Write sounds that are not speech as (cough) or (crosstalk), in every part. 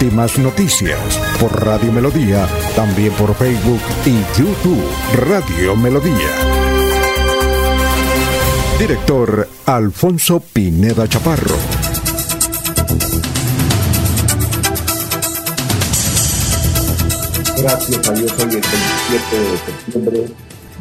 Últimas noticias por Radio Melodía, también por Facebook y YouTube Radio Melodía. Director Alfonso Pineda Chaparro. Gracias a Dios, hoy el 27 de septiembre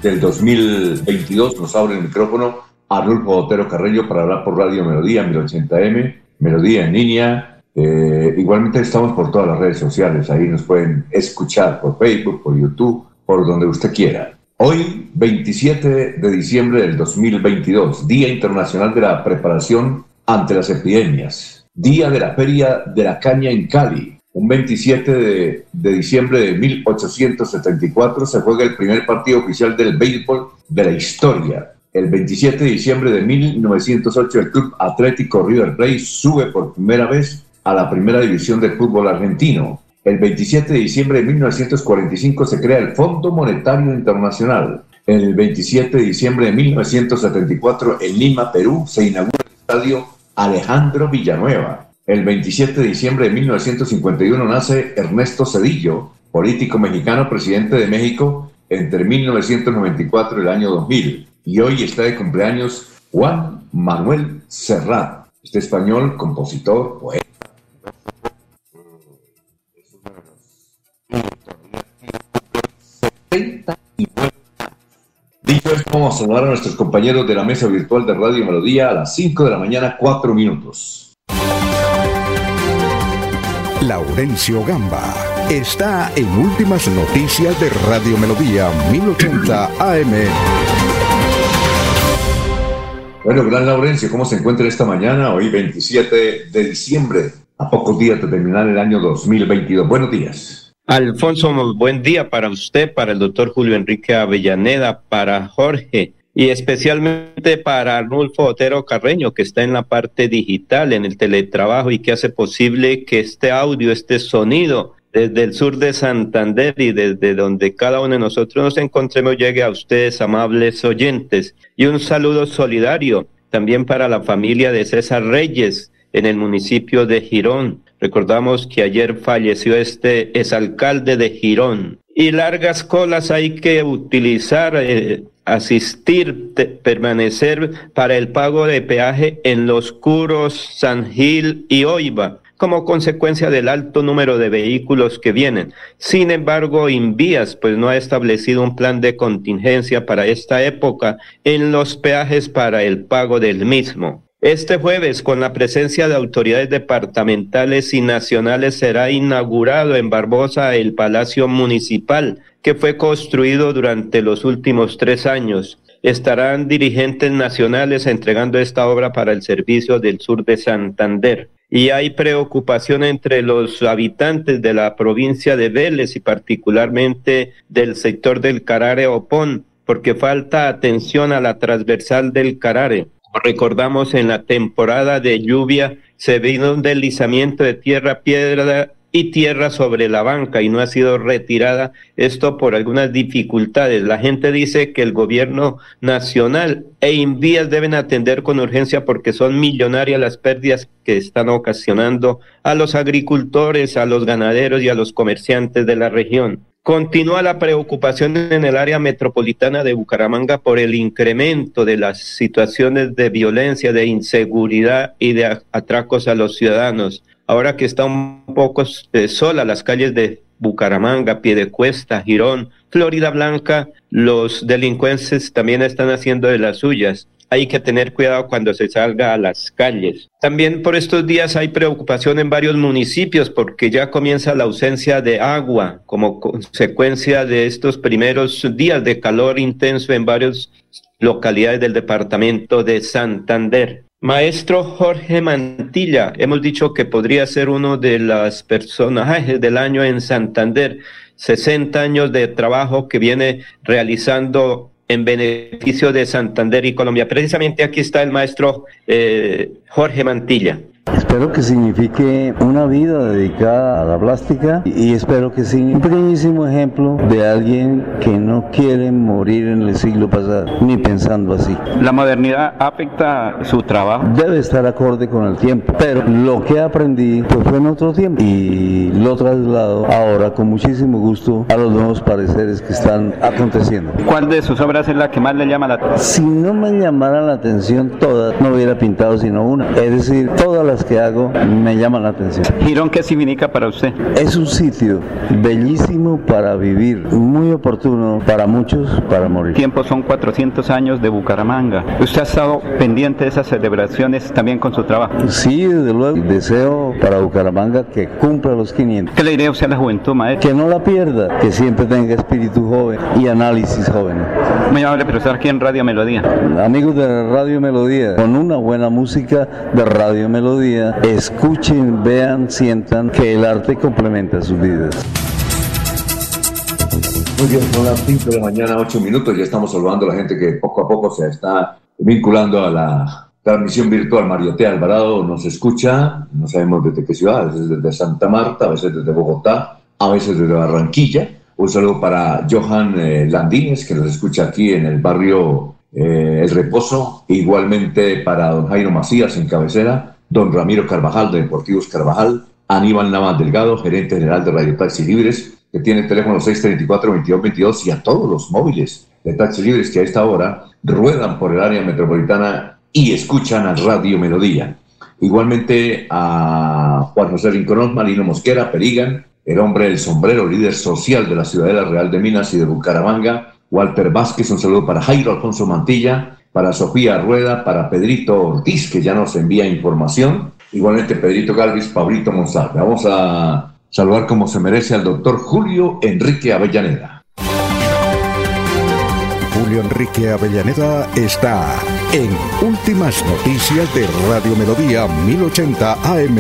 del 2022 nos abre el micrófono Arnulfo Otero Carreño para hablar por Radio Melodía 1080M, Melodía en línea, eh, igualmente estamos por todas las redes sociales, ahí nos pueden escuchar por Facebook, por YouTube, por donde usted quiera. Hoy, 27 de diciembre del 2022, Día Internacional de la Preparación ante las Epidemias, Día de la Feria de la Caña en Cali. Un 27 de, de diciembre de 1874 se juega el primer partido oficial del béisbol de la historia. El 27 de diciembre de 1908 el Club Atlético River Plate sube por primera vez a la primera división del fútbol argentino. El 27 de diciembre de 1945 se crea el Fondo Monetario Internacional. El 27 de diciembre de 1974 en Lima, Perú, se inaugura el estadio Alejandro Villanueva. El 27 de diciembre de 1951 nace Ernesto Cedillo, político mexicano, presidente de México entre 1994 y el año 2000. Y hoy está de cumpleaños Juan Manuel Serrat, este español, compositor, poeta Dicho esto, vamos a saludar a nuestros compañeros de la mesa virtual de Radio Melodía a las 5 de la mañana, 4 minutos. Laurencio Gamba está en Últimas Noticias de Radio Melodía 1080 AM. Bueno, gran Laurencio, ¿cómo se encuentra esta mañana? Hoy 27 de diciembre, a pocos días de terminar el año 2022. Buenos días. Alfonso, buen día para usted, para el doctor Julio Enrique Avellaneda, para Jorge y especialmente para Arnulfo Otero Carreño, que está en la parte digital, en el teletrabajo y que hace posible que este audio, este sonido desde el sur de Santander y desde donde cada uno de nosotros nos encontremos llegue a ustedes, amables oyentes. Y un saludo solidario también para la familia de César Reyes en el municipio de Girón Recordamos que ayer falleció este exalcalde de Girón. Y largas colas hay que utilizar, eh, asistir, permanecer para el pago de peaje en los Curos, San Gil y Oiva como consecuencia del alto número de vehículos que vienen. Sin embargo, Invías pues no ha establecido un plan de contingencia para esta época en los peajes para el pago del mismo. Este jueves, con la presencia de autoridades departamentales y nacionales, será inaugurado en Barbosa el Palacio Municipal, que fue construido durante los últimos tres años. Estarán dirigentes nacionales entregando esta obra para el servicio del sur de Santander. Y hay preocupación entre los habitantes de la provincia de Vélez y particularmente del sector del Carare Opón, porque falta atención a la transversal del Carare recordamos en la temporada de lluvia, se vino un deslizamiento de tierra, piedra y tierra sobre la banca y no ha sido retirada esto por algunas dificultades. La gente dice que el gobierno nacional e Invías deben atender con urgencia porque son millonarias las pérdidas que están ocasionando a los agricultores, a los ganaderos y a los comerciantes de la región. Continúa la preocupación en el área metropolitana de Bucaramanga por el incremento de las situaciones de violencia, de inseguridad y de atracos a los ciudadanos. Ahora que están un poco eh, solas las calles de Bucaramanga, Piedecuesta, Girón, Florida Blanca, los delincuentes también están haciendo de las suyas hay que tener cuidado cuando se salga a las calles. También por estos días hay preocupación en varios municipios porque ya comienza la ausencia de agua como consecuencia de estos primeros días de calor intenso en varias localidades del departamento de Santander. Maestro Jorge Mantilla, hemos dicho que podría ser uno de las personajes del año en Santander 60 años de trabajo que viene realizando en beneficio de Santander y Colombia. Precisamente aquí está el maestro eh, Jorge Mantilla. Espero que signifique una vida dedicada a la plástica y espero que sea un pequeñísimo ejemplo de alguien que no quiere morir en el siglo pasado, ni pensando así. ¿La modernidad afecta su trabajo? Debe estar acorde con el tiempo, pero lo que aprendí pues, fue en otro tiempo y lo traslado ahora con muchísimo gusto a los nuevos pareceres que están aconteciendo. ¿Cuál de sus obras es la que más le llama la atención? Si no me llamara la atención todas, no hubiera pintado sino una. Es decir, todas las que hago me llaman la atención. Girón, ¿qué significa para usted? Es un sitio bellísimo para vivir, muy oportuno para muchos para morir. Tiempo son 400 años de Bucaramanga. ¿Usted ha estado pendiente de esas celebraciones también con su trabajo? Sí, desde luego. Deseo para Bucaramanga que cumpla los 500. ¿Qué le diría usted a la juventud, maestro? Que no la pierda, que siempre tenga espíritu joven y análisis joven. Muy amable profesor, aquí en Radio Melodía. Amigos de Radio Melodía, con una buena música de Radio Melodía escuchen, vean, sientan que el arte complementa sus vidas. Muy bien, son las 5 de la mañana, 8 minutos. Ya estamos saludando a la gente que poco a poco se está vinculando a la transmisión virtual. Mariote Alvarado nos escucha, no sabemos desde qué ciudad, a veces desde Santa Marta, a veces desde Bogotá, a veces desde Barranquilla. Un saludo para Johan eh, Landines, que nos escucha aquí en el barrio eh, El Reposo. Igualmente para don Jairo Macías en cabecera don Ramiro Carvajal de Deportivos Carvajal, Aníbal Navas Delgado, gerente general de Radio Taxi Libres, que tiene el teléfono 634-2222 y a todos los móviles de Taxi Libres que a esta hora ruedan por el área metropolitana y escuchan a Radio Melodía. Igualmente a Juan José Rinconón, Marino Mosquera, Perigan, el hombre del sombrero, líder social de la Ciudadela Real de Minas y de Bucaramanga, Walter Vázquez, un saludo para Jairo Alfonso Mantilla, para Sofía Rueda, para Pedrito Ortiz, que ya nos envía información. Igualmente Pedrito Galvis, Pablito Monsalve. Vamos a saludar como se merece al doctor Julio Enrique Avellaneda. Julio Enrique Avellaneda está en Últimas Noticias de Radio Melodía 1080 AM.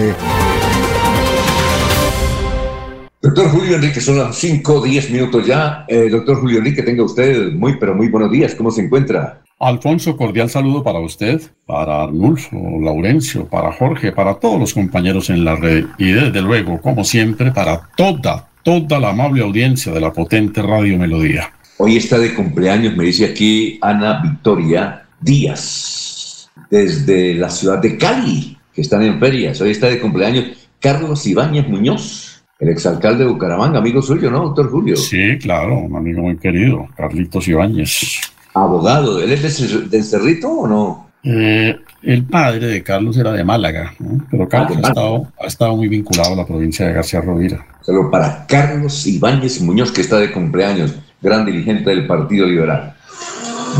Doctor Julio Enrique, son las 5, 10 minutos ya. Eh, doctor Julio Enrique, tenga usted muy, pero muy buenos días. ¿Cómo se encuentra? Alfonso, cordial saludo para usted, para Arnulfo, Laurencio, para Jorge, para todos los compañeros en la red y desde luego, como siempre, para toda, toda la amable audiencia de la potente Radio Melodía. Hoy está de cumpleaños, me dice aquí Ana Victoria Díaz, desde la ciudad de Cali, que están en ferias. Hoy está de cumpleaños Carlos Ibáñez Muñoz, el exalcalde de Bucaramanga, amigo suyo, ¿no, doctor Julio? Sí, claro, un amigo muy querido, Carlitos Ibáñez abogado. ¿Él es de, Cerrito o no? Eh, el padre de Carlos era de Málaga, pero ah, Carlos ha, estado, ha, estado, muy vinculado a la provincia de García Rovira. Solo para Carlos Ibáñez Muñoz, que está de cumpleaños, gran dirigente del Partido Liberal.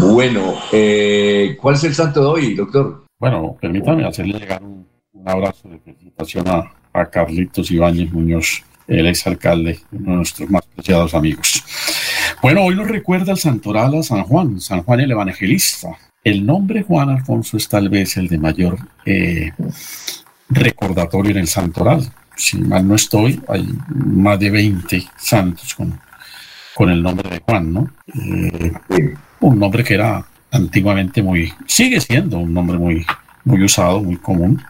Bueno, eh, ¿cuál es el santo de hoy, doctor? Bueno, permítame hacerle llegar un, abrazo de felicitación a, a Carlitos Ibáñez Muñoz, el exalcalde, uno de nuestros más preciados amigos. Bueno, hoy nos recuerda el santoral a San Juan, San Juan el Evangelista. El nombre Juan Alfonso es tal vez el de mayor eh, recordatorio en el santoral. Si mal no estoy, hay más de 20 santos con, con el nombre de Juan, ¿no? Eh, un nombre que era antiguamente muy, sigue siendo un nombre muy, muy usado, muy común,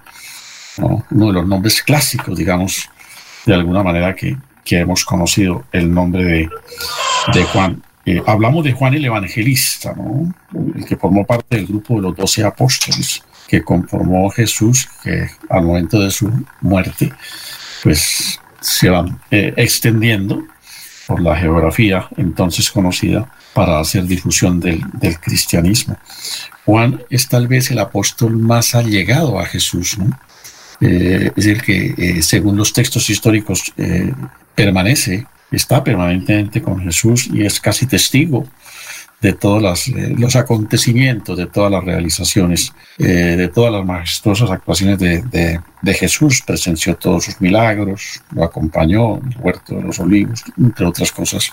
uno de los nombres clásicos, digamos, de alguna manera que, que hemos conocido el nombre de, de Juan. Eh, hablamos de Juan el Evangelista, ¿no? el que formó parte del grupo de los doce apóstoles que conformó Jesús, que al momento de su muerte, pues se van eh, extendiendo por la geografía entonces conocida para hacer difusión del, del, cristianismo. Juan es tal vez el apóstol más allegado a Jesús, ¿no? Eh, es el que, según los textos históricos, permanece está permanentemente con Jesús y es casi testigo de todos eh, los acontecimientos, de todas las realizaciones, eh, de todas las majestuosas actuaciones de, Jesús. Presenció todos sus milagros, lo acompañó en el huerto de los olivos, entre otras cosas.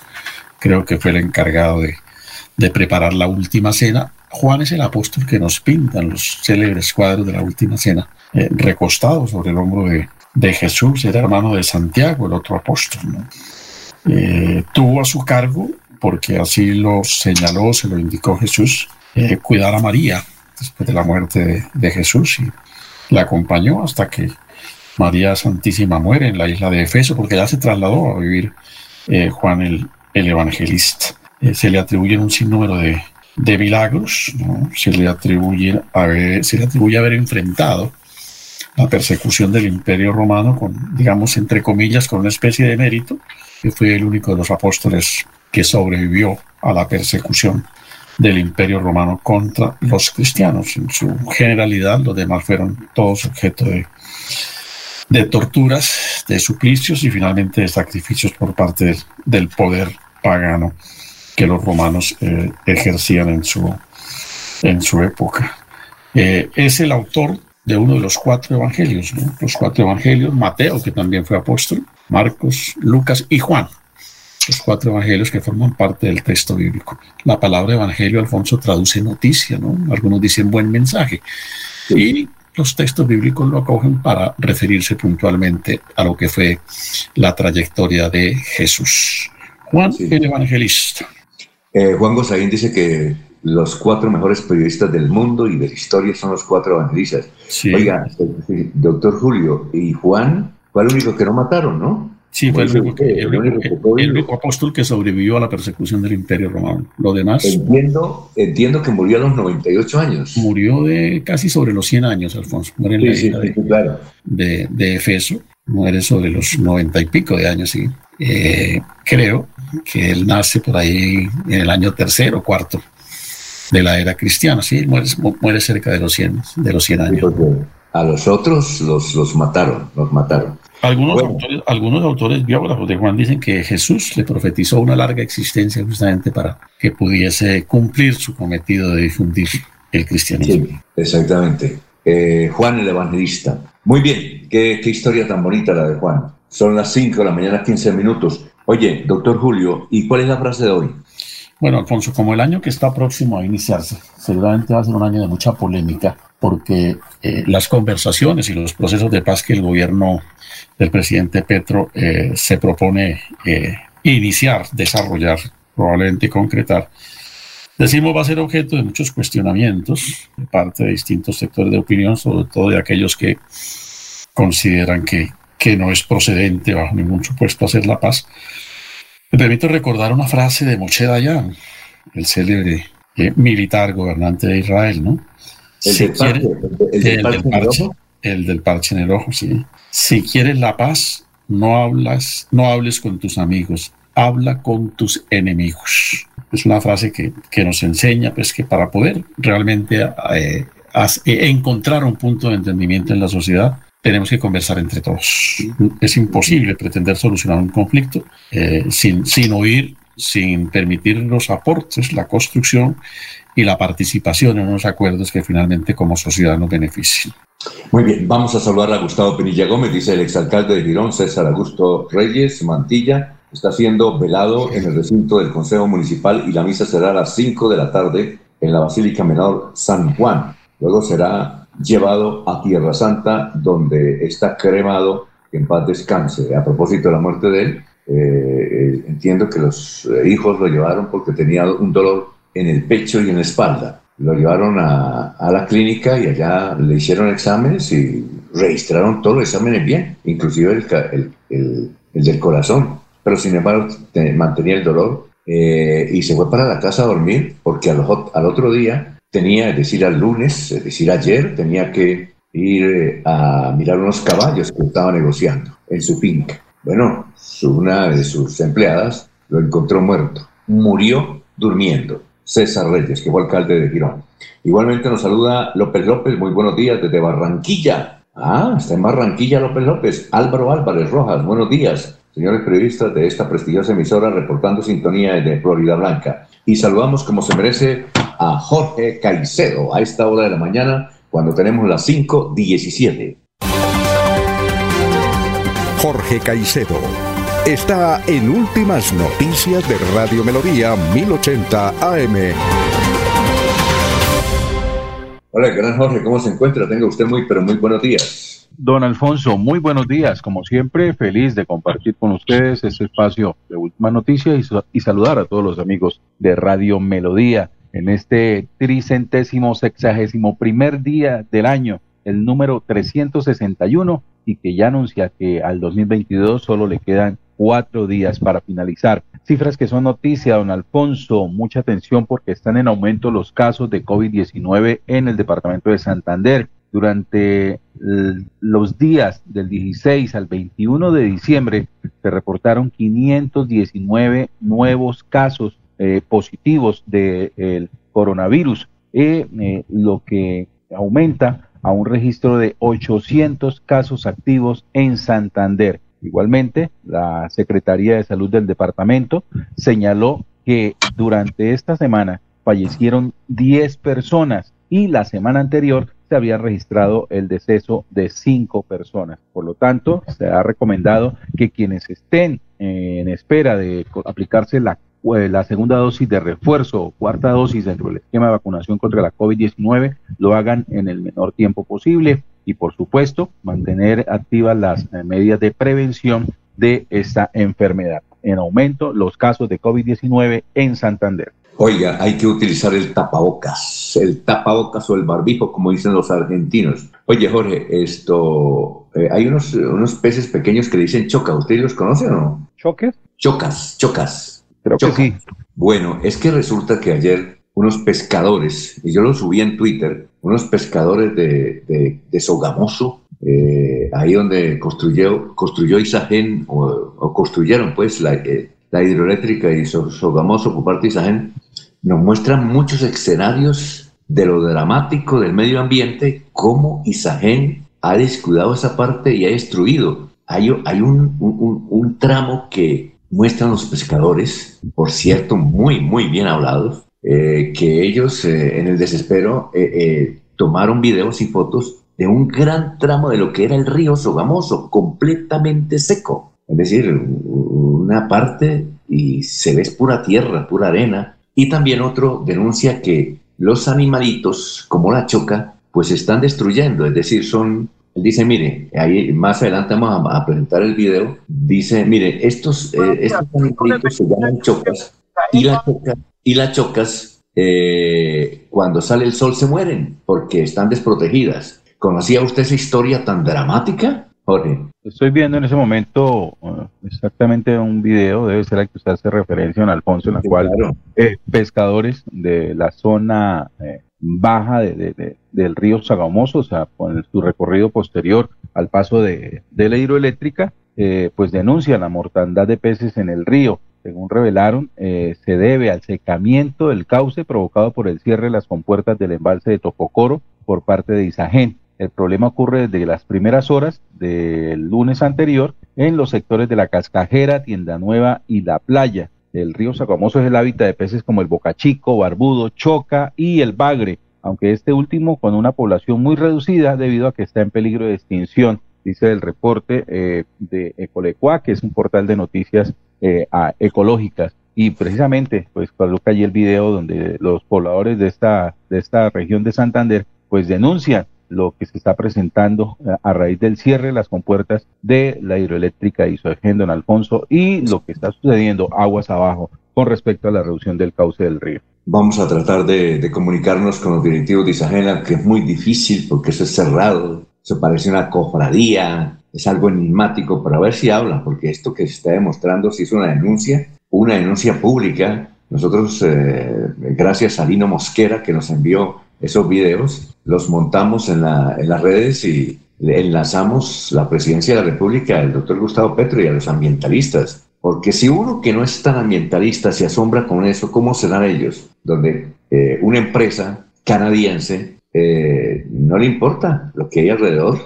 Creo que fue el encargado de, preparar la última cena. Juan es el apóstol que nos pintan los célebres cuadros de la última cena, eh, recostado sobre el hombro de, Jesús, era hermano de Santiago, el otro apóstol. eh, tuvo a su cargo, porque así lo señaló, se lo indicó Jesús, eh, cuidar a María después de la muerte de, Jesús y la acompañó hasta que María Santísima muere en la isla de Efeso, porque ya se trasladó a vivir Juan el, Evangelista. se le atribuyen un sinnúmero de, de milagros, se, le atribuye haber, le atribuye haber enfrentado la persecución del imperio romano con, digamos, entre comillas, con una especie de mérito, que fue el único de los apóstoles que sobrevivió a la persecución del imperio romano contra los cristianos. En su generalidad, los demás fueron todos objeto de, de torturas, de suplicios y finalmente de sacrificios por parte del poder pagano que los romanos eh, ejercían en su, en su época. Eh, es el autor de uno de los cuatro evangelios, los cuatro evangelios, Mateo, que también fue apóstol, Marcos, Lucas y Juan, los cuatro evangelios que forman parte del texto bíblico. La palabra evangelio, Alfonso, traduce noticia, ¿no? Algunos dicen buen mensaje. Y los textos bíblicos lo acogen para referirse puntualmente a lo que fue la trayectoria de Jesús. Juan el Evangelista. Eh, Juan Gosaín dice que los cuatro mejores periodistas del mundo y de la historia son los cuatro evangelistas. Oiga, doctor Julio y Juan fue el único que no mataron, ¿no? Sí, fue el único, apóstol que sobrevivió a la persecución del Imperio Romano. Lo demás. Entiendo, entiendo que murió a los 98 años. Murió de casi sobre los 100 años, Alfonso. Muere en la isla de, claro. de, de, Efeso. Muere sobre los 90 y pico de años, sí. Eh, creo que él nace por ahí en el año tercero o cuarto de la era cristiana, sí, muere, muere cerca de los 100, de los 100 años. a los otros los, los mataron, los mataron. Algunos, autores, algunos autores biógrafos de Juan dicen que Jesús le profetizó una larga existencia justamente para que pudiese cumplir su cometido de difundir el cristianismo. Sí, exactamente. Eh, Juan el Evangelista. Muy bien, qué, qué historia tan bonita la de Juan. Son las 5 de la mañana, 15 minutos. Oye, doctor Julio, ¿y cuál es la frase de hoy? Bueno, Alfonso, como el año que está próximo a iniciarse, seguramente va a ser un año de mucha polémica, porque eh, las conversaciones y los procesos de paz que el gobierno del presidente Petro eh, se propone eh, iniciar, desarrollar, probablemente concretar, decimos va a ser objeto de muchos cuestionamientos de parte de distintos sectores de opinión, sobre todo de aquellos que consideran que, que no es procedente bajo ningún supuesto hacer la paz me permito recordar una frase de Moshe Dayan, el célebre eh, militar gobernante de Israel, ¿no? El, del, parche, el, del, parche, en el ojo, sí. Si quieres la paz, no hablas, no hables con tus amigos, habla con tus enemigos. Es una frase que, que nos enseña pues, que para poder realmente eh, eh, encontrar un punto de entendimiento en la sociedad, tenemos que conversar entre todos. Es imposible pretender solucionar un conflicto eh, sin, sin oír, sin permitir los aportes, la construcción y la participación en unos acuerdos que finalmente como sociedad nos beneficien. Muy bien, vamos a saludar a Gustavo Pinilla Gómez, dice el exalcalde de Girón, César Augusto Reyes Mantilla, está siendo velado en el recinto del Consejo Municipal y la misa será a las 5 de la tarde en la Basílica Menor San Juan. Luego será llevado a Tierra Santa, donde está cremado, en paz descanse. A propósito de la muerte de él, eh, eh, entiendo que los eh, hijos lo llevaron porque tenía un dolor en el pecho y en la espalda. Lo llevaron a, la clínica y allá le hicieron exámenes y registraron todos los exámenes bien, inclusive el, el, el, del corazón. Pero sin embargo mantenía el dolor y se fue para la casa a dormir porque al otro día tenía, es decir, al lunes, es decir, ayer, tenía que ir eh, a mirar unos caballos que estaba negociando en su finca. Bueno, una de sus empleadas lo encontró muerto. Murió durmiendo. César Reyes, que fue alcalde de Girón. Igualmente nos saluda López López, muy buenos días desde Barranquilla. Ah, está en Barranquilla López López. Álvaro Álvarez Rojas, buenos días. Señores periodistas de esta prestigiosa emisora reportando sintonía desde Florida Blanca. Y saludamos como se merece a Jorge Caicedo a esta hora de la mañana cuando tenemos las 5.17. Jorge Caicedo está en Últimas Noticias de Radio Melodía 1080 AM. Hola, gran Jorge, ¿cómo se encuentra? Tenga usted muy, pero muy buenos días. días. Don Alfonso, muy buenos días. Como siempre, feliz de compartir con ustedes este espacio de última noticia y, saludar a todos los amigos de Radio Melodía en este tricentésimo sexagésimo primer día del año, el número 361, y que ya anuncia que al 2022 solo le quedan cuatro días para finalizar. Cifras que son noticia, don Alfonso, mucha atención porque están en aumento los casos de COVID-19 en el departamento de Santander. Durante los días del 16 al 21 de diciembre se reportaron 519 nuevos casos eh, positivos del coronavirus, eh, lo que aumenta a un registro de 800 casos activos en Santander. Igualmente, la Secretaría de Salud del departamento señaló que durante esta semana fallecieron 10 personas y la semana anterior se había registrado el deceso de 5 personas. Por lo tanto, se ha recomendado que quienes estén en espera de aplicarse la, eh, la segunda dosis de refuerzo o cuarta dosis dentro del esquema de vacunación contra la COVID-19 lo hagan en el menor tiempo posible y por supuesto mantener activas las eh, medidas de prevención de esta enfermedad. En aumento los casos de COVID-19 en Santander. Oiga, hay que utilizar el tapabocas, el tapabocas o el barbijo, como dicen los argentinos. Oye, Jorge, esto, eh, hay unos, unos peces pequeños que dicen choca, ¿ustedes los conocen o no? ¿Choques? Chocas, chocas. Creo que sí. Bueno, es que resulta que ayer unos pescadores, y yo lo subí en Twitter, unos pescadores de, de, Sogamoso, eh, ahí donde construyó, construyó Isagen, o, construyeron pues la, eh, la hidroeléctrica y Sogamoso por parte de Isagen, nos muestran muchos escenarios de lo dramático del medio ambiente, cómo Isagen ha descuidado esa parte y ha destruido. Hay, hay un, un, un tramo que muestran los pescadores, por cierto, muy, muy bien hablados, eh, que ellos eh, en el desespero eh, tomaron videos y fotos de un gran tramo de lo que era el río Sogamoso, completamente seco. Es decir, una parte y se ve pura tierra, pura arena. Y también otro denuncia que los animalitos, como la choca, pues están destruyendo, es decir, son él dice, mire, ahí más adelante vamos a, presentar el video. Dice, mire, estos, estos animalitos se llaman chocas y la choca y las chocas, eh, cuando sale el sol, se mueren porque están desprotegidas. ¿Conocía usted esa historia tan dramática, Jorge? Estoy viendo en ese momento uh, exactamente un video, debe ser al que usted hace referencia, en Alfonso, en la cual eh, pescadores de la zona eh, baja del río Sagamoso, o sea, con su recorrido posterior al paso de, la hidroeléctrica, pues denuncian la mortandad de peces en el río según revelaron, eh, se debe al secamiento del cauce provocado por el cierre de las compuertas del embalse de Topocoro por parte de Isagen. El problema ocurre desde las primeras horas del lunes anterior en los sectores de la Cascajera, Tienda Nueva y La Playa. El río Sacamoso es el hábitat de peces como el bocachico, barbudo, choca y el bagre, aunque este último con una población muy reducida debido a que está en peligro de extinción, dice el reporte eh, de Ecolecua, que es un portal de noticias eh, ecológicas. Y precisamente, pues coloca allí el video donde los pobladores de esta, de esta región de Santander, pues denuncian lo que se está presentando eh, a raíz del cierre de las compuertas de la hidroeléctrica Isogen Don Alfonso y lo que está sucediendo aguas abajo con respecto a la reducción del cauce del río. Vamos a tratar de, comunicarnos con los directivos de Isagena, que es muy difícil porque eso es cerrado, eso parece una cofradía, es algo enigmático, para ver si hablan, porque esto que se está demostrando si es una denuncia, una denuncia pública. Nosotros, eh, gracias a Lino Mosquera, que nos envió esos videos, los montamos en, la, las redes y enlazamos la presidencia de la República al doctor Gustavo Petro y a los ambientalistas. Porque si uno que no es tan ambientalista se asombra con eso, ¿cómo serán ellos? Donde eh, una empresa canadiense eh, no le importa lo que hay alrededor,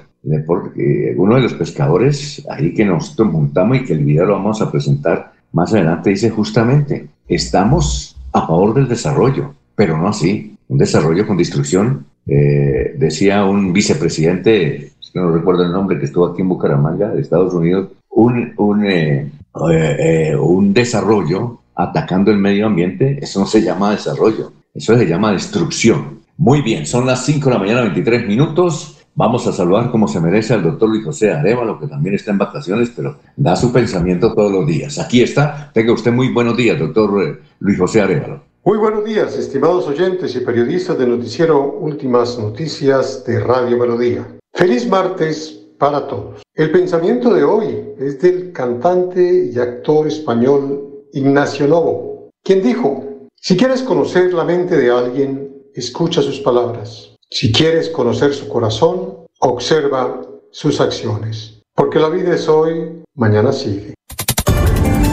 porque uno de los pescadores ahí que nosotros montamos y que el video lo vamos a presentar más adelante dice justamente, estamos a favor del desarrollo, pero no así, un desarrollo con destrucción. Eh, decía un vicepresidente, no recuerdo el nombre, que estuvo aquí en Bucaramanga, de Estados Unidos, un, un, eh, eh, un desarrollo atacando el medio ambiente, eso no se llama desarrollo, eso se llama destrucción. Muy bien, son las 5 de la mañana, 23 minutos. Vamos a saludar como se merece al doctor Luis José Arevalo, que también está en vacaciones, pero da su pensamiento todos los días. Aquí está. Tenga usted muy buenos días, doctor eh, Luis José Arevalo. Muy buenos días, estimados oyentes y periodistas del noticiero Últimas Noticias de Radio Melodía. Feliz martes para todos. El pensamiento de hoy es del cantante y actor español Ignacio Novo, quien dijo, si quieres conocer la mente de alguien, escucha sus palabras. Si quieres conocer su corazón, observa sus acciones. Porque la vida es hoy, mañana sigue.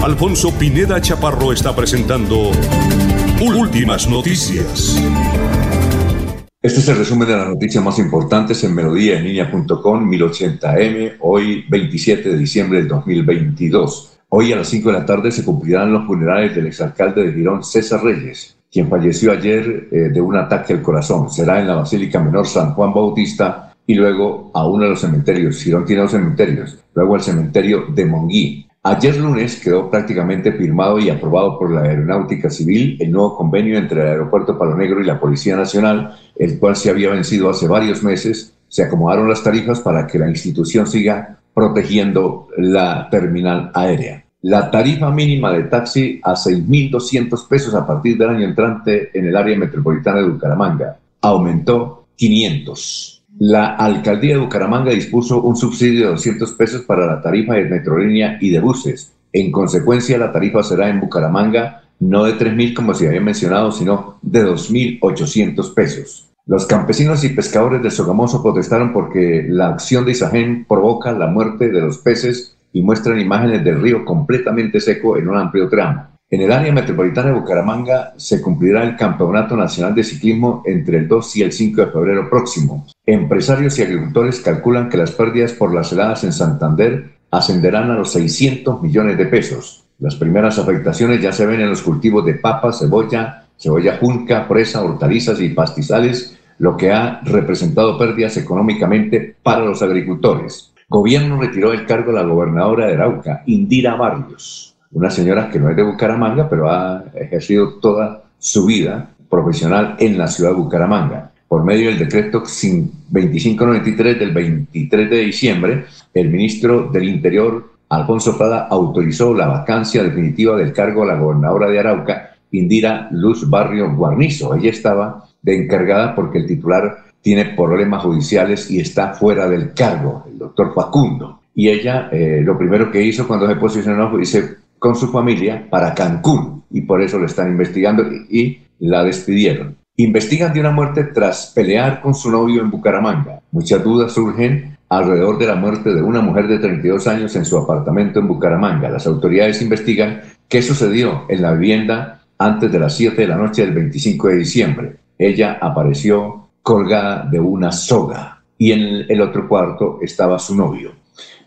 Alfonso Pineda Chaparro está presentando Últimas Noticias. Este es el resumen de las noticias más importantes en melodíaenlínea.com 1080m, hoy 27 de diciembre del 2022. Hoy a las 5 de la tarde se cumplirán los funerales del exalcalde de Girón, César Reyes, quien falleció ayer eh, de un ataque al corazón. Será en la Basílica Menor San Juan Bautista y luego a uno de los cementerios. Girón tiene dos cementerios. Luego al cementerio de Monguí. Ayer lunes quedó prácticamente firmado y aprobado por la Aeronáutica Civil el nuevo convenio entre el Aeropuerto Palo Negro y la Policía Nacional, el cual se había vencido hace varios meses. Se acomodaron las tarifas para que la institución siga protegiendo la terminal aérea. La tarifa mínima de taxi a 6.200 pesos a partir del año entrante en el área metropolitana de Bucaramanga aumentó 500. La alcaldía de Bucaramanga dispuso un subsidio de 200 pesos para la tarifa de metrolínea y de buses. En consecuencia, la tarifa será en Bucaramanga no de 3.000 como se había mencionado, sino de 2.800 pesos. Los campesinos y pescadores de Sogamoso protestaron porque la acción de Isagen provoca la muerte de los peces y muestran imágenes del río completamente seco en un amplio tramo. En el área metropolitana de Bucaramanga se cumplirá el Campeonato Nacional de Ciclismo entre el 2 y el 5 de febrero próximo. Empresarios y agricultores calculan que las pérdidas por las heladas en Santander ascenderán a los 600 millones de pesos. Las primeras afectaciones ya se ven en los cultivos de papa, cebolla, cebolla junca, presa, hortalizas y pastizales, lo que ha representado pérdidas económicamente para los agricultores. Gobierno retiró el cargo de la gobernadora de Arauca, Indira Barrios, una señora que no es de Bucaramanga, pero ha ejercido toda su vida profesional en la ciudad de Bucaramanga. Por medio del decreto 2593 del 23 de diciembre, el ministro del Interior, Alfonso Prada, autorizó la vacancia definitiva del cargo de la gobernadora de Arauca, Indira Luz Barrio Guarnizo. Ella estaba de encargada porque el titular tiene problemas judiciales y está fuera del cargo, el doctor Facundo. Y ella eh, lo primero que hizo cuando se posicionó fue con su familia para Cancún y por eso le están investigando y, la despidieron. Investigan de una muerte tras pelear con su novio en Bucaramanga. Muchas dudas surgen alrededor de la muerte de una mujer de 32 años en su apartamento en Bucaramanga. Las autoridades investigan qué sucedió en la vivienda antes de las 7 de la noche del 25 de diciembre. Ella apareció colgada de una soga y en el otro cuarto estaba su novio.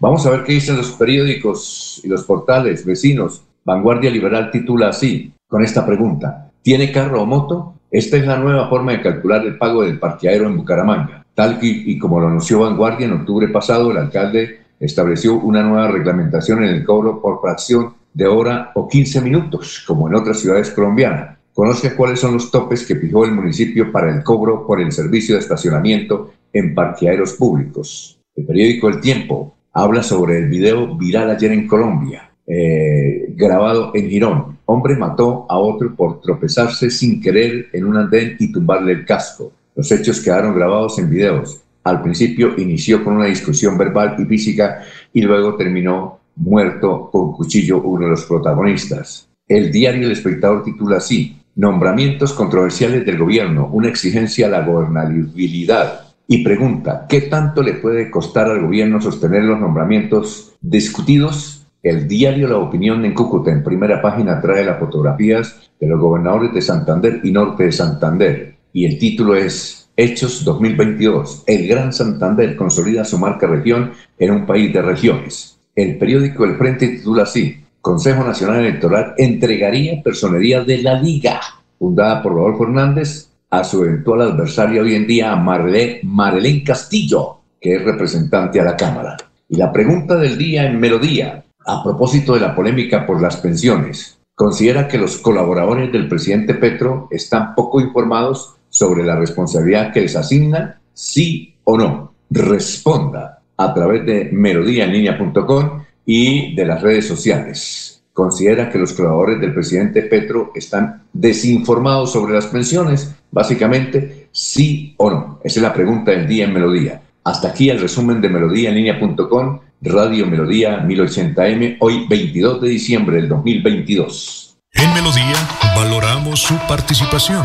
Vamos a ver qué dicen los periódicos y los portales vecinos. Vanguardia Liberal titula así, con esta pregunta. ¿Tiene carro o moto? Esta es la nueva forma de calcular el pago del parqueadero en Bucaramanga. Tal y, como lo anunció Vanguardia en octubre pasado, el alcalde estableció una nueva reglamentación en el cobro por fracción de hora o 15 minutos, como en otras ciudades colombianas. Conozca cuáles son los topes que fijó el municipio para el cobro por el servicio de estacionamiento en parqueaderos públicos. El periódico El Tiempo habla sobre el video viral ayer en Colombia, eh, grabado en Girón. Hombre mató a otro por tropezarse sin querer en un andén y tumbarle el casco. Los hechos quedaron grabados en videos. Al principio inició con una discusión verbal y física y luego terminó muerto con cuchillo uno de los protagonistas. El diario El Espectador titula así, Nombramientos controversiales del gobierno, una exigencia a la gobernabilidad. Y pregunta, ¿qué tanto le puede costar al gobierno sostener los nombramientos discutidos? El diario La Opinión en Cúcuta, en primera página, trae las fotografías de los gobernadores de Santander y Norte de Santander. Y el título es Hechos 2022. El Gran Santander consolida su marca región en un país de regiones. El periódico El Frente titula así, Consejo Nacional Electoral entregaría personería de la Liga, fundada por Rodolfo Hernández, a su eventual adversaria hoy en día, Marlene, Castillo, que es representante a la Cámara. Y la pregunta del día en Melodía, a propósito de la polémica por las pensiones, considera que los colaboradores del presidente Petro están poco informados sobre la responsabilidad que les asignan, sí o no. responda a través de melodíaenlínea.com y de las redes sociales. Considera que los colaboradores del presidente Petro están desinformados sobre las pensiones, básicamente, sí o no. Esa es la pregunta del día en Melodía. Hasta aquí el resumen de melodíaenlínea.com, Radio Melodía 1080M, hoy 22 de diciembre del 2022. En Melodía valoramos su participación.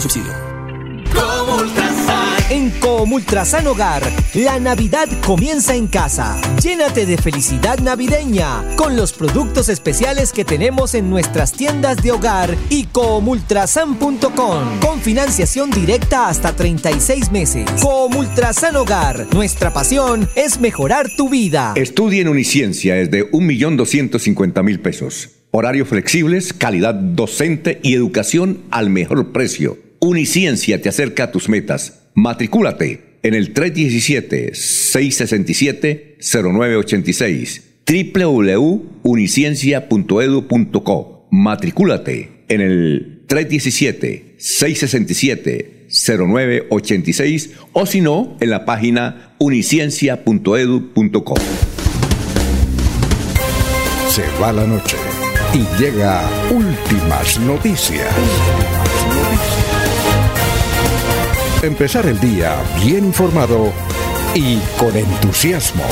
Subsidio. En Comultrasan Hogar, la Navidad comienza en casa. Llénate de felicidad navideña con los productos especiales que tenemos en nuestras tiendas de hogar y comultrasan.com con financiación directa hasta 36 meses. Comultrasan Hogar, nuestra pasión es mejorar tu vida. Estudie en Uniciencia es de 1.250.000 pesos. Horarios flexibles, calidad docente y educación al mejor precio. Uniciencia te acerca a tus metas. Matricúlate en el 317-667-0986 www.uniciencia.edu.co Matricúlate en el 317-667-0986 o si no, en la página uniciencia.edu.co Se va la noche y llega últimas noticias. Empezar el día bien informado y con entusiasmo.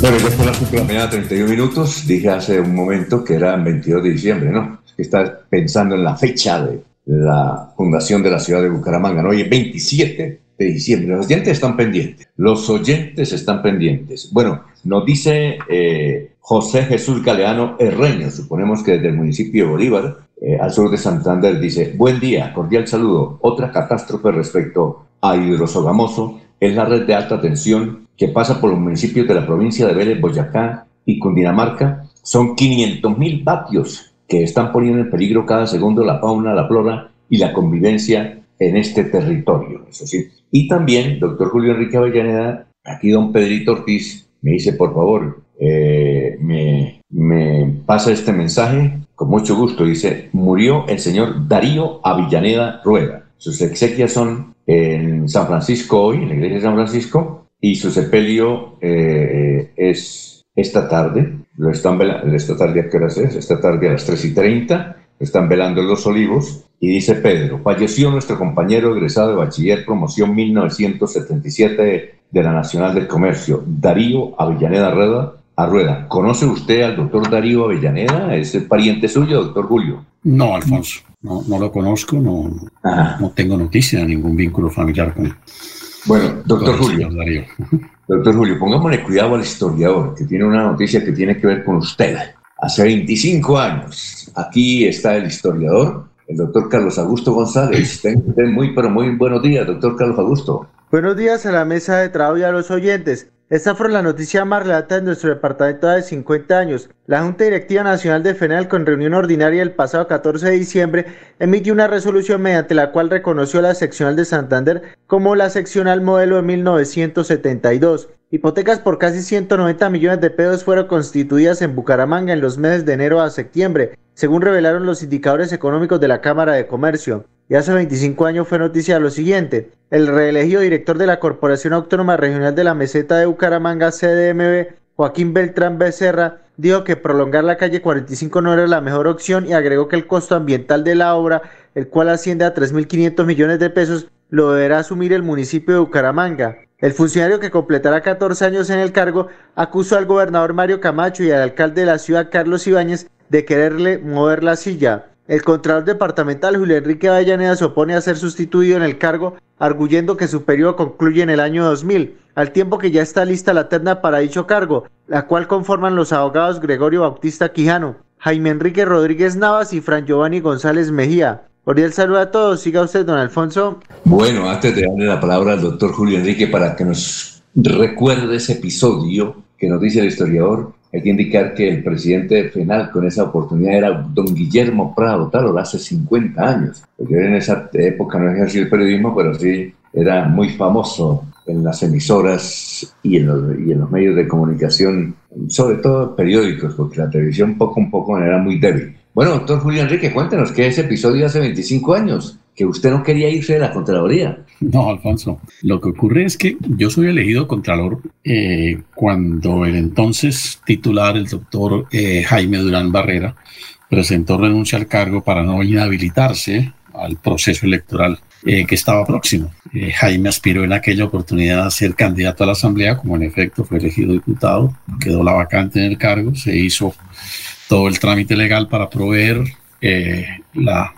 Bueno, ya son las 5 de la mañana, 31 minutos. Dije hace un momento que era el 22 de diciembre, ¿no? Es estás pensando en la fecha de la fundación de la ciudad de Bucaramanga, ¿no? Hoy es 27 de diciembre. Los oyentes están pendientes. Los oyentes están pendientes. Bueno, nos dice eh, José Jesús Galeano Herreño, suponemos que desde el municipio de Bolívar, eh, al sur de Santander, dice, buen día, cordial saludo. Otra catástrofe respecto a Hidrosogamoso es la red de alta tensión que pasa por los municipios de la provincia de Vélez, Boyacá y Cundinamarca. Son 500 mil vatios que están poniendo en peligro cada segundo la fauna, la flora y la convivencia en este territorio. Eso sí. Y también, doctor Julio Enrique Avellaneda, aquí don Pedrito Ortiz me dice, por favor, eh, me, me pasa este mensaje con mucho gusto. Dice, murió el señor Darío Avellaneda Rueda. Sus exequias son en San Francisco hoy, en la iglesia de San Francisco, y su sepelio eh, es esta tarde. Lo están velando, esta tarde a qué horas es? Esta tarde a las 3 y 30. Lo están velando en Los Olivos. Y dice Pedro, falleció nuestro compañero egresado de bachiller promoción 1977 de, de la Nacional del Comercio, Darío Avellaneda Rueda, Arrueda. ¿Conoce usted al doctor Darío Avellaneda? ¿Es el pariente suyo, doctor Julio? No, Alfonso, no, no lo conozco, no, no tengo noticia, ningún vínculo familiar con Bueno, doctor Julio, Darío. (laughs) doctor Julio, pongámosle cuidado al historiador, que tiene una noticia que tiene que ver con usted. Hace 25 años, aquí está el historiador, el doctor Carlos Augusto González. Tenga usted muy, pero muy buenos días, doctor Carlos Augusto. Buenos días a la mesa de trabajo y a los oyentes. Esta fue la noticia más relata en nuestro departamento de 50 años. La Junta Directiva Nacional de FENAL, con reunión ordinaria el pasado 14 de diciembre, emitió una resolución mediante la cual reconoció la seccional de Santander como la seccional modelo de 1972. Hipotecas por casi 190 millones de pesos fueron constituidas en Bucaramanga en los meses de enero a septiembre, según revelaron los indicadores económicos de la Cámara de Comercio. Y hace 25 años fue noticia lo siguiente. El reelegido director de la Corporación Autónoma Regional de la Meseta de Bucaramanga, CDMB, Joaquín Beltrán Becerra, dijo que prolongar la calle 45 no era la mejor opción y agregó que el costo ambiental de la obra, el cual asciende a 3.500 millones de pesos, lo deberá asumir el municipio de Bucaramanga. El funcionario que completará 14 años en el cargo acusó al gobernador Mario Camacho y al alcalde de la ciudad Carlos Ibáñez de quererle mover la silla. El contralor departamental Julio Enrique Avellaneda se opone a ser sustituido en el cargo, arguyendo que su periodo concluye en el año 2000, al tiempo que ya está lista la terna para dicho cargo, la cual conforman los abogados Gregorio Bautista Quijano, Jaime Enrique Rodríguez Navas y Fran Giovanni González Mejía. Cordial saludo a todos. Siga usted, don Alfonso. Bueno, antes de darle la palabra al doctor Julio Enrique para que nos recuerde ese episodio que nos dice el historiador, hay que indicar que el presidente de FENAL con esa oportunidad era don Guillermo Prado, tal, hace 50 años. Porque en esa época no ejercía el periodismo, pero sí era muy famoso en las emisoras y en los, y en los medios de comunicación, sobre todo periódicos, porque la televisión poco a poco era muy débil. Bueno, doctor Julio Enrique, cuéntenos que ese episodio hace 25 años, que usted no quería irse de la Contraloría. (laughs) No, Alfonso, lo que ocurre es que yo soy elegido Contralor eh, cuando el entonces titular, el doctor eh, Jaime Durán Barrera, presentó renuncia al cargo para no inhabilitarse al proceso electoral eh, que estaba próximo. Jaime aspiró en aquella oportunidad a ser candidato a la Asamblea, como en efecto fue elegido diputado, quedó la vacante en el cargo, se hizo todo el trámite legal para proveer eh, la,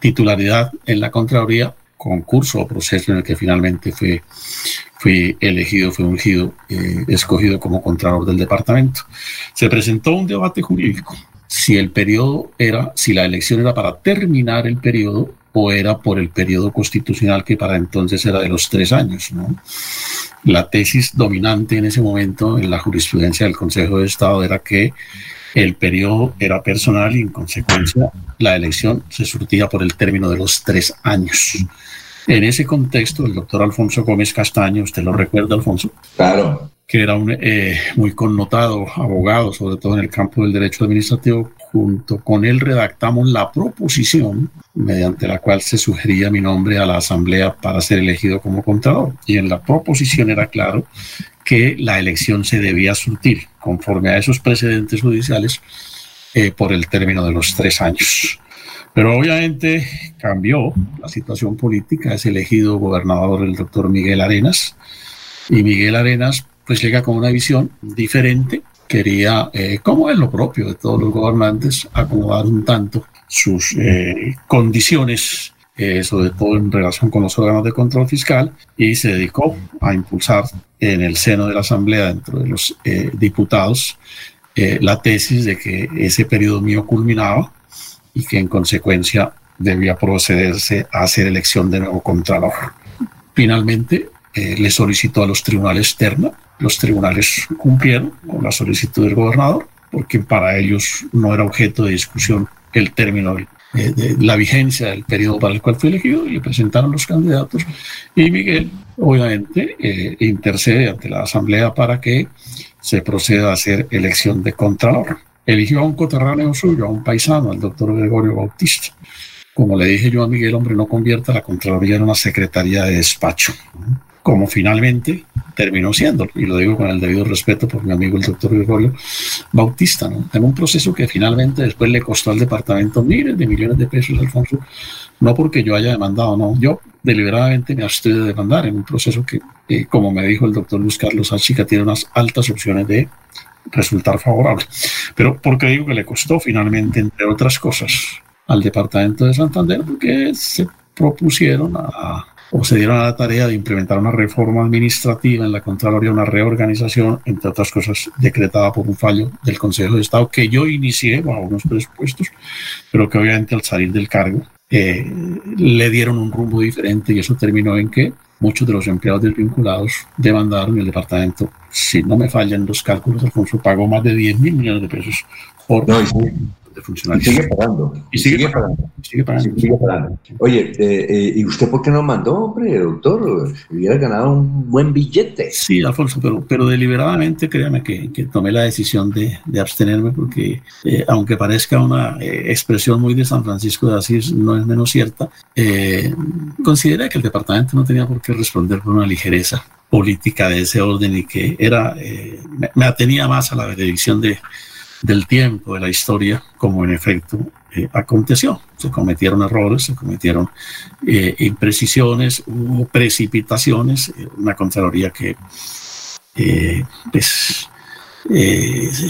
titularidad en la Contraloría, concurso o proceso en el que finalmente fue, fui elegido, fue ungido, eh, escogido como Contralor del departamento. Se presentó un debate jurídico si el periodo era, si la elección era para terminar el periodo o era por el periodo constitucional que para entonces era de los tres años. La tesis dominante en ese momento en la jurisprudencia del Consejo de Estado era que el periodo era personal y en consecuencia la elección se surtía por el término de los tres años. En ese contexto, el doctor Alfonso Gómez Castaño, ¿usted lo recuerda, Alfonso? Claro. Que era un eh, muy connotado abogado, sobre todo en el campo del derecho administrativo. Junto con él redactamos la proposición mediante la cual se sugería mi nombre a la Asamblea para ser elegido como contador. Y en la proposición era claro que la elección se debía surtir conforme a esos precedentes judiciales eh, por el término de los tres años. Pero obviamente cambió la situación política, es elegido gobernador el doctor Miguel Arenas. Y Miguel Arenas pues llega con una visión diferente, quería, eh, como es lo propio de todos los gobernantes, acomodar un tanto sus eh, condiciones eh, sobre todo en relación con los órganos de control fiscal, y se dedicó a impulsar en el seno de la Asamblea, dentro de los eh, diputados, eh, la tesis de que ese periodo mío culminaba y que en consecuencia debía procederse a hacer elección de nuevo contralor. Finalmente, le solicitó a los tribunales terna, los tribunales cumplieron con la solicitud del gobernador, porque para ellos no era objeto de discusión el término del eh, la vigencia del periodo para el cual fue elegido y le presentaron los candidatos. Y Miguel, obviamente, eh, intercede ante la Asamblea para que se proceda a hacer elección de Contralor. Eligió a un coterráneo suyo, a un paisano, al doctor Gregorio Bautista. Como le dije yo a Miguel, hombre, no convierta la Contraloría en una secretaría de despacho como finalmente terminó siendo, y lo digo con el debido respeto por mi amigo el doctor Gregorio Bautista, en un proceso que finalmente después le costó al departamento miles de millones de pesos, Alfonso, no porque yo haya demandado, no, yo deliberadamente me abstuve de demandar en un proceso que, eh, como me dijo el doctor Luis Carlos Achica, tiene unas altas opciones de resultar favorable. Pero ¿por qué digo que le costó finalmente, entre otras cosas, al departamento de Santander? Porque se propusieron a o se dieron a la tarea de implementar una reforma administrativa en la Contraloría, una reorganización, entre otras cosas, decretada por un fallo del Consejo de Estado que yo inicié bajo unos presupuestos, pero que obviamente al salir del cargo eh, le dieron un rumbo diferente y eso terminó en que muchos de los empleados desvinculados demandaron el departamento, si no me fallan los cálculos, Alfonso pagó más de 10 mil millones de pesos por de funcionarios. Y sigue pagando. Y sigue, pagando. Sigue pagando. Sigue pagando. Oye, eh, eh, ¿y usted por qué no mandó, hombre, doctor? Hubiera ganado un buen billete. Sí, Alfonso, pero, pero deliberadamente, créame que, que tomé la decisión de, de abstenerme porque, eh, aunque parezca una expresión muy de San Francisco de Asís, no es menos cierta. consideré que el departamento no tenía por qué responder con una ligereza política de ese orden y que era, me, atenía más a la benedicción de, del tiempo, de la historia, como en efecto eh, aconteció. Se cometieron errores, se cometieron eh, imprecisiones, hubo precipitaciones, una Contraloría que pues,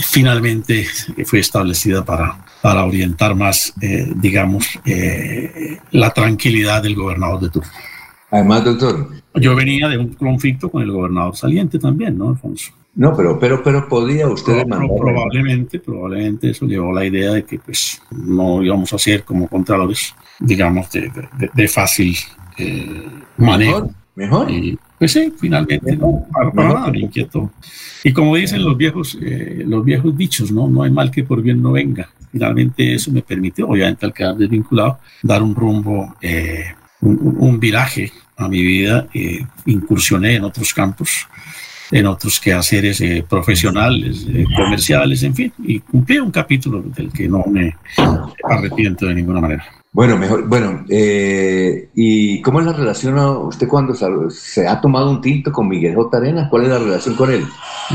finalmente fue establecida para, para orientar más, digamos, la tranquilidad del gobernador de turno. Además, doctor. Yo venía de un conflicto con el gobernador saliente también, ¿no, Alfonso? No, pero, pero, pero podía usted demandar. Probablemente, probablemente eso llevó la idea de que pues no íbamos a ser como contralores, digamos, de, de, fácil eh, manejo. Mejor. Y, pues sí, finalmente, no, para, nada me inquietó. Y como dicen los viejos, eh, los viejos dichos, ¿no? No hay mal que por bien no venga. Finalmente eso me permitió, obviamente al quedar desvinculado, dar un rumbo, eh, un, un, viraje a mi vida, eh, incursioné en otros campos, en otros quehaceres eh, profesionales, eh, comerciales, en fin, y cumplí un capítulo del que no me arrepiento de ninguna manera. Bueno, mejor, bueno, ¿y cómo es la relación usted cuando se ha tomado un tinto con Miguel J. Arenas? ¿Cuál es la relación con él?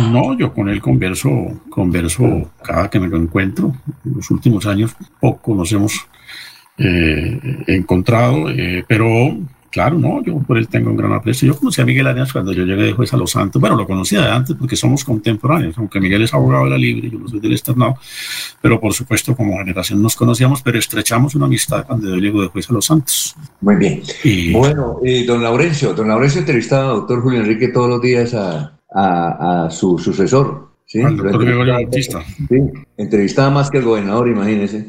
No, yo con él converso, converso cada que me lo encuentro. En los últimos años poco nos hemos encontrado, pero Claro, no, yo por él tengo un gran aprecio. Yo conocí a Miguel Arenas cuando yo llegué de juez a Los Santos. Bueno, lo conocía de antes porque somos contemporáneos, aunque Miguel es abogado de la Libre, yo no soy del externado, pero por supuesto como generación nos conocíamos, pero estrechamos una amistad cuando yo llego de juez a Los Santos. Muy bien. Y... Bueno, eh, don Laurencio, don Laurencio entrevistaba al doctor Julio Enrique todos los días a, a, su sucesor. ¿sí? Al doctor Gregorio Bautista. Sí, entrevistaba más que el gobernador, imagínese.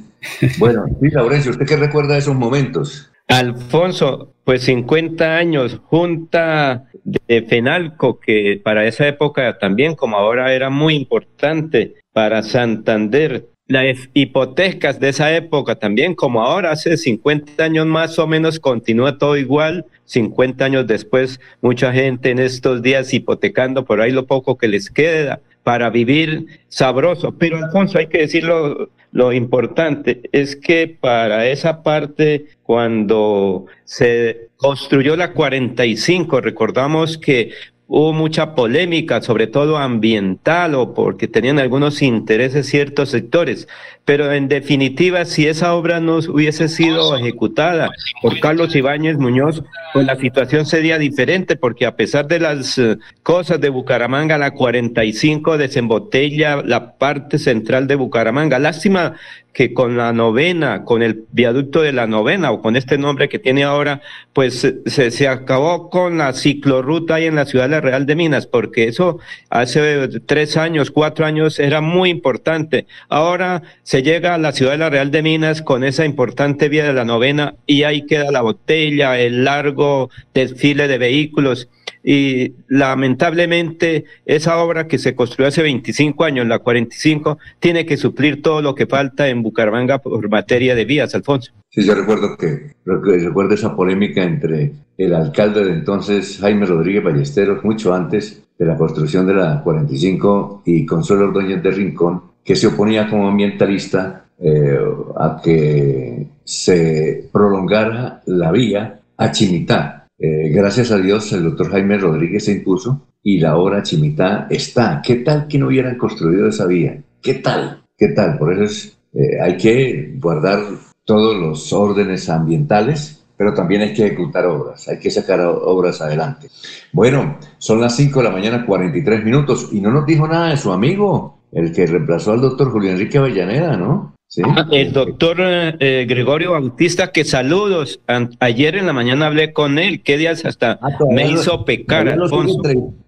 Bueno, sí, Laurencio, ¿usted qué recuerda de esos momentos? Alfonso, pues 50 años, junta de FENALCO, que para esa época también, como ahora, era muy importante para Santander. Las hipotecas de esa época también, como ahora, hace 50 años más o menos, continúa todo igual. 50 años después, mucha gente en estos días hipotecando por ahí lo poco que les queda para vivir sabroso. Pero Alfonso, hay que decirlo lo importante es que para esa parte, cuando se construyó la 45, recordamos que hubo mucha polémica, sobre todo ambiental o porque tenían algunos intereses ciertos sectores. Pero en definitiva, si esa obra no hubiese sido ejecutada por Carlos Ibáñez Muñoz, pues la situación sería diferente, porque a pesar de las eh, cosas de Bucaramanga, la 45 desembotella la parte central de Bucaramanga. Lástima que con la novena, con el viaducto de la novena o con este nombre que tiene ahora, pues se, se acabó con la ciclorruta ahí en la ciudad de la Real de Minas, porque eso hace tres años, cuatro años era muy importante. Ahora se llega a la ciudad de la Real de Minas con esa importante vía de la novena y ahí queda la botella, el largo desfile de vehículos y lamentablemente esa obra que se construyó hace 25 años, la 45, tiene que suplir todo lo que falta en Bucaramanga por materia de vías, Alfonso. Sí, yo recuerdo que recuerdo esa polémica entre el alcalde de entonces, Jaime Rodríguez Ballesteros, mucho antes de la construcción de la 45 y Consuelo Ordóñez de Rincón, que se oponía como ambientalista eh, a que se prolongara la vía a Chimitá, eh, gracias a Dios, el doctor Jaime Rodríguez se impuso y la obra Chimitá está. ¿Qué tal que no hubieran construido esa vía? ¿Qué tal? ¿Qué tal? Por eso eh, hay que guardar todos los órdenes ambientales, pero también hay que ejecutar obras, hay que sacar obras adelante. Bueno, son las 5 de la mañana, 43 minutos, y no nos dijo nada de su amigo, el que reemplazó al doctor Julio Enrique Avellaneda, ¿no? El doctor eh, Gregorio Bautista, que saludos. ayer en la mañana hablé con él. ¿Qué días hasta ah, me hizo pecar, Alfonso?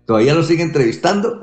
¿Todavía lo sigue entrevistando?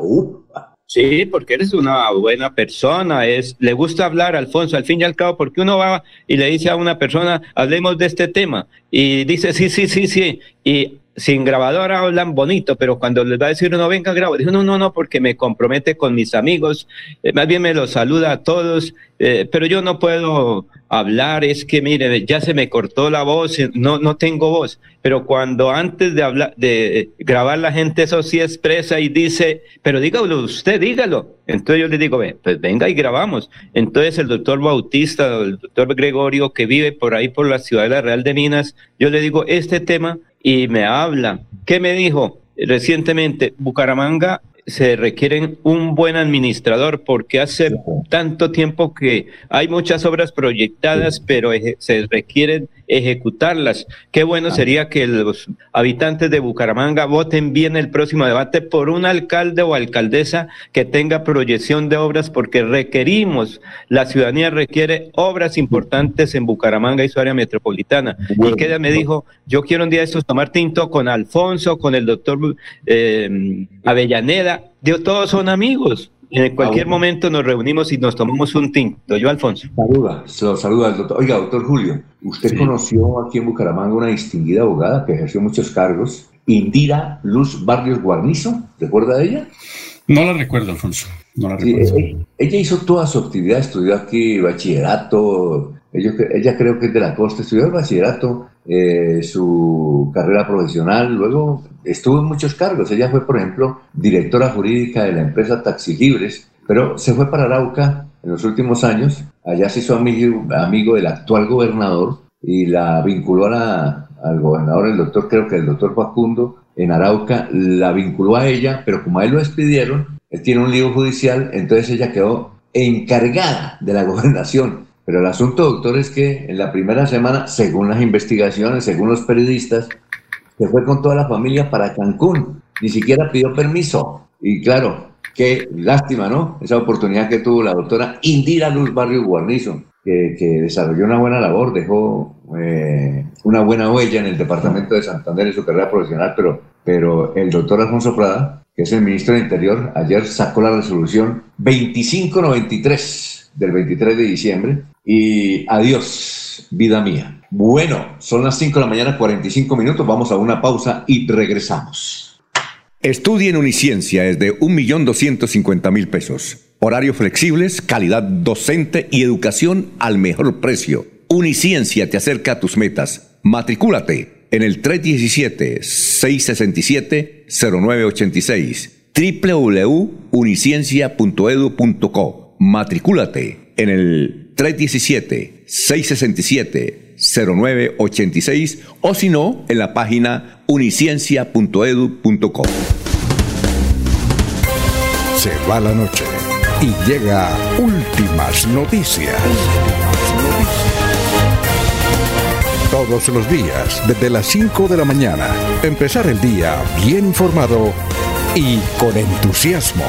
Sí, porque eres una buena persona. Es, le gusta hablar, Alfonso, al fin y al cabo, porque uno va y le dice a una persona, hablemos de este tema. Y dice, sí, sí, sí, sí. Y sin grabadora hablan bonito, pero cuando les va a decir uno, venga, grabo, dice, no, no, no, porque me compromete con mis amigos, eh, más bien me los saluda a todos, eh, pero yo no puedo hablar, es que mire, ya se me cortó la voz, eh, no, no tengo voz, pero cuando antes de hablar, de grabar la gente eso sí expresa y dice, pero dígalo usted, dígalo, Entonces yo le digo, pues venga y grabamos. Entonces el doctor Bautista, el doctor Gregorio, que vive por ahí por la ciudad de la Real de Minas, yo le digo este tema y me habla. ¿Qué me dijo? Recientemente, Bucaramanga se requieren un buen administrador porque hace tanto tiempo que hay muchas obras proyectadas, pero se requieren ejecutarlas. Qué bueno sería que los habitantes de Bucaramanga voten bien el próximo debate por un alcalde o alcaldesa que tenga proyección de obras porque requerimos, la ciudadanía requiere obras importantes en Bucaramanga y su área metropolitana. Y que me dijo, yo quiero un día estos tomar tinto con Alfonso, con el doctor eh, Avellaneda, todos son amigos. En cualquier ah, momento nos reunimos y nos tomamos un tinto. Yo, Alfonso. Saluda, lo saluda doctor. Oiga, doctor Julio, usted conoció aquí en Bucaramanga una distinguida abogada que ejerció muchos cargos, Indira Luz Barrios Guarnizo. ¿Recuerda de ella? No la recuerdo, Alfonso. No la recuerdo. Eh, ella, hizo toda su actividad, estudió aquí bachillerato. Ella, ella creo que es de la costa, estudió el bachillerato, eh, su carrera profesional, luego estuvo en muchos cargos. Ella fue, por ejemplo, directora jurídica de la empresa Taxi Libres, pero se fue para Arauca en los últimos años. Allá se hizo amigo, amigo del actual gobernador y la vinculó al gobernador, el doctor, creo que el doctor Facundo, en Arauca, la vinculó a ella, pero como a él lo despidieron, él tiene un lío judicial, entonces ella quedó encargada de la (laughs) gobernación. Pero el asunto, doctor, es que en la primera semana, según las investigaciones, según los periodistas, se fue con toda la familia para Cancún, ni siquiera pidió permiso. Y claro, qué lástima, ¿no? Esa oportunidad que tuvo la doctora Indira Luz Barrio Guarnizo, que, desarrolló una buena labor, dejó eh, una buena huella en el departamento de Santander en su carrera profesional, pero, pero el doctor Alfonso Prada, que es el ministro del Interior, ayer sacó la resolución 2593 del 23 de diciembre y adiós, vida mía. Bueno, son las 5 de la mañana, 45 minutos. Vamos a una pausa y regresamos. Estudia en Uniciencia es de 1.250.000 pesos. Horarios flexibles, calidad docente y educación al mejor precio. Uniciencia te acerca a tus metas. Matricúlate en el 317-667-0986 www.uniciencia.edu.co. Matricúlate en el 317-667 0986 o si no, en la página uniciencia.edu.com. Se va la noche y llega últimas noticias. Todos los días, desde las 5 de la mañana, empezar el día bien informado y con entusiasmo.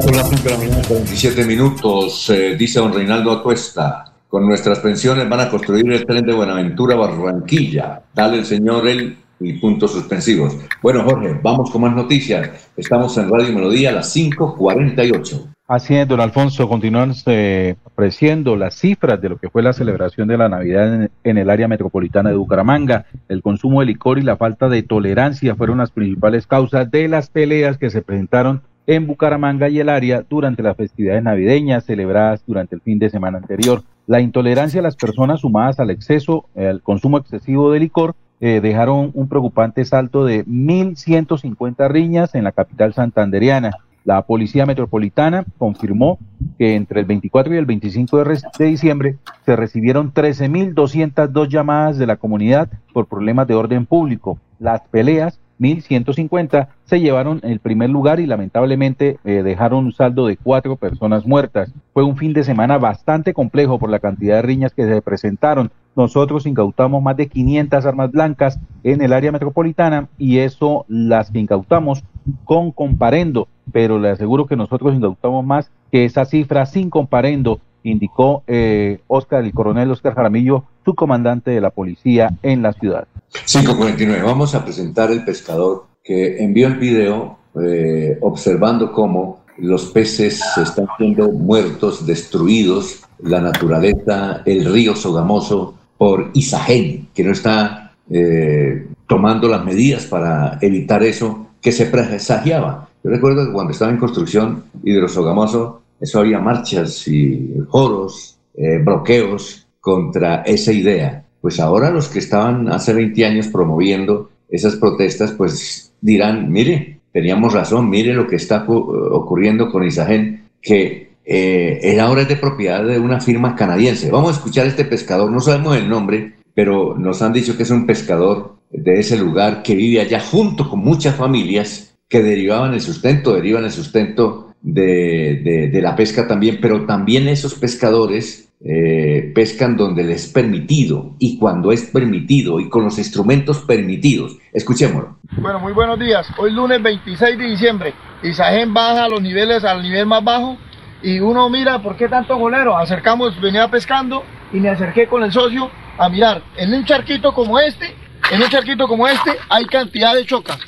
Son las 5 de la mañana, 47 minutos, eh, dice don Reinaldo Atuesta. Con nuestras pensiones van a construir el tren de Buenaventura Barranquilla. Dale el señor él y puntos suspensivos. Bueno, Jorge, vamos con más noticias. Estamos en Radio Melodía a las 5.48. Así es, don Alfonso, continúan eh, apreciando las cifras de lo que fue la celebración de la Navidad en, el área metropolitana de Bucaramanga. El consumo de licor y la falta de tolerancia fueron las principales causas de las peleas que se presentaron en Bucaramanga y el área durante las festividades navideñas celebradas durante el fin de semana anterior. La intolerancia de las personas sumadas al exceso, al consumo excesivo de licor, eh, dejaron un preocupante salto de 1.150 riñas en la capital santanderiana. La Policía Metropolitana confirmó que entre el 24 y el 25 de, de diciembre se recibieron 13.202 llamadas de la comunidad por problemas de orden público. Las peleas 1.150 se llevaron el primer lugar y lamentablemente eh, dejaron un saldo de cuatro personas muertas. Fue un fin de semana bastante complejo por la cantidad de riñas que se presentaron. Nosotros incautamos más de 500 armas blancas en el área metropolitana y eso las incautamos con comparendo, pero le aseguro que nosotros incautamos más que esa cifra sin comparendo indicó eh, Oscar, el coronel Oscar Jaramillo, su comandante de la policía en la ciudad. 549. Vamos a presentar el pescador que envió el video eh, observando cómo los peces están siendo muertos, destruidos, la naturaleza, el río Sogamoso por Isagen, que no está eh, tomando las medidas para evitar eso que se presagiaba. Yo recuerdo que cuando estaba en construcción Hidrosogamoso, eso había marchas y foros, eh, bloqueos contra esa idea pues ahora los que estaban hace 20 años promoviendo esas protestas, pues dirán, mire, teníamos razón, mire lo que está ocurriendo con Isagen, que eh, ahora es de propiedad de una firma canadiense. Vamos a escuchar a este pescador, no sabemos el nombre, pero nos han dicho que es un pescador de ese lugar que vive allá junto con muchas familias que derivaban el sustento, derivan el sustento de, la pesca también, pero también esos pescadores eh, pescan donde les es permitido y cuando es permitido y con los instrumentos permitidos. Escuchémoslo. Bueno, muy buenos días. Hoy lunes 26 de diciembre. Isagen baja los niveles, al nivel más bajo y uno mira, ¿por qué tanto golero? Acercamos, venía pescando y me acerqué con el socio a mirar. En un charquito como este, en un charquito como este, hay cantidad de choca.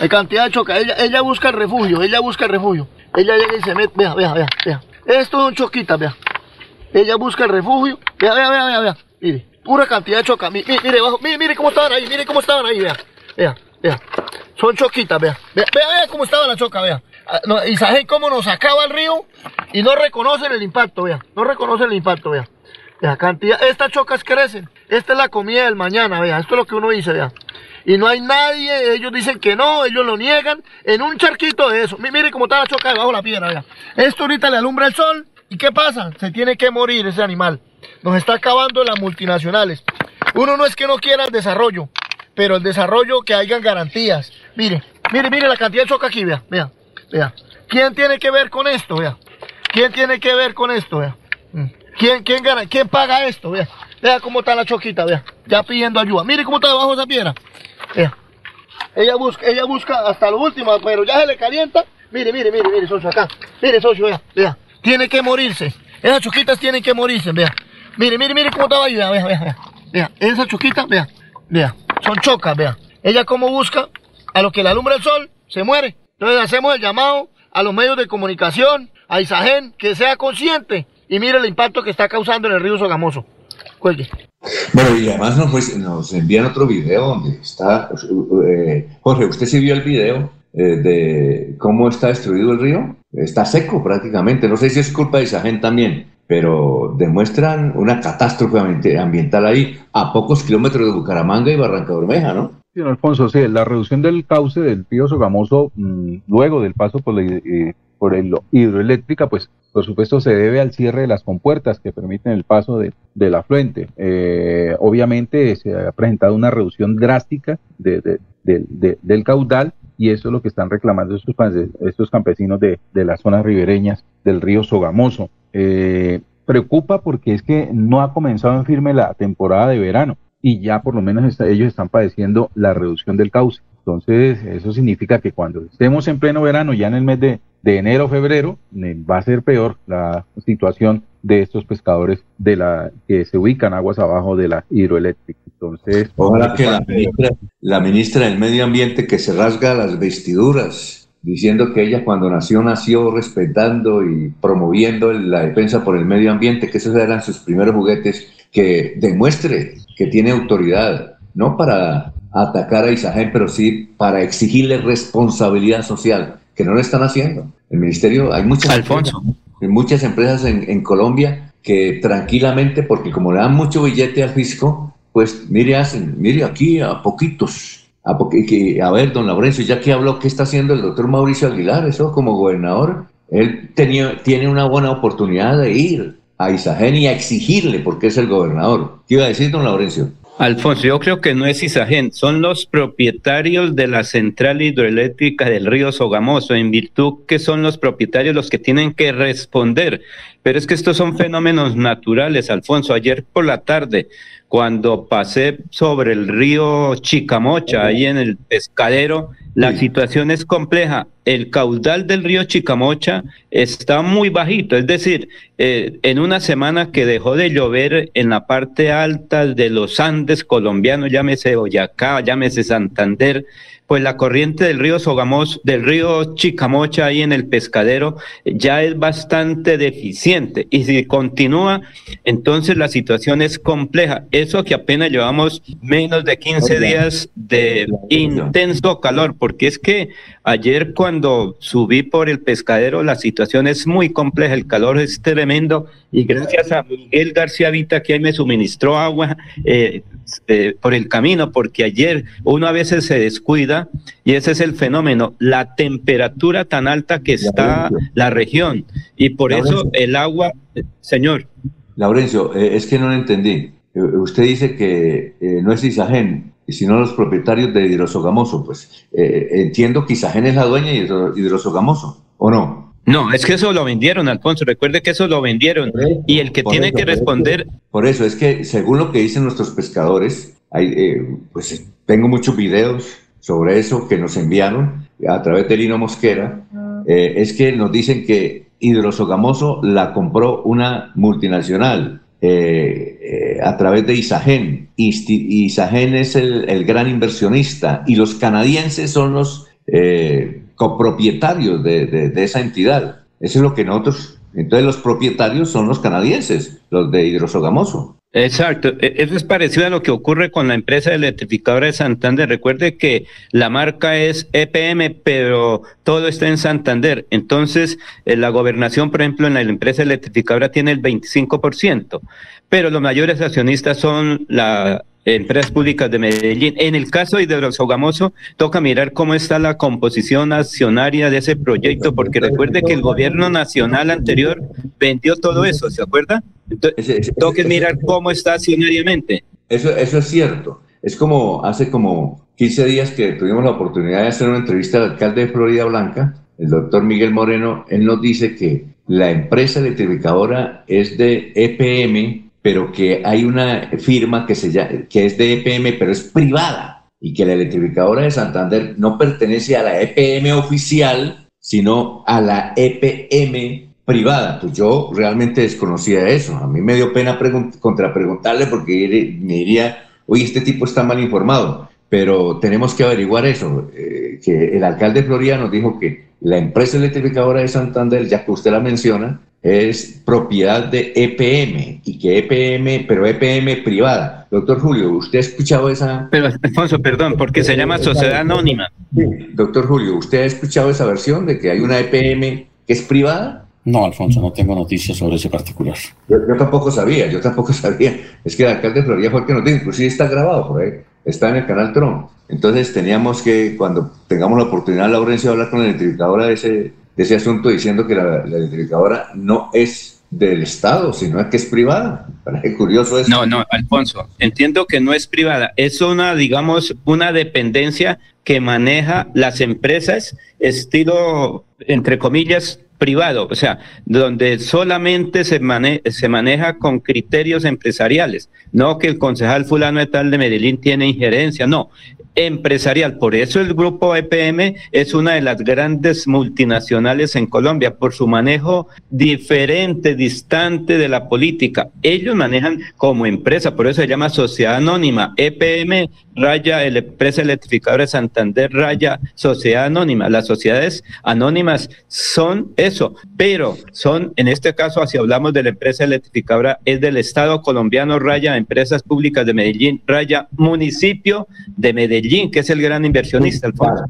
Hay cantidad de choca. Ella, ella busca el refugio, ella busca el refugio. Ella llega y se mete, vea, vea, vea, vea. Esto es un choquita, vea. Ella busca el refugio. Vea, vea, vea, vea, vea. Mire, pura cantidad de choca. Mire, mire, mire, mire cómo estaban ahí, mire cómo estaban ahí, vea. Vea, vea. Son choquitas, vea. Vea, vea, vea cómo estaba la choca, vea. Ah, y sabe cómo nos acaba el río y no reconocen el impacto, vea. No reconocen el impacto, vea. La cantidad, estas chocas crecen. Esta es la comida del mañana, vea. Esto es lo que uno dice, vea. Y no hay nadie, ellos dicen que no, ellos lo niegan, en un charquito de eso. Mire cómo está la choca debajo de la piedra, vea. Esto ahorita le alumbra el sol. ¿Y qué pasa? Se tiene que morir ese animal. Nos está acabando las multinacionales. Uno no es que no quiera el desarrollo, pero el desarrollo que hayan garantías. Mire, mire, mire la cantidad de choca aquí, vea, vea. ¿Quién tiene que ver con esto, vea? ¿Quién tiene que ver con esto, vea? Mm. ¿Quién, quién, gana? ¿Quién paga esto? Vea, vea cómo está la choquita, vea, ya pidiendo ayuda. Mire cómo está debajo de esa piedra. Vea. Ella busca, ella busca hasta lo último, pero ya se le calienta. Mire, mire, mire, mire, socio, acá. Mire, socio, vea, vea. Tiene que morirse. Esas choquitas tienen que morirse, vea. Mire, mire, mire cómo está ahí, vea, vea, vea. Vea, esas choquitas, vea, vea. Son chocas, vea. Ella como busca, a lo que le alumbra el sol, se muere. Entonces hacemos el llamado a los medios de comunicación, a Isagen, que sea consciente y mire el impacto que está causando en el río Sogamoso. Cuelgue. Bueno, y además nos, nos envían otro video donde está, eh, Jorge, ¿usted sí vio el video eh, de cómo está destruido el río? Está seco prácticamente, no sé si es culpa de Isagen también, pero demuestran una catástrofe ambiental ahí a pocos kilómetros de Bucaramanga y Barranca Bermeja, ¿no? Sí, Alfonso, sí, la reducción del cauce del río Sogamoso mm, luego del paso por, la, eh, el hidroeléctrica, pues por supuesto se debe al cierre de las compuertas que permiten el paso de, del afluente. Eh, obviamente se ha presentado una reducción drástica de, del caudal y eso es lo que están reclamando estos, estos campesinos de, las zonas ribereñas del río Sogamoso. Eh, preocupa porque es que no ha comenzado en firme la temporada de verano y ya por lo menos ellos están padeciendo la reducción del cauce. Entonces, eso significa que cuando estemos en pleno verano, ya en el mes de, enero o febrero, va a ser peor la situación de estos pescadores de la que se ubican aguas abajo de la hidroeléctrica. Entonces, ojalá que la ministra, la ministra del Medio Ambiente que se rasga las vestiduras diciendo que ella cuando nació nació respetando y promoviendo la defensa por el medio ambiente, que esos eran sus primeros juguetes, que demuestre que tiene autoridad, no para atacar a Isagen, pero sí para exigirle responsabilidad social, que no lo están haciendo. El ministerio, hay muchas Alfonso. Empresas, muchas empresas en, Colombia que tranquilamente, porque como le dan mucho billete al fisco, pues mire, hacen, mire aquí a poquitos. A, a ver, don Laurencio, ya que habló, ¿qué está haciendo el doctor Mauricio Aguilar? Eso como gobernador, él tenía, tiene una buena oportunidad de ir a Isagen y a exigirle, porque es el gobernador. ¿Qué iba a decir, don Laurencio? Alfonso, yo creo que no es Isagen, son los propietarios de la central hidroeléctrica del río Sogamoso, en virtud que son los propietarios los que tienen que responder. Pero es que estos son fenómenos naturales, Alfonso. Ayer por la tarde, cuando pasé sobre el río Chicamocha, ahí en el pescadero, la situación es compleja. El caudal del río Chicamocha está muy bajito, es decir, eh, en una semana que dejó de llover en la parte alta de los Andes colombianos, llámese Boyacá, llámese Santander, pues la corriente del río Sogamos, del río Chicamocha ahí en el pescadero ya es bastante deficiente. Y si continúa, entonces la situación es compleja. Eso que apenas llevamos menos de 15 días de intenso calor, porque es que Ayer cuando subí por el pescadero la situación es muy compleja, el calor es tremendo y gracias a Miguel García Vita que ahí me suministró agua eh, eh, por el camino, porque ayer uno a veces se descuida y ese es el fenómeno, la temperatura tan alta que está la región y por eso el agua, señor. Laurencio, eh, es que no lo entendí. usted dice que no es Isagen, sino los propietarios de Hidrosogamoso. Pues eh, entiendo que Isagen es la dueña de Hidrosogamoso, ¿o no? No, es que eso lo vendieron, Alfonso. Recuerde que eso lo vendieron. y el que tiene que responder. Por eso, es que según lo que dicen nuestros pescadores, hay, eh, pues tengo muchos videos sobre eso que nos enviaron a través de Lino Mosquera. Eh, es que nos dicen que Hidrosogamoso la compró una multinacional eh, eh, a través de Isagen. Isagen es el, gran inversionista y los canadienses son los eh, copropietarios de, esa entidad. Eso es lo que nosotros, entonces los propietarios son los canadienses, los de Hidrosogamoso. Exacto, e, eso es parecido a lo que ocurre con la empresa electrificadora de Santander. Recuerde que la marca es EPM, pero todo está en Santander. Entonces, eh, la gobernación, por ejemplo, en la empresa electrificadora tiene el 25%, pero los mayores accionistas son la empresas públicas de Medellín. En el caso de Hidrosogamoso, toca mirar cómo está la composición accionaria de ese proyecto, porque recuerde que el gobierno nacional anterior vendió todo eso, ¿se acuerda? Entonces, toca mirar cómo está accionariamente. Eso, eso es cierto. Es como hace como 15 días que tuvimos la oportunidad de hacer una entrevista al alcalde de Florida Blanca, el doctor Miguel Moreno. Él nos dice que la empresa electrificadora es de EPM, pero que hay una firma que, se que es de EPM, pero es privada, y que la electrificadora de Santander no pertenece a la EPM oficial, sino a la EPM privada. Pues yo realmente desconocía eso. A mí me dio pena contrapreguntarle porque me diría, oye, este tipo está mal informado. Pero tenemos que averiguar eso. Eh, que el alcalde de Florida nos dijo que la empresa electrificadora de Santander, ya que usted la menciona, es propiedad de EPM y que EPM, pero EPM privada. Doctor Julio, ¿usted ha escuchado esa? Pero Alfonso, perdón, porque se llama sociedad anónima. Doctor Julio, ¿usted ha escuchado esa versión de que hay una EPM que es privada? No, Alfonso, no tengo noticias sobre ese particular. Yo, tampoco sabía, yo tampoco (laughs) sabía. Es que el alcalde de Florida fue el que nos dijo, inclusive está grabado por ahí, está en el canal Tron. Entonces teníamos que, cuando tengamos la oportunidad, Laurencio, de hablar con la identificadora de ese de ese asunto diciendo que la, electrificadora no es del Estado, sino que es privada. Parece curioso eso. No, no, Alfonso, entiendo que no es privada, es una, digamos, una dependencia que maneja las empresas estilo, entre comillas, privado, o sea, donde solamente se, se maneja con criterios empresariales, no que el concejal fulano de tal de Medellín tiene injerencia, no, empresarial. Por eso el grupo EPM es una de las grandes multinacionales en Colombia, por su manejo diferente, distante de la política. Ellos manejan como empresa, por eso se llama sociedad anónima. EPM raya la empresa electrificadora de Santander raya sociedad anónima. Las sociedades anónimas son eso, pero son, en este caso, si hablamos de la empresa electrificadora, es del Estado colombiano raya empresas públicas de Medellín raya municipio de Medellín que es el gran inversionista, Alfonso.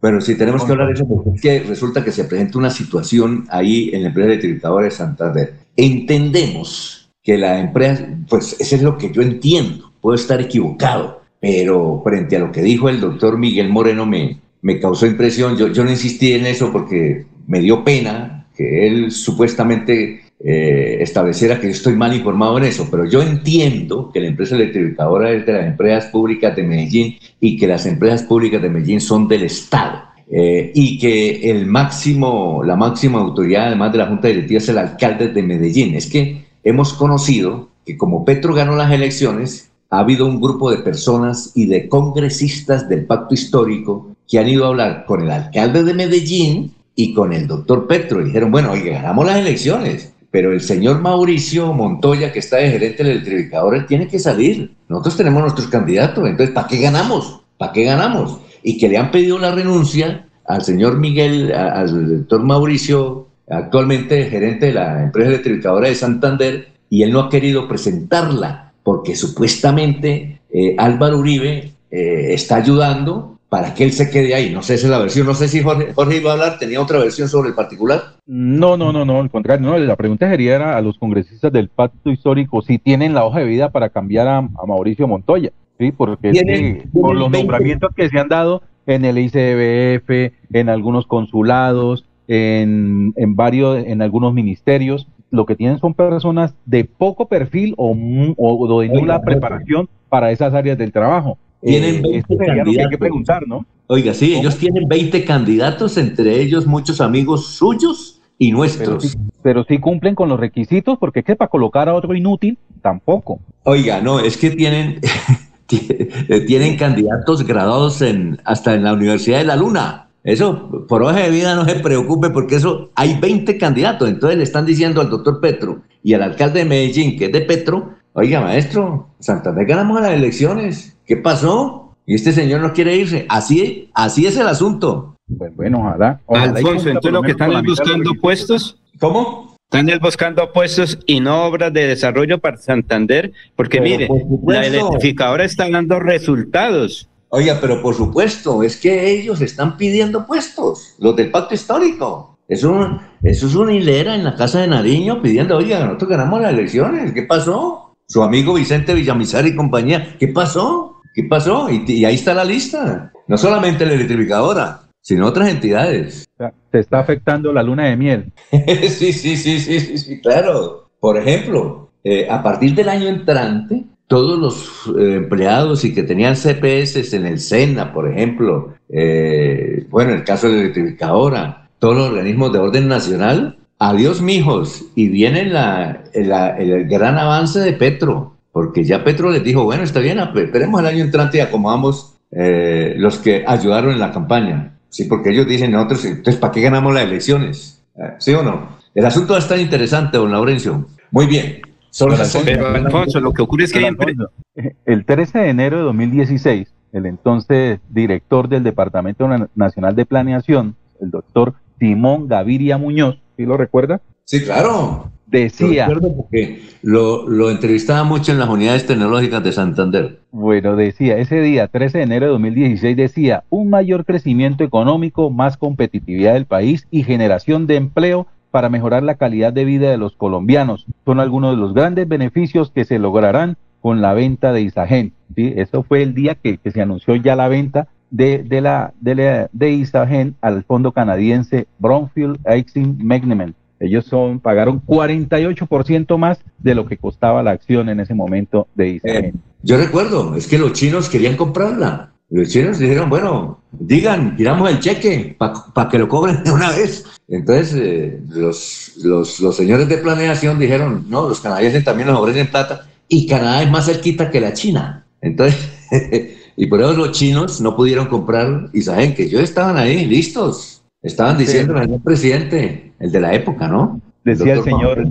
Bueno, sí, tenemos que hablar de eso porque es que resulta que se presenta una situación ahí en la empresa electrificadora de Santander. Entendemos que la empresa, pues eso es lo que yo entiendo, puedo estar equivocado, pero frente a lo que dijo el doctor Miguel Moreno me, me causó impresión, yo, yo no insistí en eso porque me dio pena que él supuestamente eh, estableciera que yo estoy mal informado en eso, pero yo entiendo que la empresa electrificadora es de las empresas públicas de Medellín y que las empresas públicas de Medellín son del Estado. Eh, y que el máximo, la máxima autoridad, además de la Junta Directiva, es el alcalde de Medellín. Es que hemos conocido que como Petro ganó las elecciones, ha habido un grupo de personas y de congresistas del pacto histórico que han ido a hablar con el alcalde de Medellín y con el doctor Petro. Dijeron, bueno, oye, ganamos las elecciones pero el señor Mauricio Montoya, que está de gerente del electrificador, él tiene que salir. Nosotros tenemos nuestros candidatos, entonces, ¿para qué ganamos? ¿Para qué ganamos? Y que le han pedido la renuncia al señor Miguel, al doctor Mauricio, actualmente gerente de la empresa electrificadora de Santander, y él no ha querido presentarla porque supuestamente eh, Álvaro Uribe eh, está ayudando para que él se quede ahí. No sé, esa es la versión. No sé si Jorge, Jorge iba a hablar, tenía otra versión sobre el particular. No, no, no, no, al contrario. No, la pregunta sería era a los congresistas del pacto histórico si tienen la hoja de vida para cambiar a, a Mauricio Montoya. Sí, porque que por los 20 nombramientos que se han dado en el ICBF, en algunos consulados, en, en varios, en algunos ministerios, lo que tienen son personas de poco perfil o, o de nula preparación para esas áreas del trabajo. Tienen Eh, 20 esto sería lo que hay que candidatos. preguntar, ¿no? Oiga, sí, ellos tienen 20 candidatos, entre ellos muchos amigos suyos y Pero nuestros. sí, pero sí cumplen con los requisitos, porque es que para colocar a otro inútil, tampoco. Oiga, no, es que tienen, (laughs) eh, tienen candidatos graduados en, hasta en la Universidad de la Luna. Eso, por hoja de vida no se preocupe porque eso hay 20 candidatos. Entonces le están diciendo al doctor Petro y al alcalde de Medellín, que es de Petro, oiga, maestro, Santander ganamos las elecciones. ¿Qué pasó? Y este señor no quiere irse. Así, así es el asunto. Pues bueno, ojalá. ojalá Alfonso, entonces lo que están es buscando puestos. ¿Cómo? Están es buscando puestos y no obras de desarrollo para Santander, porque Pero mire, por la electrificadora está dando resultados. Oiga, pero por supuesto, es que ellos están pidiendo puestos, los del pacto histórico. Es un, eso es una hilera en la casa de Nariño pidiendo, oiga, nosotros ganamos las elecciones, ¿qué pasó? Su amigo Vicente Villamizar y compañía, ¿qué pasó? ¿Qué pasó? Y, y ahí está la lista. No solamente la electrificadora, sino otras entidades. O sea, te está afectando la luna de miel. (laughs) sí, sí, sí, sí, sí, sí, claro. Por ejemplo, eh, a partir del año entrante, todos los eh, empleados y que tenían CPS en el SENA, por ejemplo, eh, bueno, el caso de la electrificadora, todos los organismos de orden nacional, adiós mijos, y viene la, la- el gran avance de Petro, porque ya Petro les dijo, bueno, está bien, esperemos el año entrante y acomodamos eh, los que ayudaron en la campaña. Sí, porque ellos dicen nosotros, entonces, ¿para qué ganamos las elecciones? Eh, ¿Sí o no? El asunto es tan interesante, don Laurencio. Muy bien. Son las Pero Alfonso, lo que ocurre es que Alfonso, eh, El 13 de enero de 2016, el entonces director del Departamento Na- Nacional de Planeación, el doctor Simón Gaviria Muñoz, ¿sí lo recuerda? Sí, claro. Decía, Lo porque lo, lo entrevistaba mucho en las unidades tecnológicas de Santander. bueno, decía, ese día, 13 de enero de 2016, decía, un mayor crecimiento económico, más competitividad del país y generación de empleo para mejorar la calidad de vida de los colombianos. Son algunos de los grandes beneficios que se lograrán con la venta de Isagen. ¿sí? Eso fue el día que, que se anunció ya la venta de, de la, de, la- de Isagen al fondo canadiense Brownfield Exim Magnement. Ellos son, pagaron 48% más de lo que costaba la acción en ese momento de Isagen. Yo recuerdo, es que los chinos querían comprarla. Los chinos dijeron, bueno, digan, tiramos el cheque para que lo cobren de una vez. Entonces, eh, los, los, los señores de planeación dijeron, no, los canadienses también nos ofrecen plata y Canadá es más cerquita que la China. Entonces, (laughs) y por eso los chinos no pudieron comprar Isagen, que ellos estaban ahí, listos. Estaban diciendo al señor presidente, el de la época, ¿no? Decía el señor-.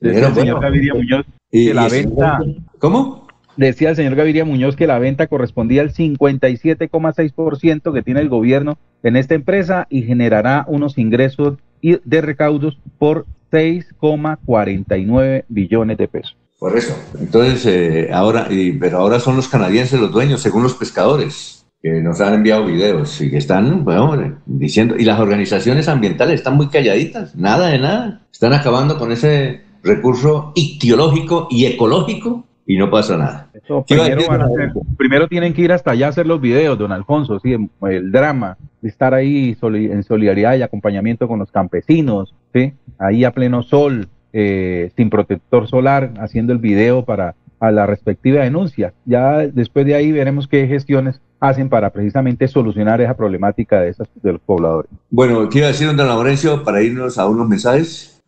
Decía el señor Gaviria Muñoz y- que la venta... ¿Cómo? Decía el señor Gaviria Muñoz que la venta correspondía al 57,6% que tiene el gobierno en esta empresa y generará unos ingresos y- de recaudos por 6,49 billones de pesos. Por eso. Entonces, eh, ahora, y- pero ahora son los canadienses los dueños, según los pescadores, que nos han enviado videos y que están, bueno, hombre, diciendo, y las organizaciones ambientales están muy calladitas, nada de nada. Están acabando con ese recurso ictiológico y ecológico y no pasa nada. Eso ¿Qué iba a primero, decir, van a don hacer- primero tienen que ir hasta allá a hacer los videos, don Alfonso, sí, el, drama de estar ahí en solidaridad y acompañamiento con los campesinos, sí, ahí a pleno sol, eh, sin protector solar, haciendo el video para a la respectiva denuncia. Ya después de ahí veremos qué gestiones hacen para precisamente solucionar esa problemática de, esas, de los pobladores. Bueno, ¿qué iba a decir, don Laurencio, para irnos a unos mensajes?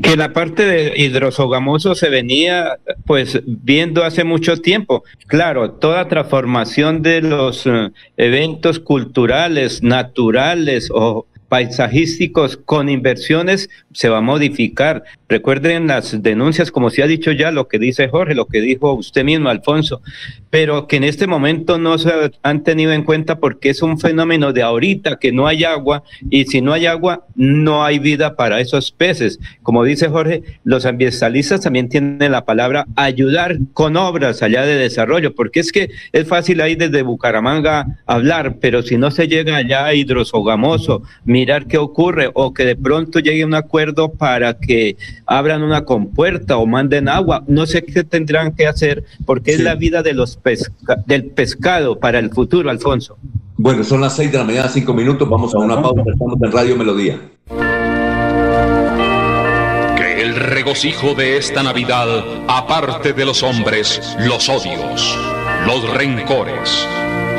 que la parte de hidrosogamoso se venía pues viendo hace mucho tiempo. Claro, toda transformación de los eh, eventos culturales, naturales o paisajísticos con inversiones se va a modificar. Recuerden las denuncias, como se ha dicho ya, lo que dice Jorge, lo que dijo usted mismo, Alfonso, pero que en este momento no se han tenido en cuenta porque es un fenómeno de ahorita que no hay agua y si no hay agua no hay vida para esos peces. Como dice Jorge, los ambientalistas también tienen la palabra ayudar con obras allá de desarrollo, porque es que es fácil ahí desde Bucaramanga hablar, pero si no se llega allá a Hidrosogamoso, mirar qué ocurre o que de pronto llegue un acuerdo para que abran una compuerta o manden agua. No sé qué tendrán que hacer porque es la vida de los del pescado para el futuro, Alfonso. Bueno, son las seis de la mañana, cinco minutos. Vamos a una pausa. Estamos en Radio Melodía. Que el regocijo de esta Navidad aparte de los hombres los odios, los rencores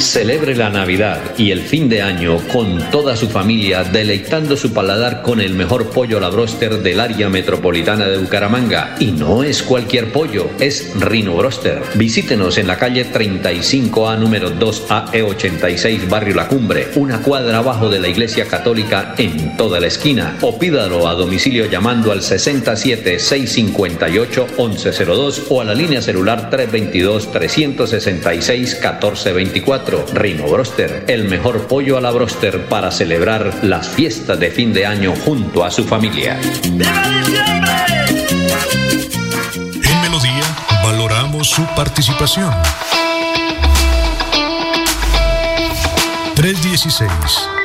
Celebre la Navidad y el fin de año con toda su familia, deleitando su paladar con el mejor pollo a la broster del área metropolitana de Bucaramanga. Y no es cualquier pollo, es Rino Broster. Visítenos en la calle 35A número 2AE86 Barrio La Cumbre, una cuadra abajo de la Iglesia Católica en toda la esquina. O pídalo a domicilio llamando al 67 658 1102 o a la línea celular 322 366 1424. Rino Broster, el mejor pollo a la broster para celebrar las fiestas de fin de año junto a su familia. En Melodía valoramos su participación. 316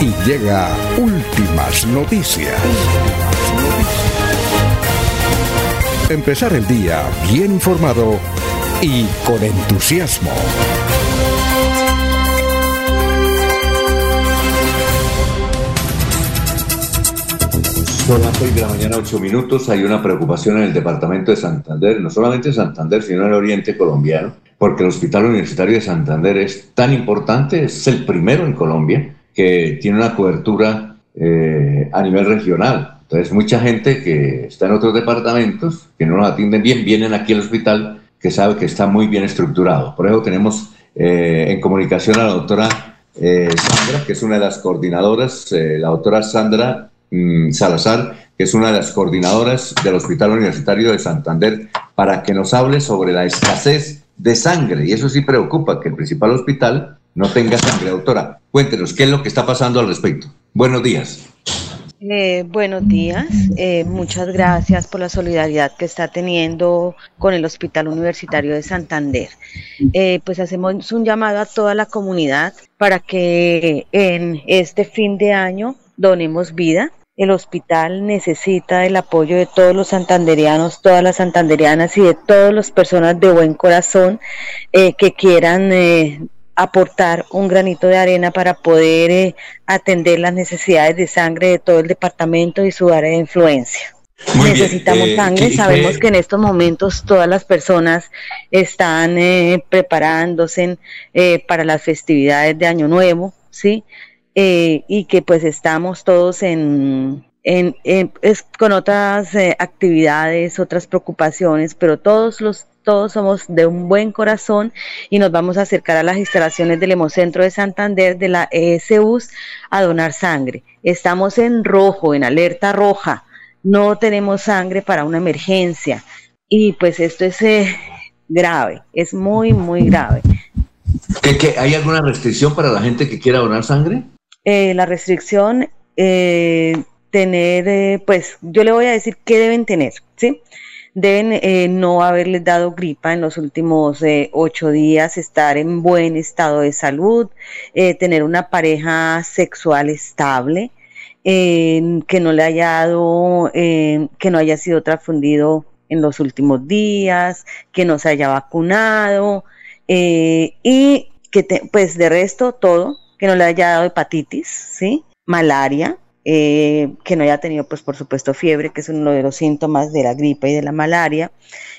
y llega últimas noticias. Empezar el día bien informado y con entusiasmo. Son las 6 de la mañana, 8 minutos. Hay una preocupación en el departamento de Santander, no solamente en Santander, sino en el oriente colombiano, porque el Hospital Universitario de Santander es tan importante, es el primero en Colombia que tiene una cobertura eh, a nivel regional. Entonces, mucha gente que está en otros departamentos, que no nos atienden bien, vienen aquí al hospital, que sabe que está muy bien estructurado. Por eso tenemos eh, en comunicación a la doctora eh, Sandra, que es una de las coordinadoras, la doctora Sandra mm, Salazar, que es una de las coordinadoras del Hospital Universitario de Santander, para que nos hable sobre la escasez de sangre. Y eso sí preocupa, que el principal hospital no tenga sangre. Doctora, cuéntenos, ¿qué es lo que está pasando al respecto? Buenos días. Eh, buenos días, eh, muchas gracias por la solidaridad que está teniendo con el Hospital Universitario de Santander. Eh, pues hacemos un llamado a toda la comunidad para que en este fin de año donemos vida. El hospital necesita el apoyo de todos los santanderianos, todas las santanderianas y de todas las personas de buen corazón que quieran aportar un granito de arena para poder eh, atender las necesidades de sangre de todo el departamento y su área de influencia. Necesitamos eh, sangre, sabemos que en estos momentos todas las personas están eh, preparándose para las festividades de Año Nuevo, ¿sí? y que pues estamos todos en, en, con otras actividades, otras preocupaciones, pero todos los todos somos de un buen corazón y nos vamos a acercar a las instalaciones del Hemocentro de Santander de la ESUS a donar sangre. Estamos en rojo, en alerta roja. No tenemos sangre para una emergencia. Y pues esto es eh, grave, es muy, muy grave. ¿Qué, hay alguna restricción para la gente que quiera donar sangre? Eh, la restricción, eh, tener, pues yo le voy a decir qué deben tener, ¿sí? deben eh, no haberles dado gripa en los últimos eh, ocho días, estar en buen estado de salud, eh, tener una pareja sexual estable, eh, que no le haya dado, eh, que no haya sido transfundido en los últimos días, que no se haya vacunado eh, y que te- pues de resto todo, que no le haya dado hepatitis, ¿sí? Malaria, eh, que no haya tenido pues por supuesto fiebre, que es uno de los síntomas de la gripe y de la malaria.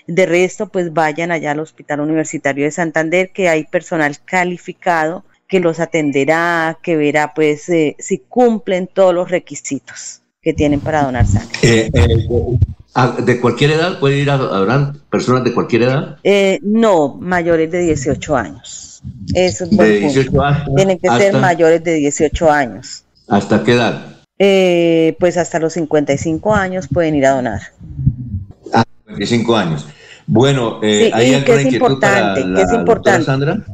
De resto pues vayan allá al Hospital Universitario de Santander, que hay personal calificado que los atenderá, que verá pues eh, si cumplen todos los requisitos que tienen para donar sangre. Eh, eh, ¿De cualquier edad puede ir a, donar personas de cualquier edad? Eh, no, mayores de 18 años. Eso es De buen punto. 18 años Tienen que ser mayores de 18 años. ¿Hasta qué edad? Eh, pues hasta los 55 años pueden ir a donar. 25 años. Bueno, eh, Sí, ¿hay alguna que es para importante, la que es importante. Sandra?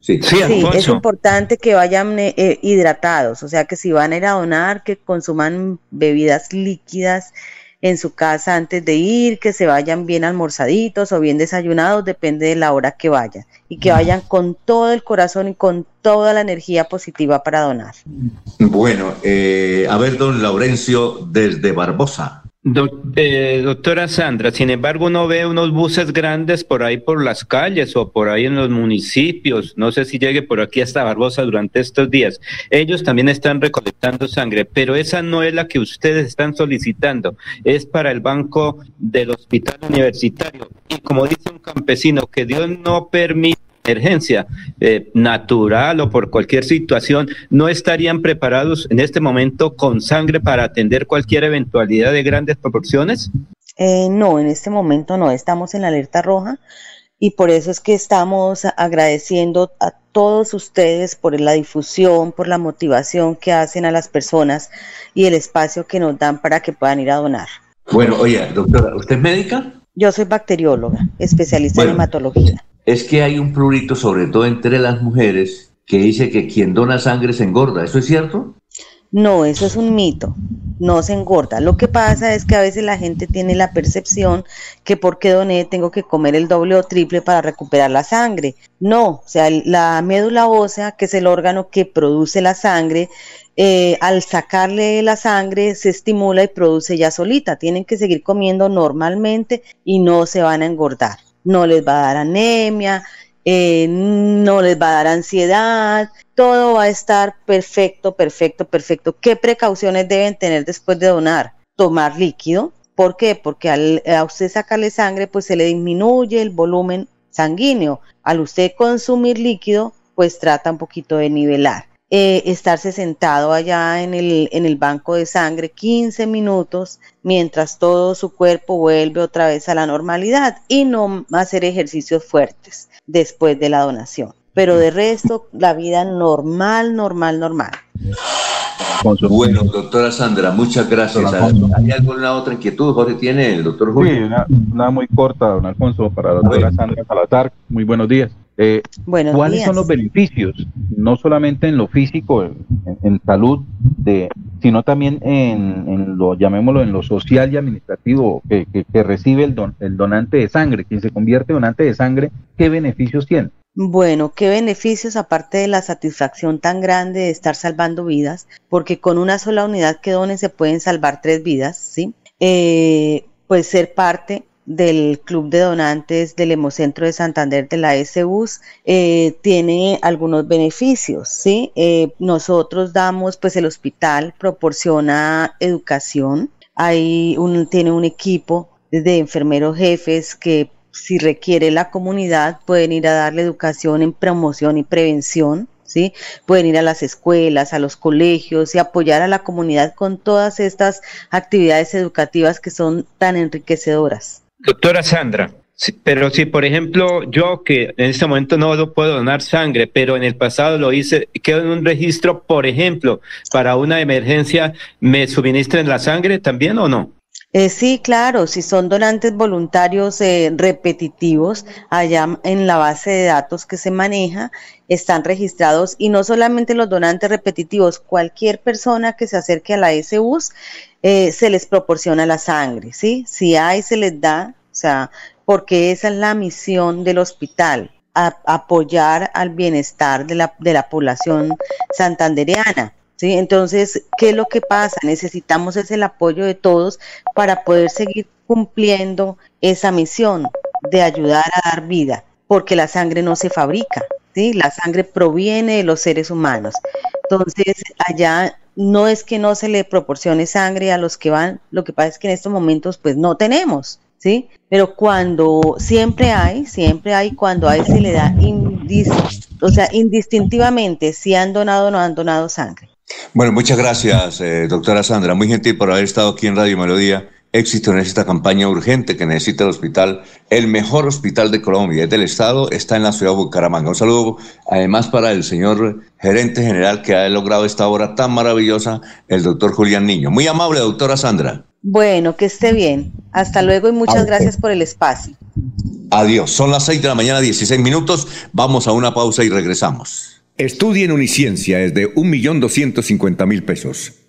Sí, Sí, es importante que vayan eh, eh, hidratados, o sea que si van a ir a donar, que consuman bebidas líquidas en su casa antes de ir, que se vayan bien almorzaditos o bien desayunados, depende de la hora que vayan, y que vayan con todo el corazón y con toda la energía positiva para donar. Bueno, eh, a ver, don Laurencio, desde Barbosa. Eh, doctora Sandra, sin embargo, uno ve unos buses grandes por ahí por las calles o por ahí en los municipios. No sé si llegue por aquí hasta Barbosa durante estos días. Ellos también están recolectando sangre, pero esa no es la que ustedes están solicitando. Es para el banco del hospital universitario. Y como dice un campesino, que Dios no permite emergencia eh, natural o por cualquier situación, no estarían preparados en este momento con sangre para atender cualquier eventualidad de grandes proporciones? Eh, no, en este momento no, estamos en la alerta roja y por eso es que estamos agradeciendo a todos ustedes por la difusión, por la motivación que hacen a las personas y el espacio que nos dan para que puedan ir a donar. Bueno, oye, doctora, ¿usted es médica? Yo soy bacterióloga, especialista en hematología. Es que hay un prurito, sobre todo entre las mujeres, que dice que quien dona sangre se engorda. ¿Eso es cierto? No, eso es un mito, no se engorda. Lo que pasa es que a veces la gente tiene la percepción que porque doné tengo que comer el doble o triple para recuperar la sangre. No, o sea, la médula ósea, que es el órgano que produce la sangre, eh, al sacarle la sangre se estimula y produce ya solita. Tienen que seguir comiendo normalmente y no se van a engordar. No les va a dar anemia, eh, no les va a dar ansiedad, todo va a estar perfecto, perfecto, perfecto. ¿Qué precauciones deben tener después de donar? Tomar líquido. ¿Por qué? Porque al, a usted sacarle sangre, pues se le disminuye el volumen sanguíneo. Al usted consumir líquido, pues trata un poquito de nivelar. Eh, estarse sentado allá en el, en el banco de sangre 15 minutos mientras todo su cuerpo vuelve otra vez a la normalidad y no hacer ejercicios fuertes después de la donación. Pero de resto, la vida normal, normal, normal. Bueno, doctora Sandra, muchas gracias. ¿Hay alguna otra inquietud, Jorge, tiene el doctor Sí, Julio? una, una muy corta, don Alfonso, para la doctora Sandra Salazar. Muy buenos días. Eh, ¿Cuáles días. son los beneficios, no solamente en lo físico, en, en salud, de, sino también en, en lo, llamémoslo, en lo social y administrativo que, que- que recibe el, don- el donante de sangre, quien se convierte en donante de sangre, ¿qué beneficios tiene? Bueno, qué beneficios aparte de la satisfacción tan grande de estar salvando vidas, porque con una sola unidad que donen se pueden salvar tres vidas, ¿sí? Eh, pues ser parte del Club de Donantes del Hemocentro de Santander de la SUS eh, tiene algunos beneficios, ¿sí? Eh, nosotros damos, pues el hospital proporciona educación, hay un, tiene un equipo de enfermeros jefes que si requiere la comunidad pueden ir a darle educación en promoción y prevención, ¿sí? Pueden ir a las escuelas, a los colegios y apoyar a la comunidad con todas estas actividades educativas que son tan enriquecedoras. Doctora Sandra, pero si por ejemplo yo que en este momento no lo puedo donar sangre, pero en el pasado lo hice, quedo en un registro, por ejemplo, para una emergencia, ¿me suministren la sangre también o no? Eh, sí, claro, si son donantes voluntarios eh, repetitivos, allá en la base de datos que se maneja, están registrados y no solamente los donantes repetitivos, cualquier persona que se acerque a la SUS eh, se les proporciona la sangre, ¿sí? Si hay, se les da O sea, porque esa es la misión del hospital, apoyar al bienestar de la, de la población santandereana. ¿sí? Entonces, ¿qué es lo que pasa? Necesitamos ese el apoyo de todos para poder seguir cumpliendo esa misión de ayudar a dar vida, porque la sangre no se fabrica, ¿sí? La sangre proviene de los seres humanos. Entonces, allá no es que no se le proporcione sangre a los que van, lo que pasa es que en estos momentos pues no tenemos, ¿sí? Pero cuando siempre hay, siempre hay, cuando hay se le da, o sea, indistintivamente si han donado o no han donado sangre. Bueno, muchas gracias, eh, doctora Sandra. Muy gentil por haber estado aquí en Radio Melodía éxito en esta campaña urgente que necesita el hospital, el mejor hospital de Colombia, es del Estado, está en la ciudad de Bucaramanga. Un saludo además para el señor gerente general que ha logrado esta obra tan maravillosa, el doctor Julián Niño. Muy amable, doctora Sandra. Bueno, que esté bien. Hasta luego y muchas gracias por el espacio. Adiós. Son las 6 de la mañana, 16 minutos. Vamos a una pausa y regresamos. Estudie en Uniciencia es de 1.250.000 pesos.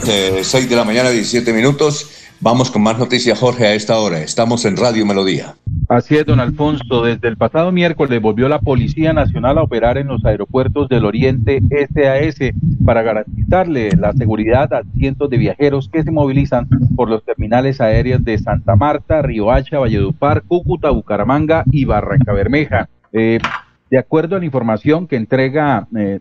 Son las 6 eh, de la mañana, 17 minutos. Vamos con más noticias, Jorge, a esta hora. Estamos en Radio Melodía. Así es, don Alfonso. Desde el pasado miércoles volvió la Policía Nacional a operar en los aeropuertos del Oriente SAS para garantizarle la seguridad a cientos de viajeros que se movilizan por los terminales aéreos de Santa Marta, Río Hacha, Valledupar, Cúcuta, Bucaramanga y Barranca Bermeja. Eh, de acuerdo a la información que entrega eh,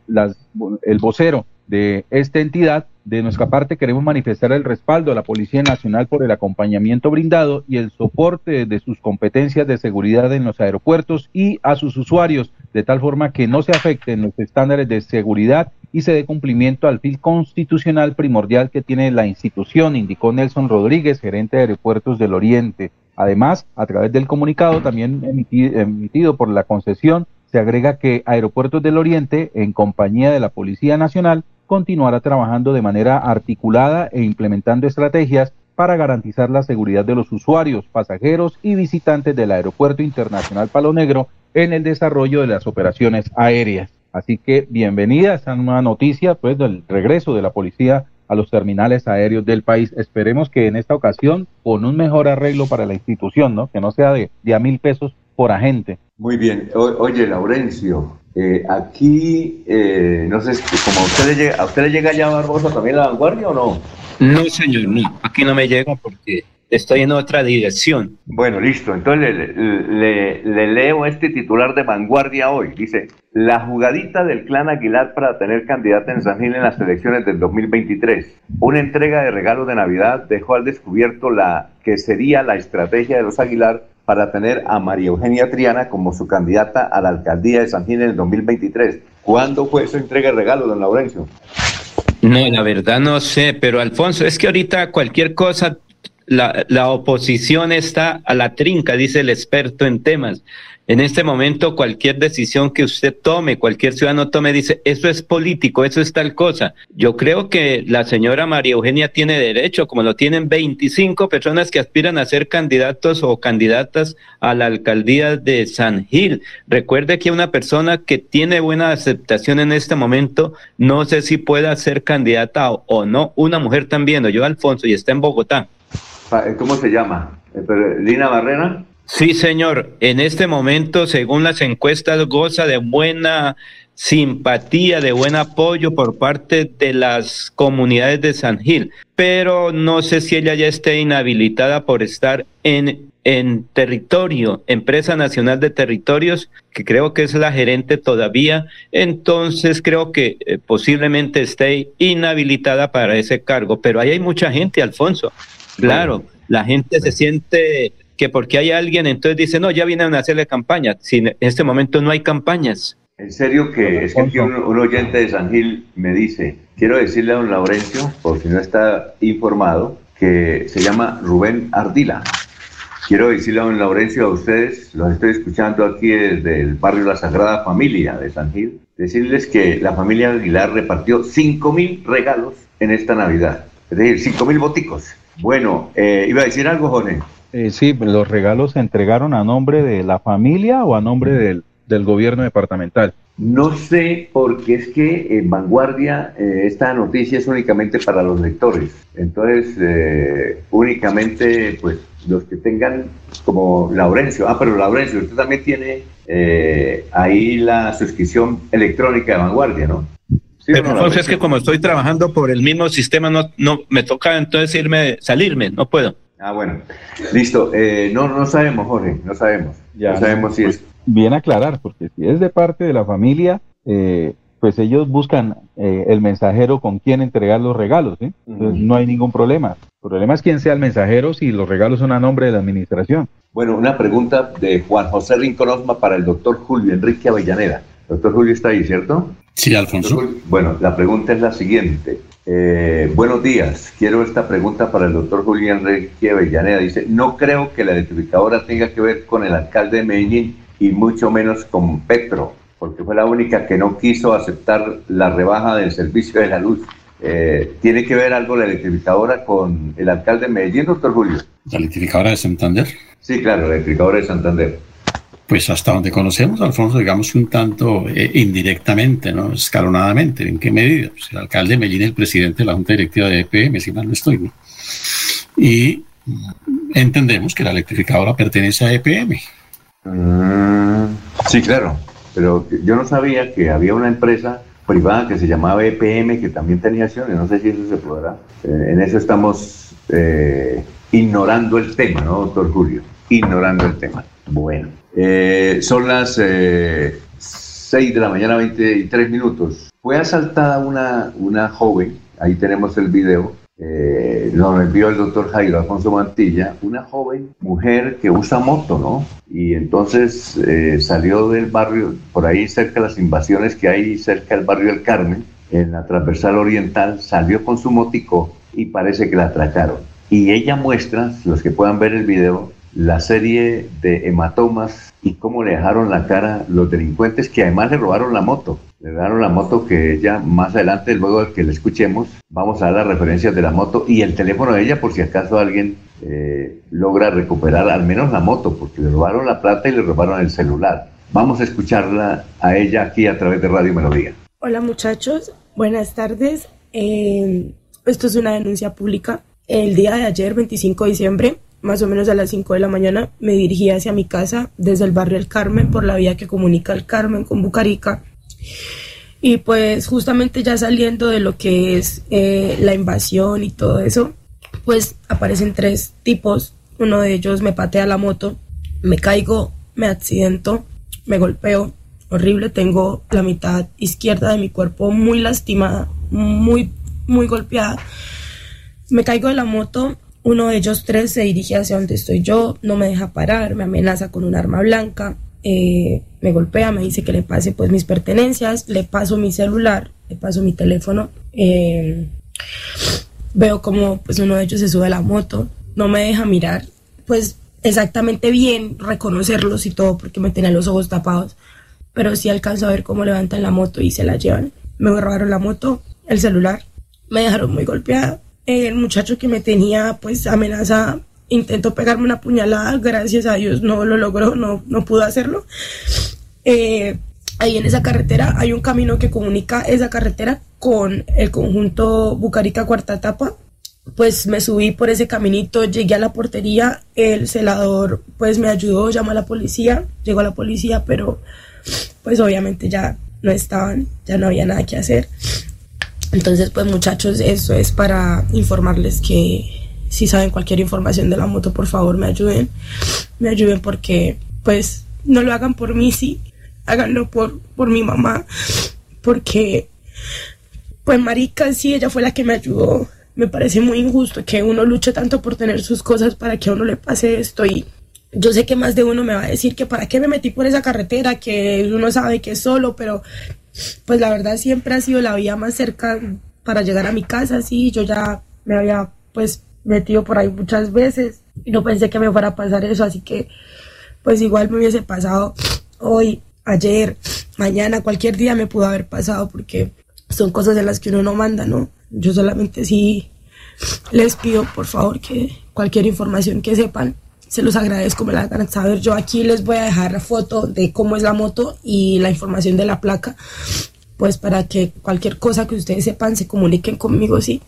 el vocero de esta entidad, de nuestra parte queremos manifestar el respaldo a la Policía Nacional por el acompañamiento brindado y el soporte de sus competencias de seguridad en los aeropuertos y a sus usuarios, de tal forma que no se afecten los estándares de seguridad y se dé cumplimiento al fin constitucional primordial que tiene la institución, indicó Nelson Rodríguez, gerente de Aeropuertos del Oriente. Además, a través del comunicado también emitido por la concesión, se agrega que Aeropuertos del Oriente, en compañía de la Policía Nacional, continuará trabajando de manera articulada e implementando estrategias para garantizar la seguridad de los usuarios, pasajeros y visitantes del Aeropuerto Internacional Palo Negro en el desarrollo de las operaciones aéreas. Así que bienvenida a esta nueva noticia pues del regreso de la policía a los terminales aéreos del país. Esperemos que en esta ocasión con un mejor arreglo para la institución, ¿no? Que no sea de, de a mil pesos por agente. Muy bien. oye, Laurencio, eh, aquí, eh, no sé, como a usted, le llega, ¿a usted le llega ya Barbosa también la vanguardia o no? No, señor, no. Aquí no me llega porque estoy en otra dirección. Bueno, listo. Entonces le, le, leo este titular de vanguardia hoy. Dice, la jugadita del clan Aguilar para tener candidata en San Gil en las elecciones del 2023. Una entrega de regalos de Navidad dejó al descubierto la que sería la estrategia de los Aguilar para tener a María Eugenia Triana como su candidata a la alcaldía de San Gil en el 2023. ¿Cuándo fue esa entrega de regalo, don Laurencio? No, la verdad no sé, pero Alfonso, es que ahorita cualquier cosa, la, la oposición está a la trinca, dice el experto en temas. En este momento, cualquier decisión que usted tome, cualquier ciudadano tome, dice, eso es político, eso es tal cosa. Yo creo que la señora María Eugenia tiene derecho, como lo tienen 25 personas que aspiran a ser candidatos o candidatas a la alcaldía de San Gil. Recuerde que una persona que tiene buena aceptación en este momento, no sé si pueda ser candidata o, no. Una mujer también, yo, Alfonso, y está en Bogotá. ¿Cómo se llama? Eh, ¿Lina Barrera? Sí, señor. En este momento, según las encuestas, goza de buena simpatía, de buen apoyo por parte de las comunidades de San Gil, pero no sé si ella ya esté inhabilitada por estar en, en territorio, Empresa Nacional de Territorios, que creo que es la gerente todavía, entonces creo que eh, posiblemente esté inhabilitada para ese cargo, pero ahí hay mucha gente, Alfonso, claro, la gente se siente que porque hay alguien, entonces dice, no, ya vienen a hacerle campaña, si en este momento no hay campañas. En serio que es que aquí un, un oyente de San Gil me dice, quiero decirle a don Laurencio, por si no está informado, que se llama Rubén Ardila. Quiero decirle a don Laurencio, a ustedes, los estoy escuchando aquí desde el barrio La Sagrada Familia de San Gil, decirles que la familia Aguilar repartió 5 mil regalos en esta Navidad. Es decir, 5 mil boticos. Bueno, eh, iba a decir algo, Jorge. Eh, sí, los regalos se entregaron a nombre de la familia o a nombre del, del gobierno departamental. No sé, porque es que en Vanguardia eh, esta noticia es únicamente para los lectores. Entonces, eh, únicamente, pues, los que tengan como Laurencio. Ah, pero Laurencio, usted también tiene eh, ahí la suscripción electrónica de Vanguardia, ¿no? ¿Sí Pero no, Alfonso, es que como estoy trabajando por el mismo sistema, no, no me toca entonces irme, salirme, no puedo. Ah, bueno. Listo. Eh, no, no sabemos, Jorge, no sabemos. Ya, no sabemos si es... Bien aclarar, porque si es de parte de la familia, eh, pues ellos buscan eh, el mensajero con quien entregar los regalos, ¿sí? Entonces no hay ningún problema. El problema es quién sea el mensajero si los regalos son a nombre de la administración. Bueno, una pregunta de Juan José Rincón Osma para el doctor Julio Enrique Avellaneda. Doctor Julio está ahí, ¿cierto? Sí, Alfonso. Bueno, la pregunta es la siguiente. Eh, buenos días. Quiero esta pregunta para el doctor Julio Enrique Avellaneda. Dice, no creo que la electrificadora tenga que ver con el alcalde de Medellín y mucho menos con Petro, porque fue la única que no quiso aceptar la rebaja del servicio de la luz. Eh, ¿Tiene que ver algo la electrificadora con el alcalde de Medellín, doctor Julio? La electrificadora de Santander. Sí, claro, la electrificadora de Santander. Pues hasta donde conocemos, Alfonso, digamos un tanto eh, indirectamente, ¿no? Escalonadamente. ¿En qué medida? Pues el alcalde de Medellín, el presidente de la Junta Directiva de EPM, si mal no estoy, ¿no? Y entendemos que la electrificadora pertenece a EPM. Mm, sí, claro, pero yo no sabía que había una empresa privada que se llamaba EPM que también tenía acciones, no sé si eso se podrá. Eh, en eso estamos eh, ignorando el tema, ¿no, doctor Julio? Ignorando el tema. Bueno, eh, son las eh, 6 de la mañana, 23 minutos. Fue asaltada una, una joven, ahí tenemos el video, eh, lo envió el doctor Jairo Alfonso Mantilla, una joven mujer que usa moto, ¿no? Y entonces eh, salió del barrio, por ahí cerca de las invasiones que hay cerca del barrio del Carmen, en la transversal oriental, salió con su motico y parece que la atracaron. Y ella muestra, los que puedan ver el video, la serie de hematomas y cómo le dejaron la cara los delincuentes que además le robaron la moto. Le robaron la moto que ella más adelante, luego de que la escuchemos, vamos a dar las referencias de la moto y el teléfono de ella por si acaso alguien eh, logra recuperar al menos la moto, porque le robaron la plata y le robaron el celular. Vamos a escucharla a ella aquí a través de Radio Melodía. Hola muchachos, buenas tardes. Eh, esto es una denuncia pública. El día de ayer, 25 de diciembre, más o menos a las 5 de la mañana, me dirigí hacia mi casa desde el barrio El Carmen por la vía que comunica el Carmen con Bucarica. Y pues justamente ya saliendo de lo que es eh, la invasión y todo eso, pues aparecen tres tipos. Uno de ellos me patea la moto, me caigo, me accidento, me golpeo. Horrible, tengo la mitad izquierda de mi cuerpo muy lastimada, muy, muy golpeada. Me caigo de la moto, uno de ellos tres se dirige hacia donde estoy yo, no me deja parar, me amenaza con un arma blanca, eh, me golpea, me dice que le pase pues mis pertenencias, le paso mi celular, le paso mi teléfono, eh, veo como pues uno de ellos se sube a la moto, no me deja mirar pues exactamente bien, reconocerlos y todo porque me tenía los ojos tapados, pero sí alcanzo a ver cómo levantan la moto y se la llevan. Me robaron la moto, el celular, me dejaron muy golpeada. El muchacho que me tenía pues amenaza intentó pegarme una puñalada, gracias a Dios no lo logró, no, no pudo hacerlo. Eh, ahí en esa carretera hay un camino que comunica esa carretera con el conjunto Bucarica Cuarta Etapa. Pues me subí por ese caminito, llegué a la portería, el celador pues me ayudó, llamó a la policía, llegó a la policía, pero pues obviamente ya no estaban, ya no había nada que hacer. Entonces, pues muchachos, eso es para informarles que si saben cualquier información de la moto, por favor me ayuden. Me ayuden porque, pues, no lo hagan por mí, sí. Háganlo por, por mi mamá. Porque, pues, marica, sí, ella fue la que me ayudó. Me parece muy injusto que uno luche tanto por tener sus cosas para que a uno le pase esto y yo sé que más de uno me va a decir que para qué me metí por esa carretera, que uno sabe que es solo, pero pues la verdad siempre ha sido la vía más cerca para llegar a mi casa, sí, yo ya me había pues metido por ahí muchas veces y no pensé que me fuera a pasar eso, así que pues igual me hubiese pasado hoy, ayer, mañana, cualquier día me pudo haber pasado porque son cosas de las que uno no manda, ¿no? Yo solamente sí les pido por favor que cualquier información que sepan se los agradezco, me la hagan saber. Yo aquí les voy a dejar la foto de cómo es la moto y la información de la placa, pues para que cualquier cosa que ustedes sepan se comuniquen conmigo, ¿sí?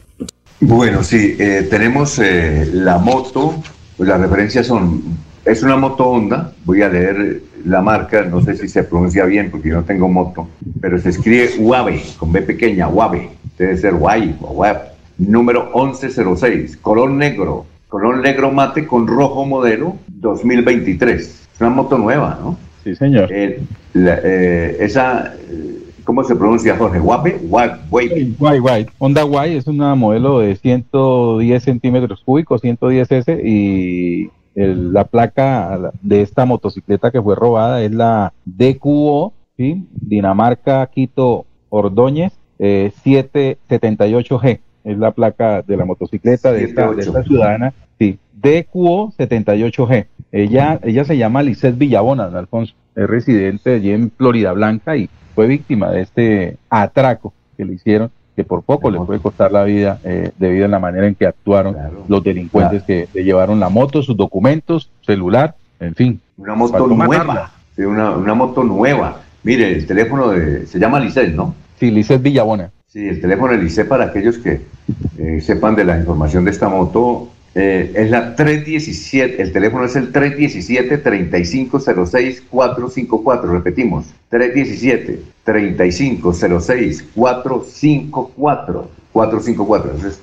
Bueno, sí, eh, tenemos eh, la moto, pues las referencias son, es una moto Honda, voy a leer la marca, no sé si se pronuncia bien porque yo no tengo moto, pero se escribe UAVE, con B pequeña, UAVE, debe ser Guay o Web, número 1106, color negro, color negro mate con rojo modelo 2023. Es una moto nueva, ¿no? Sí, señor. Eh, la, eh, esa, eh, ¿cómo se pronuncia, Jorge? ¿Guape? Guay, guay. Honda Guay es una modelo de 110 centímetros cúbicos, 110S, y el- la placa de esta motocicleta que fue robada es la DQO, ¿sí? Dinamarca Quito Ordóñez eh, 778G. Es la placa de la motocicleta de esta, de esta ciudadana. Sí, DQO 78G. Ella, ella se llama Lisette Villabona, don Alfonso. Es residente allí en Florida Blanca y fue víctima de este atraco que le hicieron, que por poco le puede costar la vida eh, debido a la manera en que actuaron los delincuentes que le llevaron la moto, sus documentos, celular, en fin. Una moto nueva. Sí, una, una moto nueva. Mire, el teléfono de, se llama Licet, ¿no? Sí, Licet Villabona. Sí, el teléfono de Licet para aquellos que eh, sepan de la información de esta moto eh, es la 317, el teléfono es el 317-3506-454, repetimos, 317-3506-454, 454. Entonces,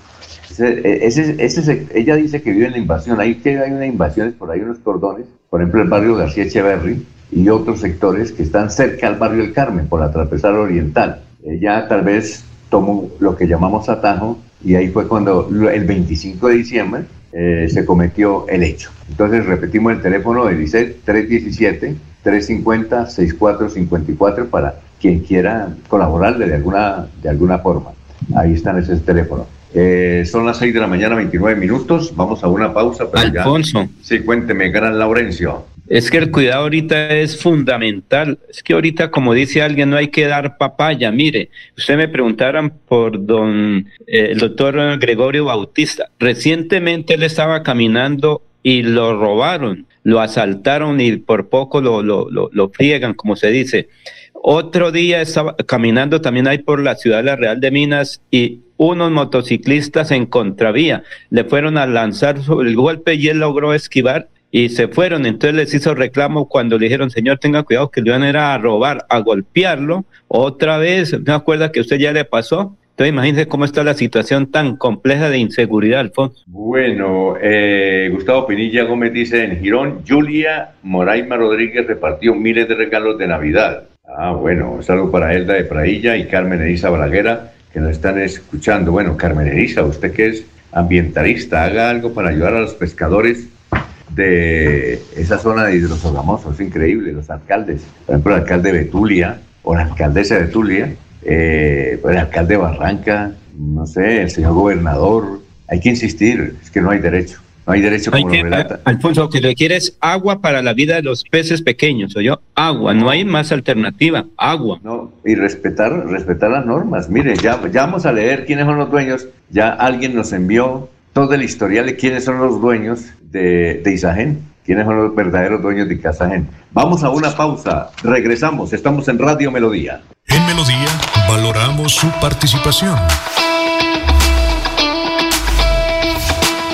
ese, ese- ese es el- ella dice que vive en la invasión, ahí que hay unas invasiones, por ahí unos cordones, por ejemplo el barrio García Echeverry y otros sectores que están cerca al barrio del Carmen, por la transversal oriental. Ella tal vez tomó lo que llamamos atajo y ahí fue cuando el 25 de diciembre eh, se cometió el hecho. Entonces repetimos el teléfono de Lisset 317-350-6454 para quien quiera colaborarle de alguna, de alguna forma. Ahí está ese teléfono. Eh, son las 6 de la mañana, 29 minutos. Vamos a una pausa. Pero ya- Alfonso. Sí, cuénteme, gran Laurencio. Es que el cuidado ahorita es fundamental. Es que ahorita, como dice alguien, no hay que dar papaya. Mire, usted me preguntaran por don eh, el doctor Gregorio Bautista. Recientemente él estaba caminando y lo robaron, lo asaltaron y por poco lo, lo, lo, lo friegan, como se dice. Otro día estaba caminando también ahí por la ciudad de la Real de Minas y unos motociclistas en contravía le fueron a lanzar sobre el golpe y él logró esquivar y se fueron. Entonces les hizo reclamo cuando le dijeron, señor, tenga cuidado que le van a a robar, a golpearlo. Otra vez, ¿me acuerda que usted ya le pasó? Entonces imagínense cómo está la situación tan compleja de inseguridad, Alfonso. Bueno, eh, Gustavo Pinilla Gómez dice en Girón, Julia Moraima Rodríguez repartió miles de regalos de Navidad. Ah, bueno, saludo para Elda de Prailla y Carmen Elisa Balaguera, que nos están escuchando. Bueno, Carmen Elisa, usted que es ambientalista, haga algo para ayudar a los pescadores de esa zona de Hidrosogamoso, es increíble, los alcaldes, por ejemplo, el alcalde de Betulia o la alcaldesa de Betulia, eh, el alcalde de Barranca, no sé, el señor gobernador, hay que insistir, es que no hay derecho, no hay derecho Hay como que- lo relata. Alfonso, lo que requiere es agua para la vida de los peces pequeños, yo Agua, no hay más alternativa, agua. No, y respetar, respetar las normas. Mire, ya, ya vamos a leer quiénes son los dueños. Ya alguien nos envió todo el historial de quiénes son los dueños de, de Isagen, quiénes son los verdaderos dueños de Casagen. Vamos a una pausa, regresamos, estamos en Radio Melodía. En Melodía valoramos su participación.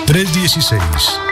316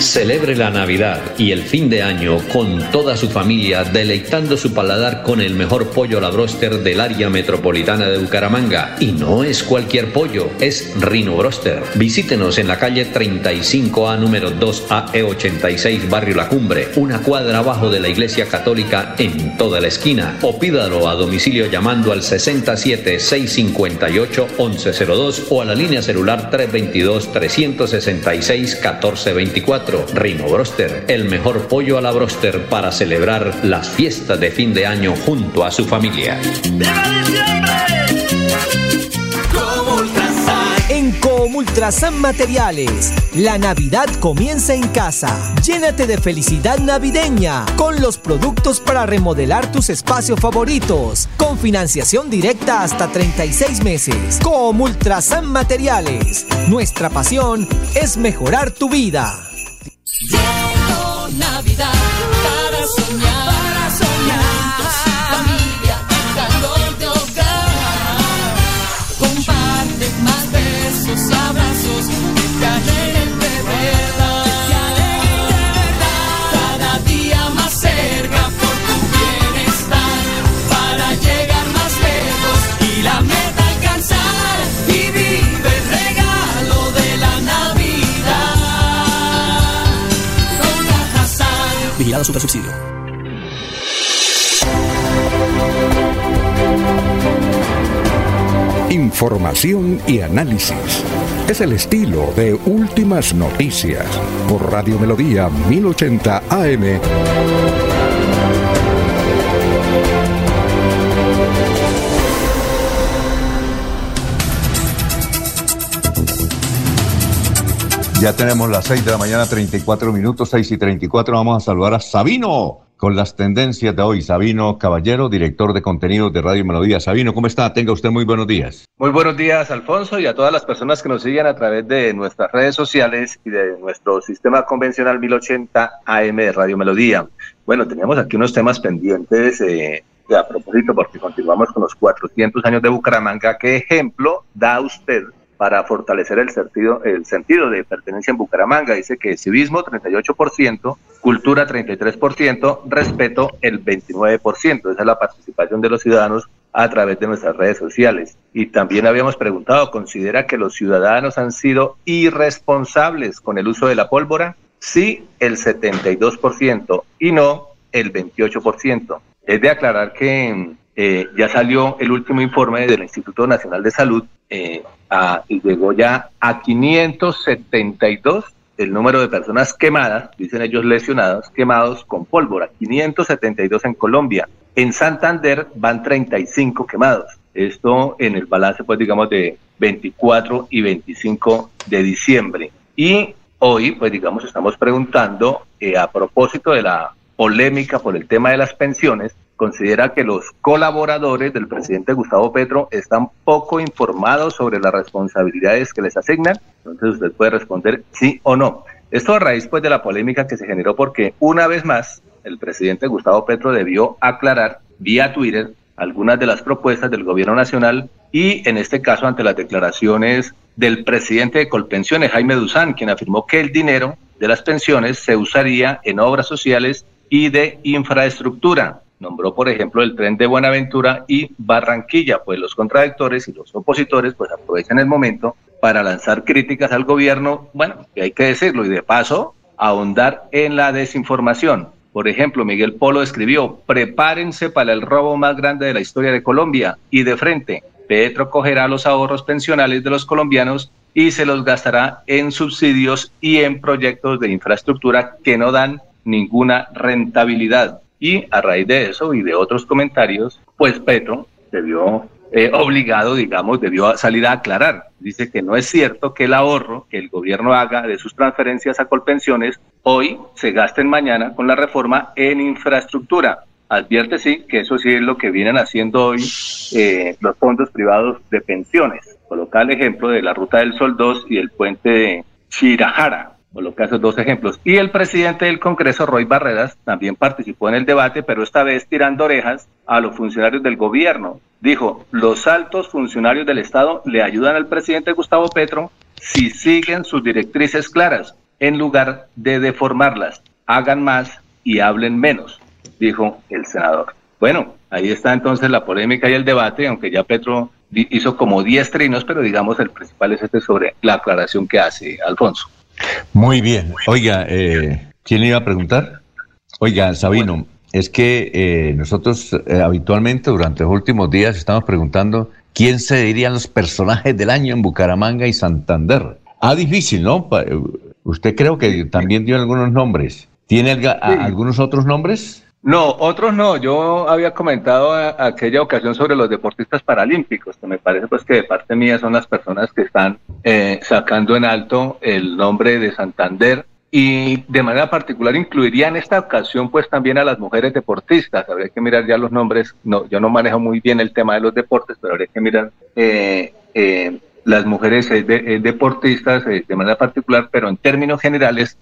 Celebre la Navidad y el fin de año con toda su familia, deleitando su paladar con el mejor pollo a la broster del área metropolitana de Bucaramanga. Y no es cualquier pollo, es Rino Broster. Visítenos en la calle 35A, número 2AE86, Barrio La Cumbre, una cuadra abajo de la Iglesia Católica en toda la esquina. O pídalo a domicilio llamando al 67-658-1102 o a la línea celular 322-366-1424. Rino Broster, el mejor pollo a la broster para celebrar las fiestas de fin de año junto a su familia. En Comultrasan Materiales, la Navidad comienza en casa. Llénate de felicidad navideña con los productos para remodelar tus espacios favoritos. Con financiación directa hasta 36 meses. Comultrasan Materiales. Nuestra pasión es mejorar tu vida. Navidad para soñar, Vigilado Subsidio. Información y análisis. Es el estilo de Últimas Noticias por Radio Melodía 1080 AM. Ya tenemos las 6 de la mañana, 34 minutos, 6 y 34. Vamos a saludar a Sabino con las tendencias de hoy. Sabino Caballero, director de contenidos de Radio Melodía. Sabino, ¿cómo está? Tenga usted muy buenos días. Muy buenos días, Alfonso, y a todas las personas que nos siguen a través de nuestras redes sociales y de nuestro sistema convencional 1080 AM de Radio Melodía. Bueno, teníamos aquí unos temas pendientes eh, a propósito, porque continuamos con los 400 años de Bucaramanga. ¿Qué ejemplo da usted para fortalecer el sentido, el sentido de pertenencia en Bucaramanga? Dice que civismo 38%, cultura 33%, respeto el 29%. Esa es la participación de los ciudadanos a través de nuestras redes sociales. Y también habíamos preguntado, ¿considera que los ciudadanos han sido irresponsables con el uso de la pólvora? Sí, el 72% y no el 28%. Es de aclarar que eh, ya salió el último informe del Instituto Nacional de Salud eh, y llegó ya a 572 el número de personas quemadas, dicen ellos lesionados, quemados con pólvora, 572 en Colombia. En Santander van 35 quemados. Esto en el balance, pues digamos, de 24 y 25 de diciembre. Y hoy, pues digamos, estamos preguntando eh, a propósito de la polémica por el tema de las pensiones, considera que los colaboradores del presidente Gustavo Petro están poco informados sobre las responsabilidades que les asignan. Entonces usted puede responder sí o no. Esto a raíz pues de la polémica que se generó porque una vez más el presidente Gustavo Petro debió aclarar vía Twitter algunas de las propuestas del gobierno nacional y en este caso ante las declaraciones del presidente de Colpensiones, Jaime Duzán, quien afirmó que el dinero de las pensiones se usaría en obras sociales y de infraestructura. Nombró, por ejemplo, el tren de Buenaventura y Barranquilla, pues los contradictores y los opositores pues aprovechan el momento para lanzar críticas al gobierno, bueno, que hay que decirlo, y de paso ahondar en la desinformación. Por ejemplo, Miguel Polo escribió, prepárense para el robo más grande de la historia de Colombia y de frente, Petro cogerá los ahorros pensionales de los colombianos y se los gastará en subsidios y en proyectos de infraestructura que no dan ninguna rentabilidad. Y a raíz de eso y de otros comentarios, pues Petro debió, eh, obligado, digamos, debió salir a aclarar. Dice que no es cierto que el ahorro que el gobierno haga de sus transferencias a Colpensiones hoy se gasten mañana con la reforma en infraestructura. advierte sí que eso sí es lo que vienen haciendo hoy eh, los fondos privados de pensiones. Coloca el ejemplo de la Ruta del Sol 2 y el puente de Chirajara. Coloca esos dos ejemplos. Y el presidente del Congreso, Roy Barreras, también participó en el debate, pero esta vez tirando orejas a los funcionarios del gobierno. Dijo, los altos funcionarios del Estado le ayudan al presidente Gustavo Petro si siguen sus directrices claras, en lugar de deformarlas. Hagan más y hablen menos, dijo el senador. Bueno, ahí está entonces la polémica y el debate, aunque ya Petro hizo como 10 trinos, pero digamos el principal es este sobre la aclaración que hace Alfonso. Muy bien. Oiga, eh, ¿quién le iba a preguntar? Oiga, Sabino, es que eh, nosotros eh, habitualmente durante los últimos días estamos preguntando quién se dirían los personajes del año en Bucaramanga y Santander. Ah, difícil, ¿no? Usted creo que también dio algunos nombres. ¿Tiene algunos otros nombres? No, otros no. Yo había comentado aquella ocasión sobre los deportistas paralímpicos, que me parece pues que de parte mía son las personas que están eh, sacando en alto el nombre de Santander y de manera particular incluiría en esta ocasión pues también a las mujeres deportistas. Habría que mirar ya los nombres. No, yo no manejo muy bien el tema de los deportes, pero habría que mirar eh, eh, las mujeres deportistas de manera particular, pero en términos generales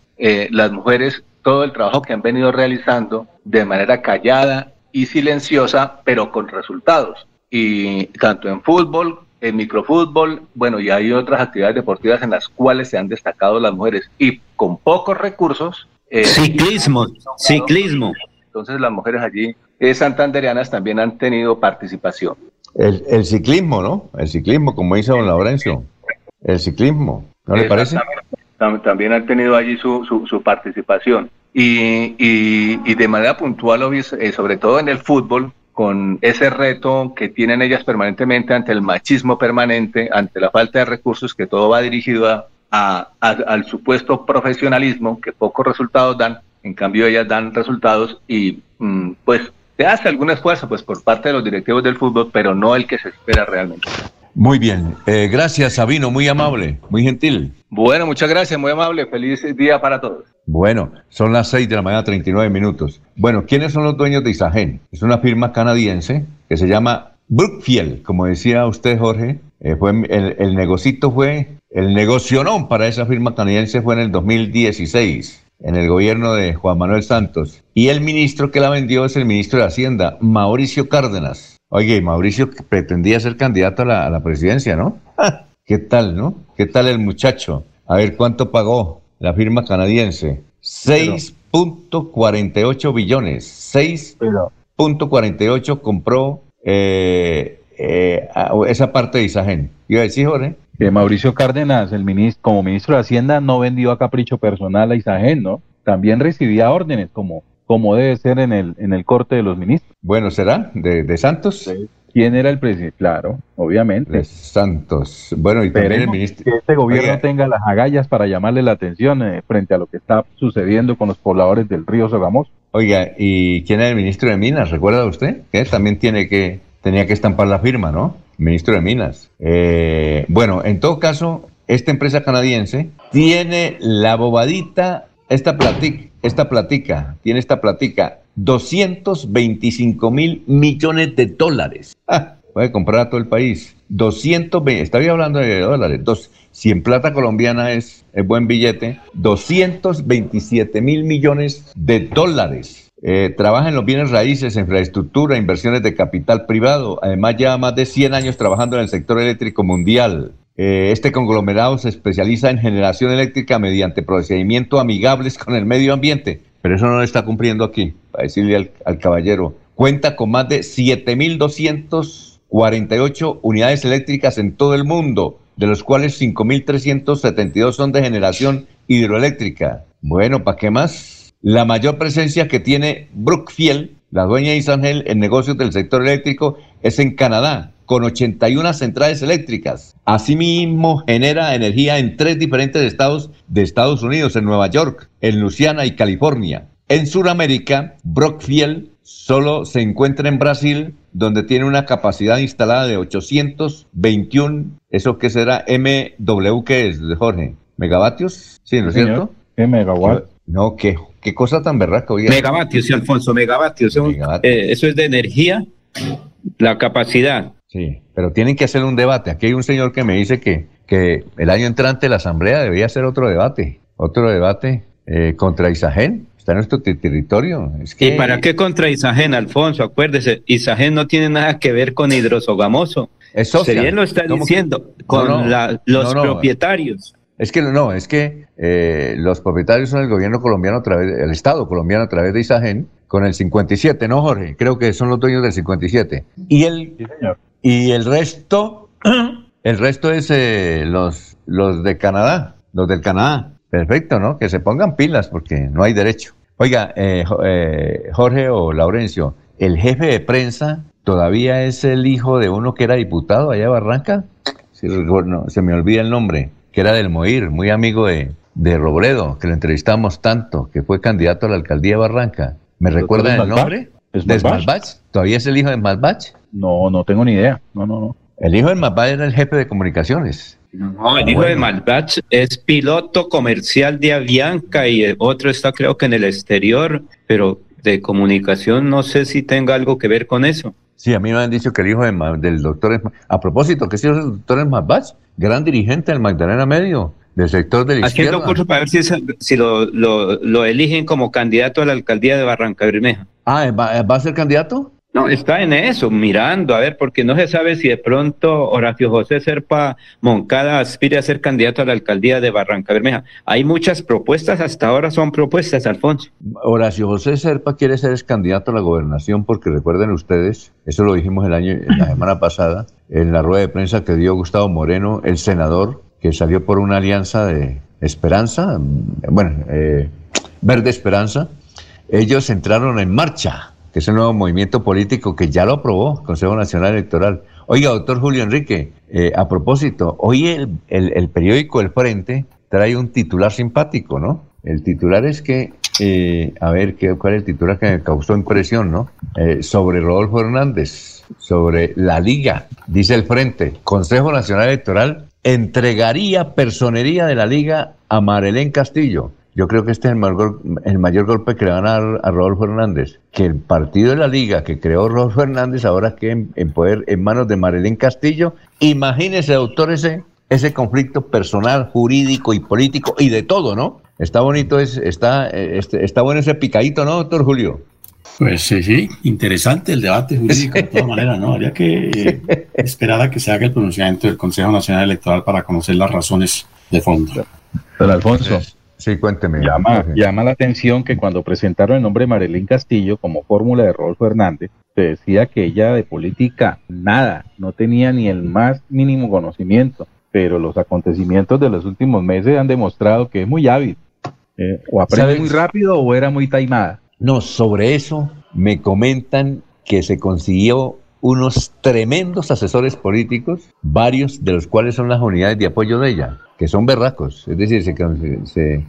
las mujeres todo el trabajo que han venido realizando de manera callada y silenciosa, pero con resultados. Y tanto en fútbol, en microfútbol, bueno, y hay otras actividades deportivas en las cuales se han destacado las mujeres y con pocos recursos. Eh, ciclismo, ciclismo. Entonces las mujeres allí eh, santanderianas también han tenido participación. El, ciclismo, ¿no? El ciclismo, como dice don Laurencio. El ciclismo, ¿no le parece? También han tenido allí su, su, participación. Y, y, de manera puntual, eh, sobre todo en el fútbol, con ese reto que tienen ellas permanentemente ante el machismo permanente, ante la falta de recursos, que todo va dirigido a, al supuesto profesionalismo, que pocos resultados dan, en cambio ellas dan resultados y mm, pues se hace algún esfuerzo pues por parte de los directivos del fútbol, pero no el que se espera realmente. Muy bien, eh, gracias Sabino, muy amable, muy gentil. Bueno, muchas gracias, muy amable, feliz día para todos. Bueno, son las 6 de la mañana, 39 minutos. Bueno, ¿quiénes son los dueños de Isagen? Es una firma canadiense que se llama Brookfield, como decía usted, Jorge. Eh, fue el, el negocito fue, el negocionón para esa firma canadiense fue en el 2016 en el gobierno de Juan Manuel Santos. Y el ministro que la vendió es el ministro de Hacienda, Mauricio Cárdenas. Oye, Mauricio pretendía ser candidato a la, presidencia, ¿no? (laughs) ¿Qué tal, no? ¿Qué tal el muchacho? A ver, ¿cuánto pagó la firma canadiense? 6.48 billones. 6.48 compró eh, eh, esa parte de Isagen. Iba a decir, Jorge. Que Mauricio Cárdenas, el ministro, como ministro de Hacienda, no vendió a capricho personal a Isagen, ¿no? También recibía órdenes como como debe ser en el, en el corte de los ministros. Bueno, ¿será? ¿De, Santos? ¿Quién era el presidente? Claro, obviamente. De Santos. Bueno, y también el ministro. Que este gobierno tenga las agallas para llamarle la atención eh, frente a lo que está sucediendo con los pobladores del río Sogamos. Oiga, ¿y quién era el ministro de Minas? ¿Recuerda usted? Que también tiene que, tenía que estampar la firma, ¿no? Ministro de Minas. Eh, bueno, en todo caso, esta empresa canadiense tiene la bobadita, esta platica esta platica, tiene esta platica, 225 mil millones de dólares. Ah, puede comprar a todo el país. 220, estaría hablando de dólares. Dos, si en plata colombiana es, es buen billete, 227 mil millones de dólares. Eh, trabaja en los bienes raíces, infraestructura, inversiones de capital privado. Además, lleva más de 100 años trabajando en el sector eléctrico mundial. Eh, este conglomerado se especializa en generación eléctrica mediante procedimientos amigables con el medio ambiente, pero eso no lo está cumpliendo aquí, para decirle al, caballero. Cuenta con más de 7.248 unidades eléctricas en todo el mundo, de los cuales 5.372 son de generación hidroeléctrica. Bueno, ¿para qué más? La mayor presencia que tiene Brookfield, la dueña de Isangel, en negocios del sector eléctrico es en Canadá, con 81 centrales eléctricas. Asimismo, genera energía en tres diferentes estados de Estados Unidos, en Nueva York, en Luisiana y California. En Sudamérica, Brookfield solo se encuentra en Brasil, donde tiene una capacidad instalada de 821, ¿eso qué será? MW, ¿qué es, Jorge? ¿Megavatios? Sí, ¿no es cierto? ¿Qué megawatt? No, ¿qué, Qué cosa tan berraca, oiga. Megavatios, sí, Alfonso, megavatios. Eso, eh, eso es de energía, la capacidad. Sí, pero tienen que hacer un debate. Aquí hay un señor que me dice que, que el año entrante la Asamblea debería hacer otro debate, otro debate eh, contra Isagen. Está en nuestro territorio. Es que, ¿Y para qué contra Isagen, Alfonso? Acuérdese, Isagen no tiene nada que ver con hidrosogamoso. Es social. Se bien lo está diciendo, con No, no, la- los no, no. propietarios. Es que no, es que eh, los propietarios son el gobierno colombiano a través, el Estado colombiano a través de Isagen, con el 57, ¿no, Jorge? Creo que son los dueños del 57. Y el, y el resto, (clears throat) el resto es eh, los, los de Canadá, los del Canadá. Perfecto, ¿no? Que se pongan pilas porque no hay derecho. Oiga, eh, eh, Jorge o Laurencio, el jefe de prensa todavía es el hijo de uno que era diputado allá de Barranca. Sí, no, se me olvida el nombre, que era del Moir, muy amigo de, de Robledo, que lo entrevistamos tanto, que fue candidato a la alcaldía de Barranca. ¿Me ¿El recuerdan el nombre? ¿Es ¿De? Smalbach? ¿Todavía es el hijo de Smalbach? No, no tengo ni idea. No, no, no. El hijo de Smalbach era el jefe de comunicaciones. No, el hijo de Malbach es piloto comercial de Avianca y el otro está creo que en el exterior, pero de comunicación no sé si tenga algo que ver con eso. Sí, a mí me han dicho que el hijo de del doctor es... A propósito, que sí es el doctor Smalbach, gran dirigente del Magdalena Medio, del sector de la Haciendo izquierda. curso para ver si, es- si lo, lo- lo eligen como candidato a la alcaldía de Barranca Bermeja. Ah, ¿va, va a ser candidato? No, está en eso, mirando, a ver, porque no se sabe si de pronto Horacio José Serpa Moncada aspire a ser candidato a la alcaldía de Barranca Bermeja. Hay muchas propuestas, hasta ahora son propuestas, Alfonso. Horacio José Serpa quiere ser candidato a la gobernación porque recuerden ustedes, eso lo dijimos el año, la (laughs) semana pasada, en la rueda de prensa que dio Gustavo Moreno, el senador, que salió por una alianza de Esperanza, mm, bueno, eh, Verde Esperanza, ellos entraron en marcha, que es el nuevo movimiento político que ya lo aprobó el Consejo Nacional Electoral. Oiga, doctor Julio Enrique, eh, a propósito, hoy el, el- periódico El Frente trae un titular simpático, ¿no? El titular es que, eh, a ver, ¿qué, ¿cuál es el titular que me causó impresión, no? Sobre Rodolfo Hernández, sobre la Liga, dice el Frente, Consejo Nacional Electoral entregaría personería de la Liga a Marelén Castillo. Yo creo que este es el mayor, el mayor golpe que le van a dar a Rodolfo Hernández. Que el partido de la Liga que creó Rodolfo Hernández ahora quede en, poder en manos de Marilén Castillo. Imagínese, doctor, ese, ese conflicto personal, jurídico y político y de todo, ¿no? Está bonito, es, está, eh, este, está bueno ese picadito, ¿no, doctor Julio? Pues sí, sí, interesante el debate jurídico de todas maneras, ¿no? Habría que eh, esperar a que se haga el pronunciamiento del Consejo Nacional Electoral para conocer las razones de fondo. Don Alfonso. Sí, cuénteme. Llama, llama la atención que cuando presentaron el nombre de Marilyn Castillo como fórmula de Rodolfo Hernández, se decía que ella de política nada, no tenía ni el más mínimo conocimiento, pero los acontecimientos de los últimos meses han demostrado que es muy hábil. Eh, o aprende ¿Sabes? muy rápido o era muy taimada. No, sobre eso me comentan que se consiguió unos tremendos asesores políticos, varios de los cuales son las unidades de apoyo de ella, que son berracos. Es decir, se, con- se,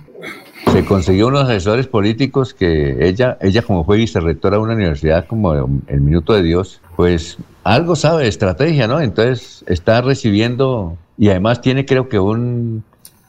se consiguió unos asesores políticos que ella, ella como fue vicerrectora de una universidad como el Minuto de Dios, pues algo sabe de estrategia, ¿no? Entonces está recibiendo y además tiene creo que un,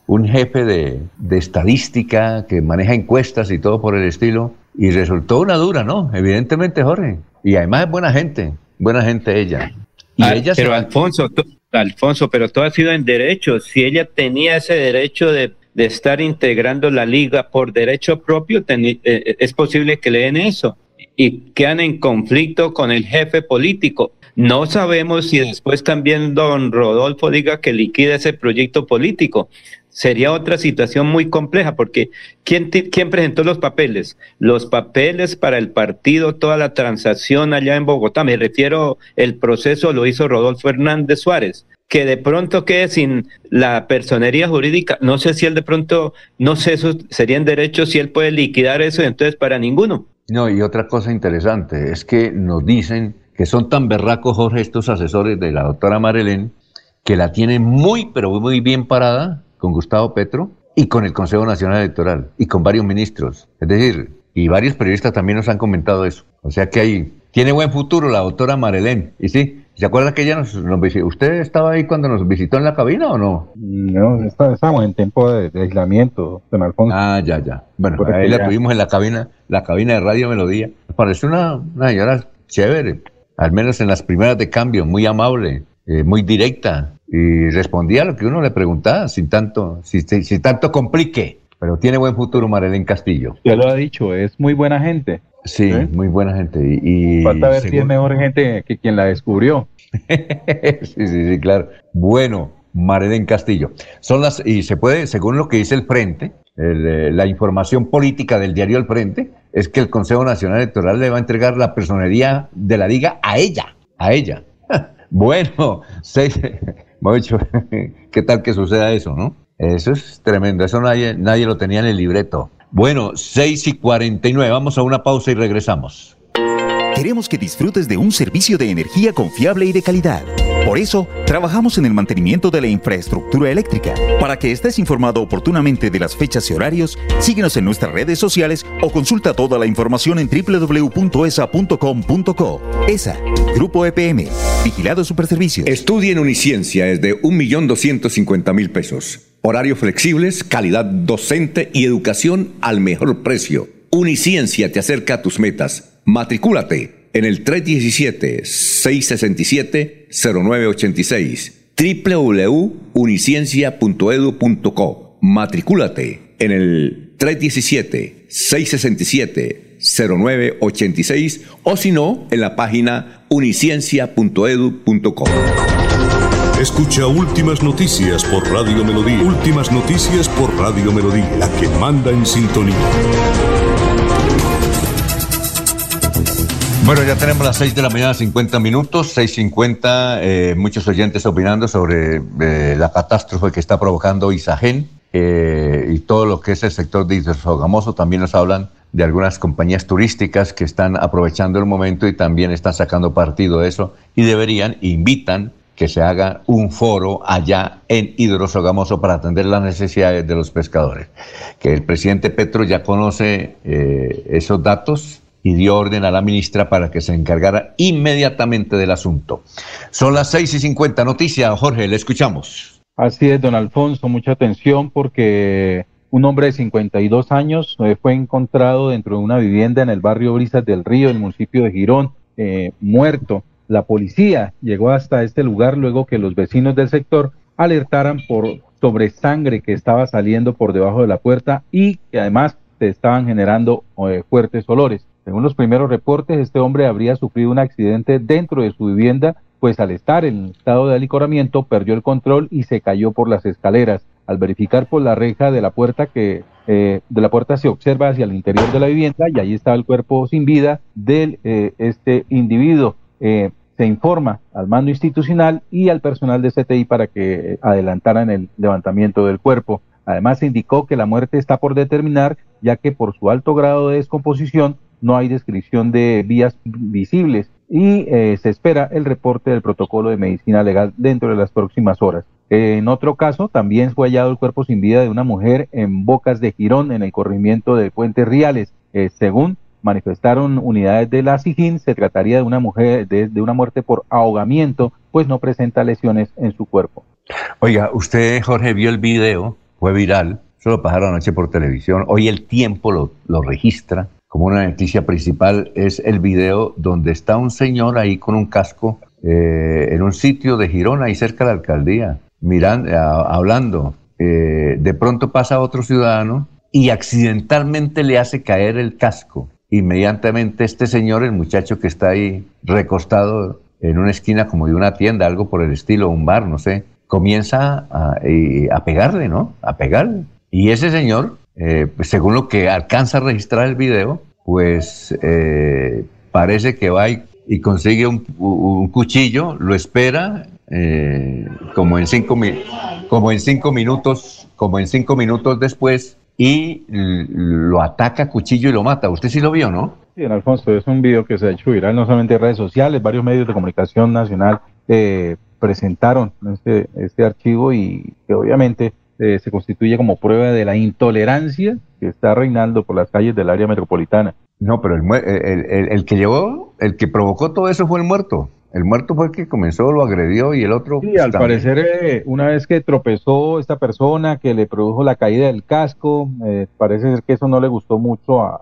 un jefe de, de estadística que maneja encuestas y todo por el estilo. Y resultó una dura, ¿no? Evidentemente, Jorge. Y además es buena gente, buena gente ella. Y Ah, ella pero Alfonso, Alfonso, pero todo ha sido en derecho. Si ella tenía ese derecho de, de estar integrando la liga por derecho propio, teni- eh, es posible que le den eso y quedan en conflicto con el jefe político. No sabemos si después también don Rodolfo diga que liquida ese proyecto político. Sería otra situación muy compleja porque ¿quién, ¿quién presentó los papeles? Los papeles para el partido, toda la transacción allá en Bogotá. Me refiero, el proceso lo hizo Rodolfo Hernández Suárez. Que de pronto quede sin la personería jurídica, no sé si él de pronto, no sé, eso sería en derecho si él puede liquidar eso, entonces para ninguno. No, y otra cosa interesante es que nos dicen que son tan berracos, Jorge, estos asesores de la doctora Marilén, que la tienen muy, pero muy bien parada con Gustavo Petro y con el Consejo Nacional Electoral y con varios ministros. Es decir, y varios periodistas también nos han comentado eso. O sea que ahí tiene buen futuro la doctora Marilén. Y sí, ¿Se acuerda que ella nos, nos visitó? ¿Usted estaba ahí cuando nos visitó en la cabina o no? No, está- estábamos en tiempo de, de aislamiento, don Alfonso. Ah, ya, ya. Bueno, ahí aquí la ya. tuvimos en la cabina, la cabina de Radio Melodía. Me pareció una, una señora chévere, al menos en las primeras de cambio, muy amable, eh, muy directa y respondía a lo que uno le preguntaba sin tanto, sin, sin- sin tanto complique. Pero tiene buen futuro Marilén Castillo. Ya lo ha dicho, es muy buena gente. Sí, muy buena gente. Y, y Falta ver si es mejor gente que quien la descubrió. (laughs) sí, sí, sí, claro. Bueno, Marilén Castillo. Son las, y se puede, según lo que dice el Frente, el, eh, la información política del diario El Frente, es que el Consejo Nacional Electoral le va a entregar la personería de la Liga a ella, a ella. (laughs) Bueno, (laughs) seis, hemos dicho, (laughs) ¿qué tal que suceda eso, no? Eso es tremendo, eso nadie, nadie lo tenía en el libreto. Bueno, 6 y 49, vamos a una pausa y regresamos. Queremos que disfrutes de un servicio de energía confiable y de calidad. Por eso, trabajamos en el mantenimiento de la infraestructura eléctrica. Para que estés informado oportunamente de las fechas y horarios, síguenos en nuestras redes sociales o consulta toda la información en www.esa.com.co. ESA, Grupo EPM, Vigilado Superservicios. Estudie en Uniciencia es de 1.250.000 pesos. Horario flexibles, calidad docente y educación al mejor precio. Uniciencia te acerca a tus metas. Matricúlate en el 317-667-0986 www.uniciencia.edu.co Matricúlate en el 317-667-0986 o si no, en la página uniciencia.edu.co. Escucha Últimas Noticias por Radio Melodía. Últimas Noticias por Radio Melodía, la que manda en sintonía. Bueno, ya tenemos las 6 de la mañana, 50 minutos, 6.50, eh, muchos oyentes opinando sobre eh, la catástrofe que está provocando Isagen eh, y todo lo que es el sector de Hidrosogamoso. También nos hablan de algunas compañías turísticas que están aprovechando el momento y también están sacando partido de eso y deberían, invitan que se haga un foro allá en Hidrosogamoso para atender las necesidades de los pescadores. Que el presidente Petro ya conoce eh, esos datos y dio orden a la ministra para que se encargara inmediatamente del asunto. Son las 6 y 50. Noticia, Jorge, le escuchamos. Así es, don Alfonso, mucha atención porque un hombre de 52 años eh, fue encontrado dentro de una vivienda en el barrio Brisas del Río, en el municipio de Girón, eh, muerto. La policía llegó hasta este lugar luego que los vecinos del sector alertaran por sobre sangre que estaba saliendo por debajo de la puerta y que además se estaban generando eh, fuertes olores. Según los primeros reportes, este hombre habría sufrido un accidente dentro de su vivienda, pues al estar en estado de alicoramiento perdió el control y se cayó por las escaleras. Al verificar por la reja de la puerta que eh, de la puerta se observa hacia el interior de la vivienda y ahí estaba el cuerpo sin vida de eh, este individuo. Eh, se informa al mando institucional y al personal de CTI para que adelantaran el levantamiento del cuerpo. Además, se indicó que la muerte está por determinar, ya que por su alto grado de descomposición no hay descripción de vías visibles y eh, se espera el reporte del protocolo de medicina legal dentro de las próximas horas. En otro caso, también fue hallado el cuerpo sin vida de una mujer en Bocas de Girón, en el corrimiento de Puentes Riales. Eh, según manifestaron unidades de la SIGIN, se trataría de una mujer de, una muerte por ahogamiento, pues no presenta lesiones en su cuerpo. Oiga, usted, Jorge, vio el video, fue viral, eso lo pasaron anoche por televisión, hoy el tiempo lo, lo registra como una noticia principal, es el video donde está un señor ahí con un casco eh, en un sitio de Girona, ahí cerca de la alcaldía, mirando, a- hablando. Eh, de pronto pasa otro ciudadano y accidentalmente le hace caer el casco. Inmediatamente este señor, el muchacho que está ahí recostado en una esquina como de una tienda, algo por el estilo, un bar, no sé, comienza a, a pegarle, ¿no? A pegarle. Y ese señor, eh, pues, según lo que alcanza a registrar el video, pues eh, parece que va y, consigue un, un cuchillo, lo espera, eh, como en cinco como en cinco minutos, como en cinco minutos después, y lo ataca cuchillo y lo mata. Usted sí lo vio, ¿no? Sí, don Alfonso, es un video que se ha hecho viral no solamente en redes sociales, varios medios de comunicación nacional eh, presentaron este, este archivo y que obviamente eh, se constituye como prueba de la intolerancia que está reinando por las calles del área metropolitana. No, pero el, el- el- el que llevó, el que provocó todo eso fue el muerto. El muerto fue el que comenzó, lo agredió y el otro. Sí, al también. parecer, eh, una vez que tropezó esta persona, que le produjo la caída del casco, eh, parece ser que eso no le gustó mucho a,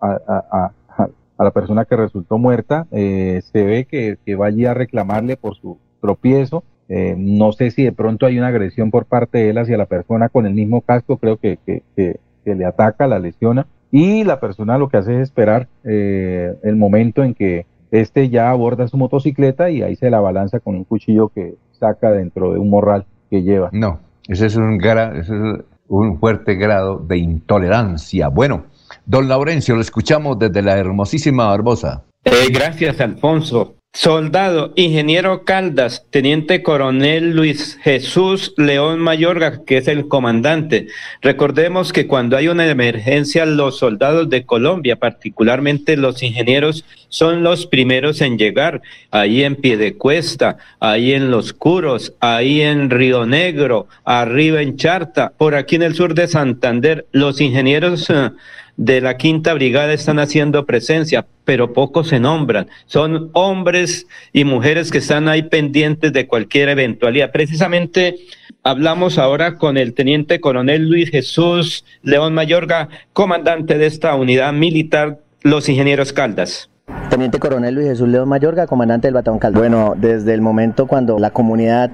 a- a- a- a- a la persona que resultó muerta. Eh, se ve que, que va allí a reclamarle por su tropiezo. Eh, no sé si de pronto hay una agresión por parte de él hacia la persona con el mismo casco, creo que, que- que- que le ataca, la lesiona. Y la persona lo que hace es esperar eh, el momento en que este ya aborda su motocicleta y ahí se la balanza con un cuchillo que saca dentro de un morral que lleva. No, ese es un, gra- ese es un fuerte grado de intolerancia. Bueno, don Laurencio, lo escuchamos desde la hermosísima Barbosa. Eh, gracias, Alfonso. Soldado, ingeniero Caldas, teniente coronel Luis Jesús León Mayorga, que es el comandante. Recordemos que cuando hay una emergencia, los soldados de Colombia, particularmente los ingenieros, son los primeros en llegar. Ahí en Piedecuesta, ahí en Los Curos, ahí en Río Negro, arriba en Charta, por aquí en el sur de Santander, los ingenieros eh, de la quinta brigada están haciendo presencia, pero pocos se nombran. Son hombres y mujeres que están ahí pendientes de cualquier eventualidad. Precisamente hablamos ahora con el teniente coronel Luis Jesús León Mayorga, comandante de esta unidad militar, los ingenieros Caldas. Teniente Coronel Luis Jesús León Mayorga, comandante del Batallón Caldas. Bueno, desde el momento cuando la comunidad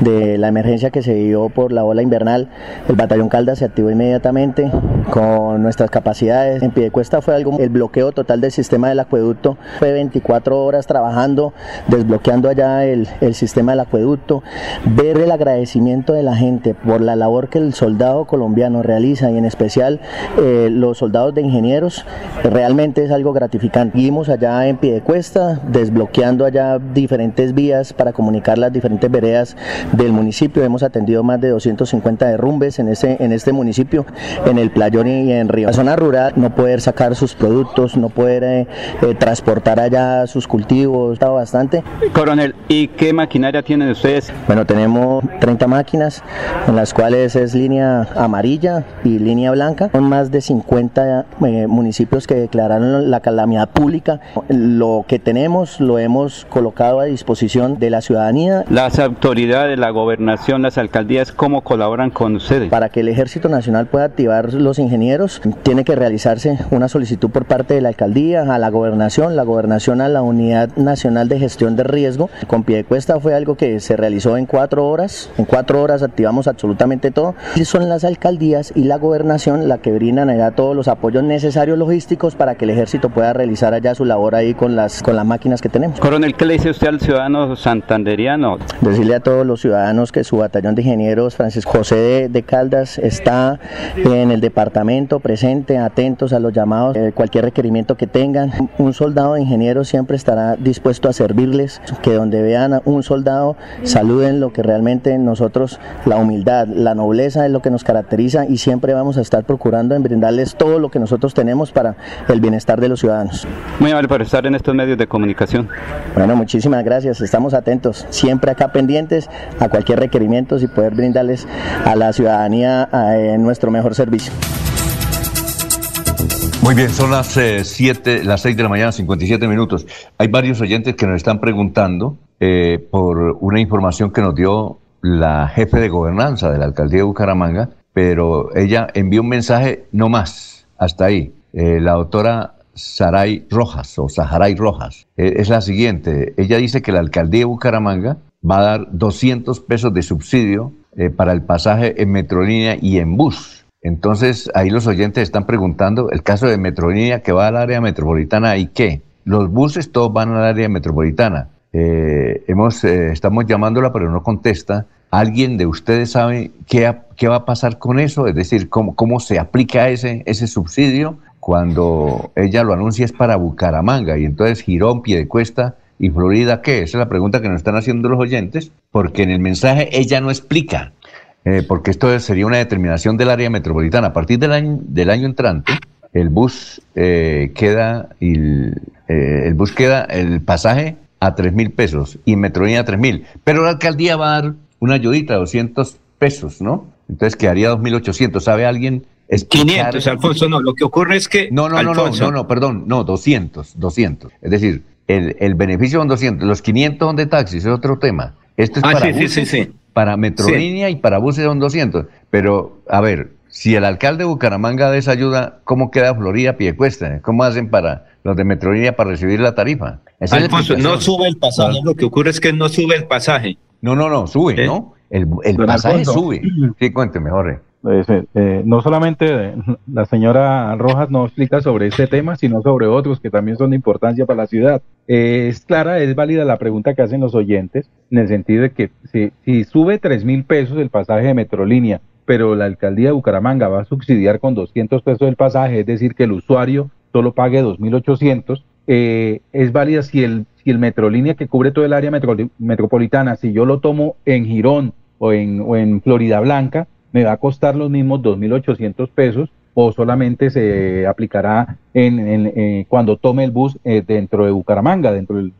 de la emergencia que se dio por la ola invernal, el Batallón Caldas se activó inmediatamente con nuestras capacidades. En Piedecuesta fue algo, el bloqueo total del sistema del acueducto. Fue 24 horas trabajando, desbloqueando allá el, el sistema del acueducto. Ver el agradecimiento de la gente por la labor que el soldado colombiano realiza y en especial eh, los soldados de ingenieros, realmente es algo gratificante. Vimos allá en Piedecuesta, desbloqueando allá diferentes vías para comunicar las diferentes veredas del municipio. Hemos atendido más de 250 derrumbes en este, en este municipio, en el Playón y en Río. La zona rural, no poder sacar sus productos, no poder eh, eh, transportar allá sus cultivos, estaba bastante. Coronel, ¿y qué maquinaria tienen ustedes? Bueno, tenemos 30 máquinas, en las cuales es línea amarilla y línea blanca. Son más de 50 eh, municipios que declararon la calamidad pública. Lo que tenemos lo hemos colocado a disposición de la ciudadanía. Las autoridades, la gobernación, las alcaldías, ¿cómo colaboran con ustedes? Para que el Ejército Nacional pueda activar los ingenieros, tiene que realizarse una solicitud por parte de la alcaldía a la gobernación, la gobernación a la Unidad Nacional de Gestión de Riesgo. Con pie de cuesta fue algo que se realizó en cuatro horas. En cuatro horas activamos absolutamente todo. Y son las alcaldías y la gobernación la que brindan allá todos los apoyos necesarios logísticos para que el ejército pueda realizar allá su labor ahí con las, con las máquinas que tenemos. Coronel, ¿qué le dice usted al ciudadano santanderiano? Decirle a todos los ciudadanos que su batallón de ingenieros Francisco José de, de Caldas está en el departamento presente, atentos a los llamados, eh, cualquier requerimiento que tengan. Un soldado de ingenieros siempre estará dispuesto a servirles, que donde vean a un soldado saluden lo que realmente nosotros, la humildad, la nobleza es lo que nos caracteriza y siempre vamos a estar procurando en brindarles todo lo que nosotros tenemos para el bienestar de los ciudadanos. Muy amable por estar en estos medios de comunicación. Bueno, muchísimas gracias. Estamos atentos, siempre acá pendientes a cualquier requerimiento y poder brindarles a la ciudadanía eh, nuestro mejor servicio. Muy bien, son las 7, las 6 de la mañana, 57 minutos. Hay varios oyentes que nos están preguntando eh, por una información que nos dio la jefe de gobernanza de la alcaldía de Bucaramanga, pero ella envió un mensaje no más, hasta ahí. Eh, la doctora Saray Rojas o Saharay Rojas eh, es la siguiente. Ella dice que la alcaldía de Bucaramanga va a dar 200 pesos de subsidio eh, para el pasaje en Metrolínea y en bus. Entonces, ahí los oyentes están preguntando, el caso de Metrolínea que va al área metropolitana, ¿y qué? Los buses todos van al área metropolitana. Eh, hemos, eh, estamos llamándola, pero no contesta. ¿Alguien de ustedes sabe qué, qué va a pasar con eso? Es decir, ¿cómo, cómo se aplica ese, ese subsidio cuando ella lo anuncia es para Bucaramanga y entonces Girón, Piedecuesta y Florida, ¿qué? Esa es la pregunta que nos están haciendo los oyentes, porque en el mensaje ella no explica eh, porque esto sería una determinación del área metropolitana. A partir del año, del año entrante, el bus eh, queda, el, eh, el bus queda, el pasaje a 3 mil pesos y Metrolínea a 3 mil. Pero la alcaldía va a dar una ayudita, 200 pesos, ¿no? Entonces quedaría 2.800. ¿Sabe alguien? Explicar? 500, Alfonso, no, lo que ocurre es que... No, no, no, no, Alfonso, no, no, perdón, no, 200, 200. Es decir, el, el beneficio son 200, los 500 son de taxis, es otro tema. Esto es Ah, para sí, buses, sí, sí. para Metrolínea y para buses son 200. Pero, a ver, si el alcalde de Bucaramanga da esa ayuda, ¿cómo queda Florida Piedecuesta? ¿Cómo hacen para los de Metrolínea para recibir la tarifa? Esa es la Alfonso, no sube el pasaje. Lo que ocurre es que no sube el pasaje. No, no, no, sube, ¿no? El, el pasaje Alfonso. sube. Sí, cuénteme, Jorge. Pues, eh, eh, no solamente eh, la señora Rojas no explica sobre este tema, sino sobre otros que también son de importancia para la ciudad. Eh, es clara, es válida la pregunta que hacen los oyentes, en el sentido de que si, si sube 3 mil pesos el pasaje de Metrolínea, pero la alcaldía de Bucaramanga va a subsidiar con 200 pesos el pasaje, es decir, que el usuario solo pague 2.800, eh, es válida si el, si el Metrolínea que cubre todo el área metro- metropolitana, si yo lo tomo en Girón o en, o en Florida Blanca, me va a costar los mismos 2.800 pesos o solamente se aplicará en, en- eh, cuando tome el bus eh, dentro de Bucaramanga, dentro del,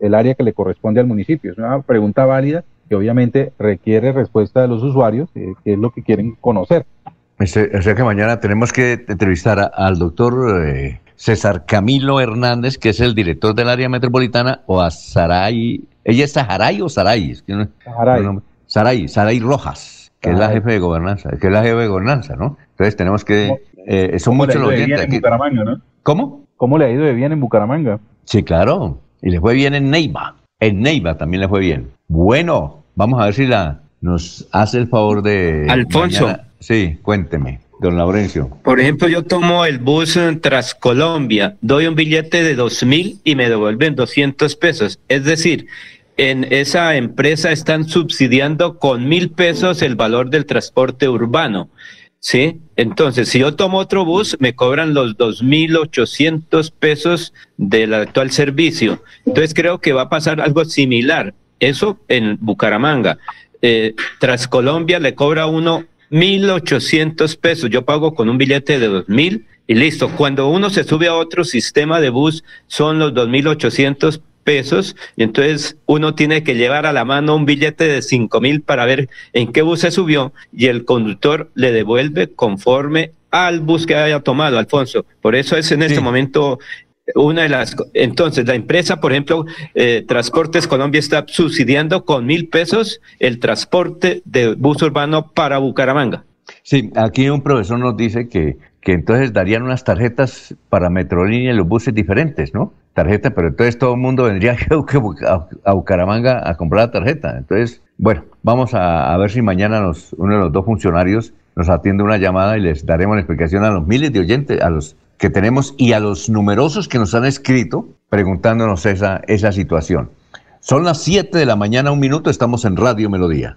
del área que le corresponde al municipio. Es una pregunta válida que obviamente requiere respuesta de los usuarios, eh, que es lo que quieren conocer. Este, O sea que mañana tenemos que entrevistar a- al doctor eh, César Camilo Hernández, que es el director del área metropolitana, o a Saray. ¿Ella es Saharay o Saray? Es que no- Saharay. no, no, Saray, Saray Rojas, que es la jefe de gobernanza, que es la jefe de gobernanza, ¿no? Entonces tenemos que... eh, son ¿Cómo le muchos los oyentes aquí. Bucaramanga, ¿no? ¿Cómo? ¿Cómo le ha ido de bien en Bucaramanga? Sí, claro. Y le fue bien en Neiva. En Neiva también le fue bien. Bueno, vamos a ver si la nos hace el favor de... Alfonso. mañana- Sí, cuénteme, don Laurencio. Por ejemplo, yo tomo el bus eh, tras Colombia, doy un billete de dos mil y me devuelven 200 pesos. Es decir, en esa empresa están subsidiando con mil pesos el valor del transporte urbano. ¿Sí? Entonces, si yo tomo otro bus, me cobran los 2.800 pesos del actual servicio. Entonces, creo que va a pasar algo similar. Eso en Bucaramanga. Eh, tras Colombia le cobra uno 1.800 pesos. Yo pago con un billete de 2.000 y listo. Cuando uno se sube a otro sistema de bus, son los 2.800 pesos y entonces uno tiene que llevar a la mano un billete de 5.000 para ver en qué bus se subió y el conductor le devuelve conforme al bus que haya tomado, Alfonso. Por eso es en este momento una de las... Entonces, la empresa, por ejemplo, eh, Transportes Colombia está subsidiando con mil pesos el transporte de bus urbano para Bucaramanga. Sí, aquí un profesor nos dice que, que entonces darían unas tarjetas para Metrolínea y los buses diferentes, ¿no? Tarjeta, pero entonces todo el mundo vendría a, Buca- a Bucaramanga a comprar la tarjeta. Entonces, bueno, vamos a, a ver si mañana nos, uno de los dos funcionarios nos atiende una llamada y les daremos la explicación a los miles de oyentes, a los que tenemos y a los numerosos que nos han escrito preguntándonos esa, esa situación. Son las 7 de la mañana, un minuto, estamos en Radio Melodía.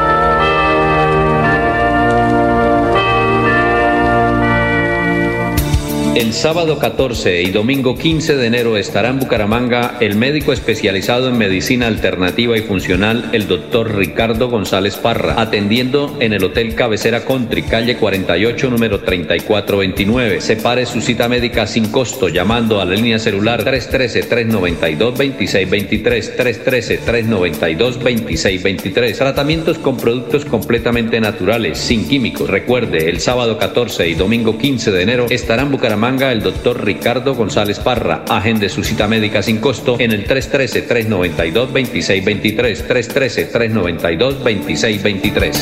El sábado 14 y domingo 15 de enero estará en Bucaramanga el médico especializado en medicina alternativa y funcional, el doctor Ricardo González Parra, atendiendo en el Hotel Cabecera Country, calle 48, número 3429. Separe su cita médica sin costo llamando a la línea celular 313-392-2623, 313-392-2623. Tratamientos con productos completamente naturales, sin químicos. Recuerde, el sábado 14 y domingo 15 de enero estará en Bucaramanga el doctor Ricardo González Parra. Agende su cita médica sin costo en el 313-392-2623, 313-392-2623.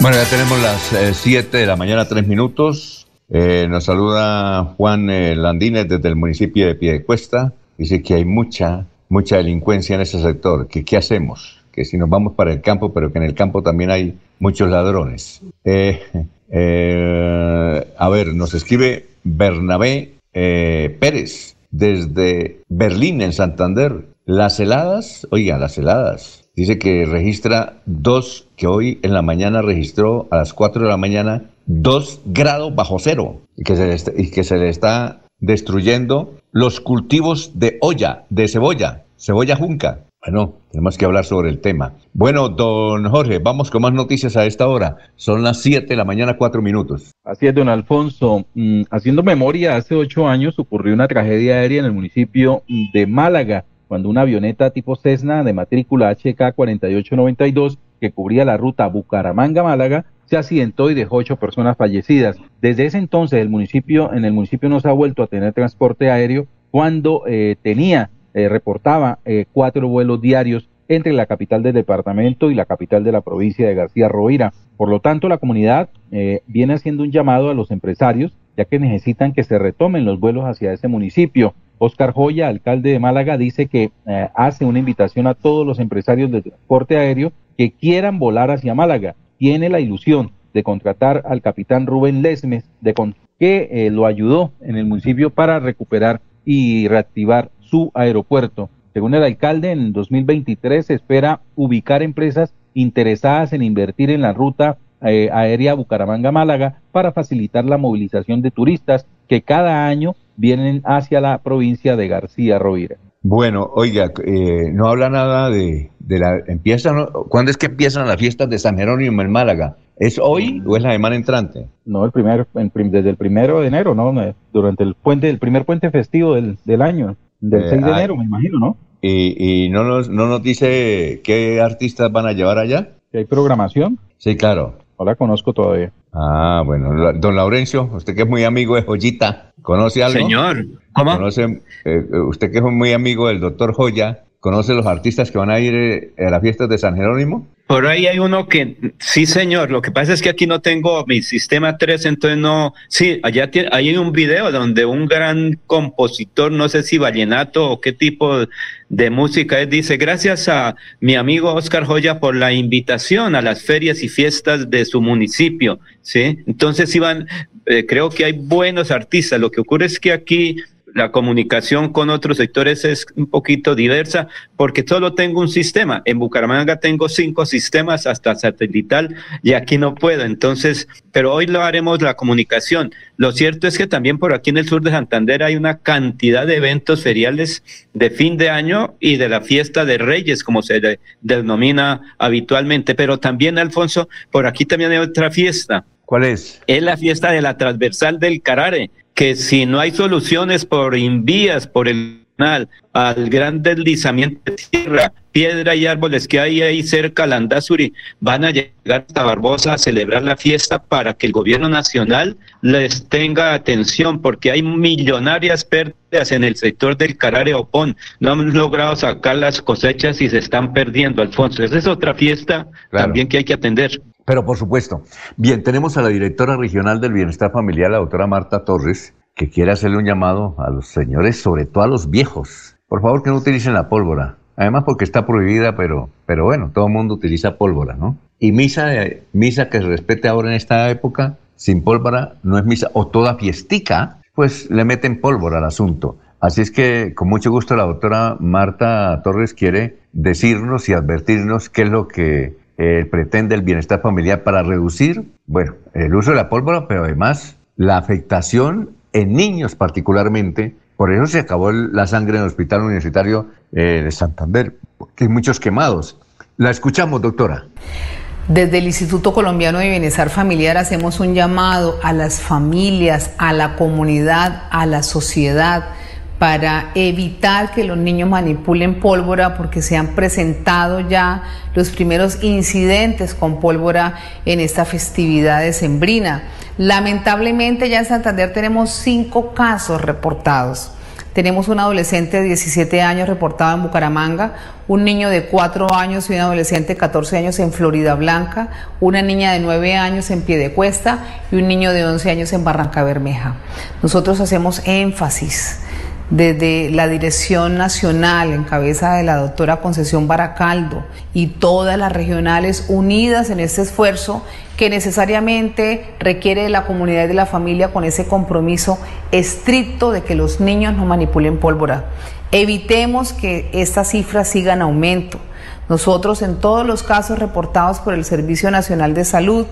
Bueno, ya tenemos las 7 de la mañana, 3 minutos. Eh, nos saluda Juan eh, Landines desde el municipio de Piedecuesta. Dice que hay mucha, mucha delincuencia en ese sector. Qué hacemos? Que si nos vamos para el campo, pero que en el campo también hay muchos ladrones. Eh, eh, a ver, nos escribe Bernabé eh, Pérez desde Berlín, en Santander. Las heladas, oiga, las heladas. Dice que registra dos, que hoy en la mañana registró a las 4 de la mañana 2 grados bajo cero y que se le está, y que se le está destruyendo los cultivos de olla, de cebolla, cebolla junca. Bueno, tenemos que hablar sobre el tema. Bueno, don Jorge, vamos con más noticias a esta hora. Son las 7 de la mañana, 4 minutos. Así es, don Alfonso. Mm, haciendo memoria, hace ocho años ocurrió una tragedia aérea en el municipio de Málaga, cuando una avioneta tipo Cessna de matrícula HK4892 que cubría la ruta Bucaramanga-Málaga se accidentó y dejó ocho personas fallecidas. Desde ese entonces el municipio, en el municipio no se ha vuelto a tener transporte aéreo cuando eh, tenía, eh, reportaba eh, cuatro vuelos diarios entre la capital del departamento y la capital de la provincia de García Rovira. Por lo tanto, la comunidad viene haciendo un llamado a los empresarios, ya que necesitan que se retomen los vuelos hacia ese municipio. Oscar Joya, alcalde de Málaga, dice que hace una invitación a todos los empresarios del transporte aéreo que quieran volar hacia Málaga tiene la ilusión de contratar al capitán Rubén Lesmes, de que eh, lo ayudó en el municipio para recuperar y reactivar su aeropuerto. Según el alcalde, en 2023 se espera ubicar empresas interesadas en invertir en la ruta eh, aérea Bucaramanga-Málaga para facilitar la movilización de turistas que cada año vienen hacia la provincia de García Rovira. Bueno, oiga, eh, no habla nada de, de la... Empiezan, ¿Cuándo es que empiezan las fiestas de San Jerónimo en Málaga? ¿Es hoy o es la semana entrante? No, el primer, desde el primero de enero, ¿no? Durante el puente, el primer puente festivo del, del año, del 6 de eh, enero, me imagino, ¿no? ¿Y, y no, nos, no nos dice qué artistas van a llevar allá? ¿Hay programación? Sí, claro. No la conozco todavía. Ah, bueno. Don Laurencio, usted que es muy amigo de Joyita, ¿conoce algo? Señor, ¿cómo? ¿Conoce, eh, usted que es muy amigo del doctor Joya, ¿conoce los artistas que van a ir eh, a las fiestas de San Jerónimo? Por ahí hay uno que, sí señor, lo que pasa es que aquí no tengo mi sistema 3, entonces no, sí, allá tiene, hay un video donde un gran compositor, no sé si vallenato o qué tipo de música es, dice, gracias a mi amigo Oscar Joya por la invitación a las ferias y fiestas de su municipio, ¿sí? Entonces iban, eh, creo que hay buenos artistas, lo que ocurre es que aquí la comunicación con otros sectores es un poquito diversa porque solo tengo un sistema. En Bucaramanga tengo cinco sistemas hasta satelital y aquí no puedo. Entonces, pero hoy lo haremos la comunicación. Lo cierto es que también por aquí en el sur de Santander hay una cantidad de eventos feriales de fin de año y de la fiesta de Reyes, como se denomina habitualmente. Pero también, Alfonso, por aquí también hay otra fiesta. ¿Cuál es? Es la fiesta de la transversal del Carare que si no hay soluciones por invías, por el canal, al gran deslizamiento de tierra, piedra y árboles que hay ahí cerca, Landazuri, van a llegar hasta Barbosa a celebrar la fiesta para que el gobierno nacional les tenga atención, porque hay millonarias pérdidas en el sector del Carare Opón. No han logrado sacar las cosechas y se están perdiendo, Alfonso. Esa es otra fiesta también que hay que atender. Pero por supuesto. Bien, tenemos a la directora regional del Bienestar Familiar, la doctora Marta Torres, que quiere hacerle un llamado a los señores, sobre todo a los viejos. Por favor, que no utilicen la pólvora. Además, porque está prohibida, pero, pero bueno, todo el mundo utiliza pólvora, ¿no? Y misa, misa que se respete ahora en esta época, sin pólvora, no es misa. O toda fiestica, pues le meten pólvora al asunto. Así es que con mucho gusto la doctora Marta Torres quiere decirnos y advertirnos qué es lo que eh, pretende el bienestar familiar para reducir, bueno, el uso de la pólvora, pero además la afectación en niños particularmente. Por eso se acabó la sangre en el hospital universitario eh, de Santander, porque hay muchos quemados. La escuchamos, doctora. Desde el Instituto Colombiano de Bienestar Familiar hacemos un llamado a las familias, a la comunidad, a la sociedad para evitar que los niños manipulen pólvora porque se han presentado ya los primeros incidentes con pólvora en esta festividad decembrina. Lamentablemente ya en Santander tenemos cinco casos reportados. Tenemos un adolescente de 17 años reportado en Bucaramanga, un niño de 4 años y un adolescente de 14 años en Florida Blanca, una niña de 9 años en Piedecuesta y un niño de 11 años en Barranca Bermeja. Nosotros hacemos énfasis desde la Dirección Nacional en cabeza de la doctora Concesión Baracaldo y todas las regionales unidas en este esfuerzo que necesariamente requiere de la comunidad y de la familia con ese compromiso estricto de que los niños no manipulen pólvora. Evitemos que estas cifras sigan aumento. Nosotros en todos los casos reportados por el Servicio Nacional de Salud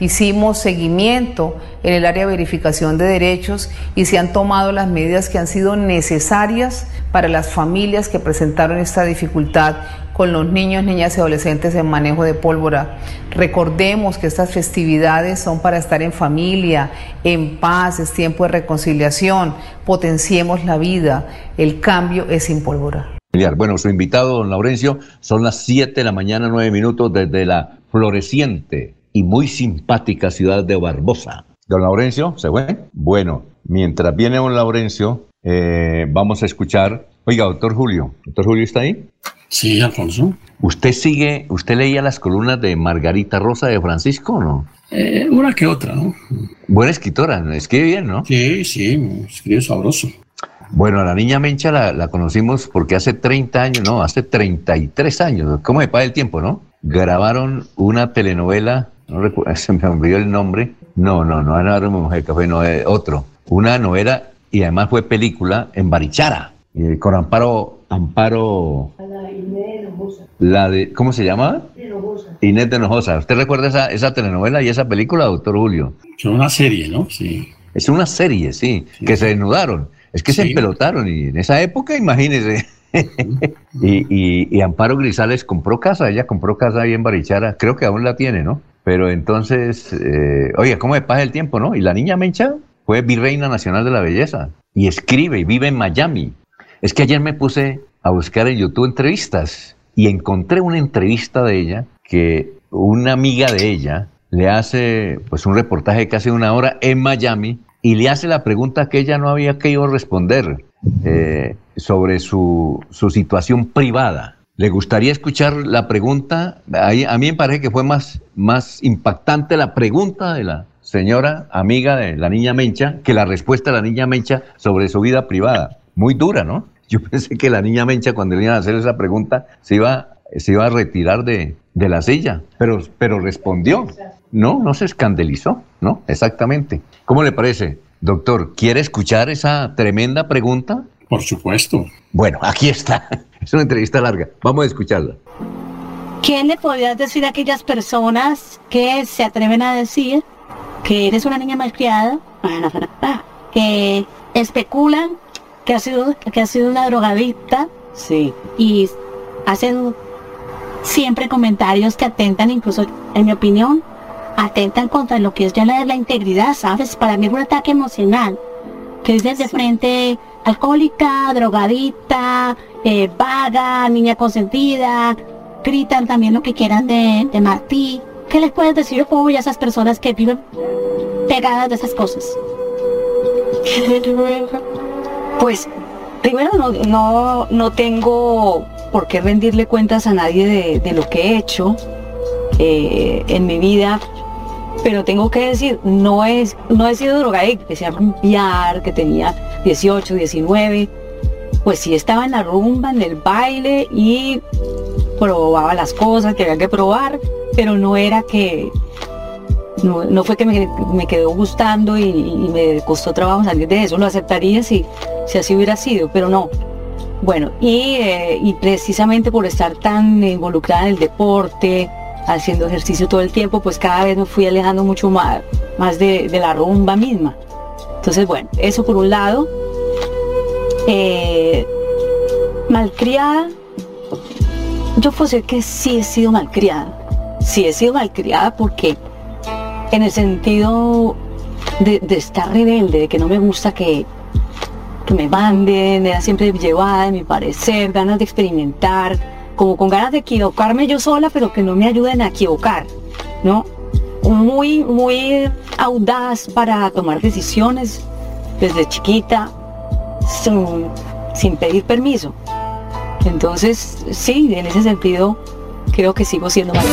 hicimos seguimiento en el área de verificación de derechos y se han tomado las medidas que han sido necesarias para las familias que presentaron esta dificultad con los niños, niñas y adolescentes en manejo de pólvora. Recordemos que estas festividades son para estar en familia, en paz, es tiempo de reconciliación, potenciemos la vida, el cambio es sin pólvora. Bueno, su invitado, don Laurencio, son las 7 de la mañana, 9 minutos desde la floreciente y muy simpática ciudad de Barbosa. Don Laurencio, ¿se fue? Bueno, mientras viene don Laurencio, eh, vamos a escuchar. Oiga, doctor Julio, ¿doctor Julio está ahí? Sí, Alfonso. ¿Usted sigue, usted leía las columnas de Margarita Rosa de Francisco o no? Eh, una que otra, ¿no? Buena escritora, escribe bien, ¿no? Sí, sí, escribe sabroso. Bueno, a la niña Mencha la, conocimos porque hace 30 años, no, hace 33 años, ¿cómo me pasa el tiempo, no? Grabaron una telenovela, no recuerdo, (laughs) se me olvidó el nombre, no, no, no, no era Mujer Café, no, es otro, una novela y además fue película en Barichara, con Amparo, Amparo... La de, ¿cómo se llama? Inés de Nojosa. ¿Usted recuerda esa, esa telenovela y esa película, doctor Julio? Es una serie, ¿no? Sí. Es una serie, sí, que se desnudaron. Es que se empelotaron y en esa época, imagínese. y, y, Amparo Grisales compró casa, ella compró casa ahí en Barichara, creo que aún la tiene, ¿no? Pero entonces, eh, oye, ¿cómo me pasa el tiempo, no? Y la niña Mencha fue virreina nacional de la belleza y escribe y vive en Miami. Es que ayer me puse a buscar en YouTube entrevistas y encontré una entrevista de ella que una amiga de ella le hace pues un reportaje de casi una hora en Miami y le hace la pregunta que ella no había querido responder eh, sobre su, su, situación privada. ¿Le gustaría escuchar la pregunta? a mí me parece que fue más, más impactante la pregunta de la señora amiga de la niña Mencha que la respuesta de la niña Mencha sobre su vida privada. Muy dura, ¿no? (laughs) Yo pensé que la niña Mencha cuando le iban a hacer esa pregunta se iba, se iba a retirar de, de la silla, pero, pero respondió. No, no se escandalizó, ¿no? Exactamente. ¿Cómo le parece, doctor? ¿Quiere escuchar esa tremenda pregunta? Por supuesto. Bueno, aquí está. (laughs) Es una entrevista larga. Vamos a escucharla. ¿Qué le podrías decir a aquellas personas que se atreven a decir que eres una niña malcriada, que especulan que ha sido, que ha sido una drogadicta, sí, y hacen siempre comentarios que atentan, incluso en mi opinión, atentan contra lo que es ya la, la integridad, ¿sabes? Para mí es un ataque emocional, que es desde frente alcohólica, drogadita, eh, vaga, niña consentida, gritan también lo que quieran de, de Martí. ¿Qué les puedes decir yo a esas personas que viven pegadas de esas cosas? Pues primero no, no, no tengo por qué rendirle cuentas a nadie de, lo que he hecho eh, en mi vida, pero tengo que decir, no, es, no he sido drogadicta, empecé a rumbear, que tenía 18, 19, pues sí estaba en la rumba, en el baile y probaba las cosas que había que probar, pero no era que, no, fue que me, quedó gustando y, me costó trabajo salir de eso, lo aceptaría si, si así hubiera sido, pero no. Bueno, y, eh, y precisamente por estar tan involucrada en el deporte, haciendo ejercicio todo el tiempo, pues cada vez me fui alejando mucho más, más de, la rumba misma. Entonces, bueno, eso por un lado. Eh, malcriada, yo puedo decir que sí he sido malcriada. Sí he sido malcriada porque en el sentido de, estar rebelde, de que no me gusta que, que me manden, era siempre llevada de mi parecer, ganas de experimentar, como con ganas de equivocarme yo sola, pero que no me ayuden a equivocar, ¿no? Muy, muy audaz para tomar decisiones desde chiquita, sin, pedir permiso. Entonces, sí, en ese sentido, creo que sigo siendo más.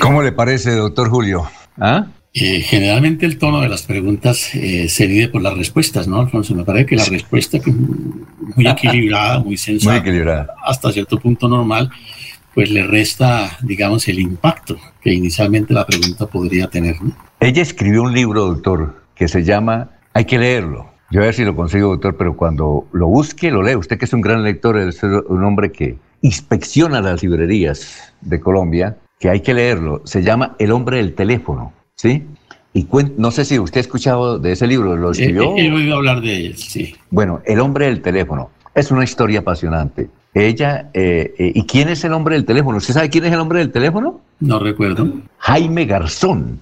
¿Cómo le parece, doctor Julio? ¿Ah? Eh, generalmente el tono de las preguntas eh, se mide por las respuestas, ¿no, Alfonso? Me parece que la respuesta que muy (laughs) equilibrada, muy sensata, muy equilibrada. hasta cierto punto normal, pues le resta, digamos, el impacto que inicialmente la pregunta podría tener. Ella escribió un libro, doctor, que se llama Hay que leerlo. Yo a ver si lo consigo, doctor, pero cuando lo busque, lo lee. Usted que es un gran lector, es un hombre que, inspecciona las librerías de Colombia, que hay que leerlo. Se llama El hombre del teléfono, ¿sí? Y no sé si usted ha escuchado de ese libro, ¿lo escribió? he oído hablar de él, sí. Bueno, El hombre del teléfono. Es una historia apasionante. Ella, eh, eh, ¿y quién es el hombre del teléfono? ¿Usted sabe quién es el hombre del teléfono? No recuerdo. Jaime Garzón.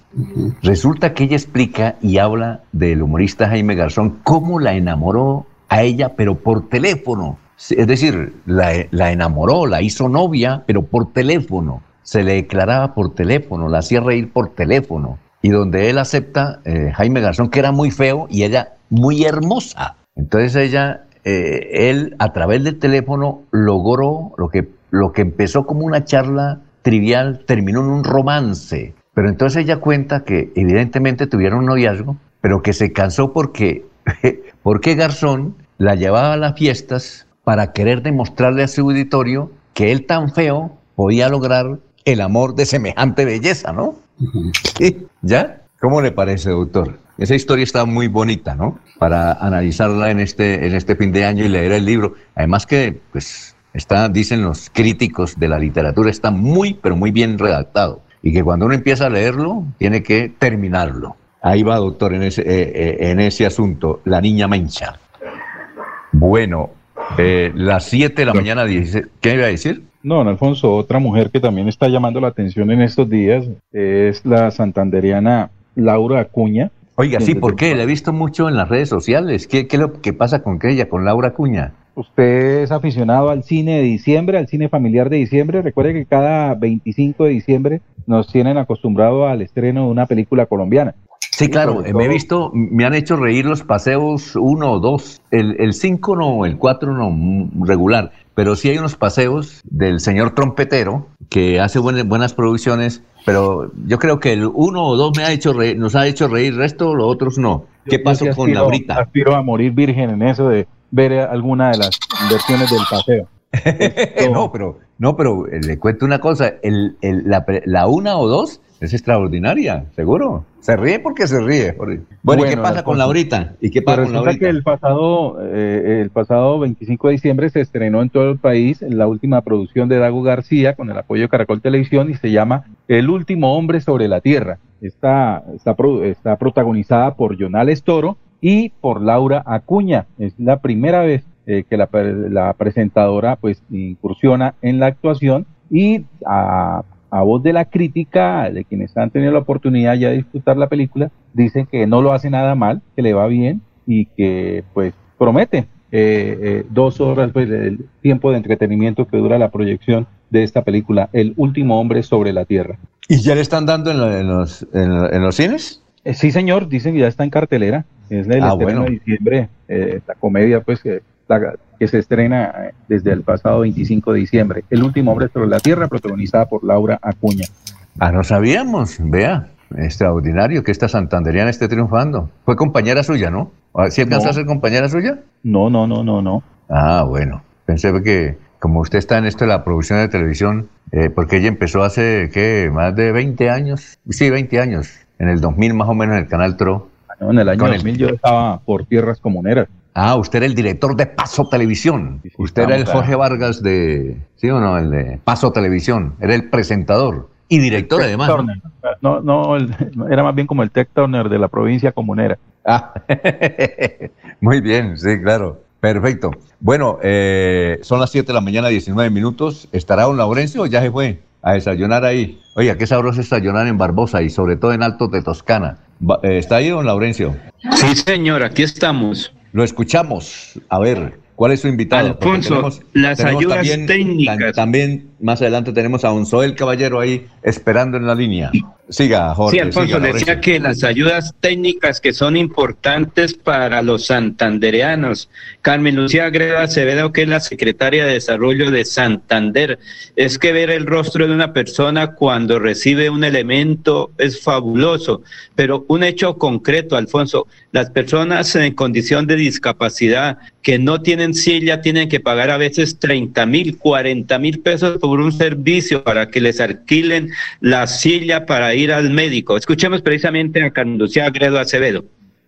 Resulta que ella explica y habla del humorista Jaime Garzón cómo la enamoró a ella, pero por teléfono. Es decir, la, la enamoró, la hizo novia, pero por teléfono. Se le declaraba por teléfono, la hacía reír por teléfono. Y donde él acepta, eh, Jaime Garzón, que era muy feo y ella muy hermosa. Entonces ella, eh, él a través del teléfono logró lo que, lo que empezó como una charla trivial, terminó en un romance. Pero entonces ella cuenta que evidentemente tuvieron un noviazgo, pero que se cansó porque, (laughs) porque Garzón la llevaba a las fiestas para querer demostrarle a su auditorio que él tan feo podía lograr el amor de semejante belleza, ¿no? ¿Ya? ¿Cómo le parece, doctor? Esa historia está muy bonita, ¿no? Para analizarla en este, en este fin de año y leer el libro. Además que, pues, está, dicen los críticos de la literatura, está muy, pero muy bien redactado. Y que cuando uno empieza a leerlo, tiene que terminarlo. Ahí va, doctor, en ese, eh, eh, en ese asunto. La niña Mencha. Bueno, eh, las 7 de la mañana, 16. ¿Qué iba a decir? No, don Alfonso, otra mujer que también está llamando la atención en estos días es la santanderiana Laura Acuña. Oiga, sí, ¿por qué? La he visto mucho en las redes sociales. ¿Qué, qué es lo que pasa con ella, con Laura Cuña? Usted es aficionado al cine de diciembre, al cine familiar de diciembre. Recuerde que cada 25 de diciembre nos tienen acostumbrado al estreno de una película colombiana. Sí, claro, eh, me he visto, me han hecho reír los paseos uno o dos. El, el cinco no, el cuatro no, mm, regular. Pero sí hay unos paseos del señor trompetero que hace buenas, buenas producciones. Pero yo creo que el uno o dos me ha hecho reír, nos ha hecho reír, el resto, los otros no. ¿Qué Yo pasó sí con aspiro- Laurita? Aspiro a morir virgen en eso de ver alguna de las versiones del paseo. (laughs) no, pero, no, pero eh, le cuento una cosa, el, el- la, la una o dos es extraordinaria, seguro. Se ríe porque se ríe. Bueno, ¿y qué pasa con. Laurita? ¿Y qué pasa con Laurita? que el pasado, eh, el pasado 25 de diciembre se estrenó en todo el país la última producción de Dago García con el apoyo de Caracol Televisión y se llama El último hombre sobre la tierra. Está, está, está protagonizada por Jonales Toro y por Laura Acuña. Es la primera vez eh, que la, la presentadora pues incursiona en la actuación y a, a voz de la crítica, de quienes han tenido la oportunidad ya de disfrutar la película, dicen que no lo hace nada mal, que le va bien y que pues promete eh, eh, dos horas pues, el tiempo de entretenimiento que dura la proyección de esta película, El último hombre sobre la tierra. ¿Y ya le están dando en, la- en los, en, los cines? Eh, sí, señor, dicen que ya está en cartelera. Es el Ah, estreno bueno. de diciembre, la comedia pues que, la- que se estrena eh, desde el pasado 25 de diciembre. El último hombre sobre la tierra, protagonizada por Laura Acuña. Ah, no sabíamos, vea. Extraordinario que esta santanderiana esté triunfando. Fue compañera suya, ¿no? ¿Sí alcanzó No. a ser compañera suya? No, no, no, no, no. Ah, bueno. Pensé que como usted está en esto de la producción de televisión, eh, porque ella empezó hace, ¿qué? Más de 20 años. Sí, 20 años. En el 2000 más o menos en el Canal TRO. No, en el año Con el- 2000 yo estaba por tierras comuneras. Ah, usted era el director de Paso Televisión. usted era el Jorge Vargas de, ¿sí o no? El de Paso Televisión. Era el presentador y director además. Turner. No, no, el- era más bien como el Tech Turner de la provincia comunera. Ah, (laughs) muy bien, sí, claro. Perfecto. Bueno, eh, son las 7 de la mañana, 19 minutos. ¿Estará don Laurencio o ya se fue a desayunar ahí? Oiga, qué sabroso es desayunar en Barbosa y sobre todo en Altos de Toscana. Va- eh, ¿Está ahí don Laurencio? Sí, señor, aquí estamos. Lo escuchamos. A ver, ¿cuál es su invitado? Alfonso, las ayudas técnicas. tam- también más adelante tenemos a Onzoel Caballero ahí esperando en la línea. Siga, Jorge. Sí, Alfonso, siga, decía que las ayudas técnicas que son importantes para los santandereanos. Carmen Lucía Greda Acevedo, que es la secretaria de Desarrollo de Santander, es que ver el rostro de una persona cuando recibe un elemento es fabuloso, pero un hecho concreto, Alfonso, las personas en condición de discapacidad que no tienen silla tienen que pagar a veces 30 mil, 40 mil pesos por un servicio para que les alquilen la silla para ir al médico. Escuchemos precisamente a Carmen Lucía Gredo Acevedo.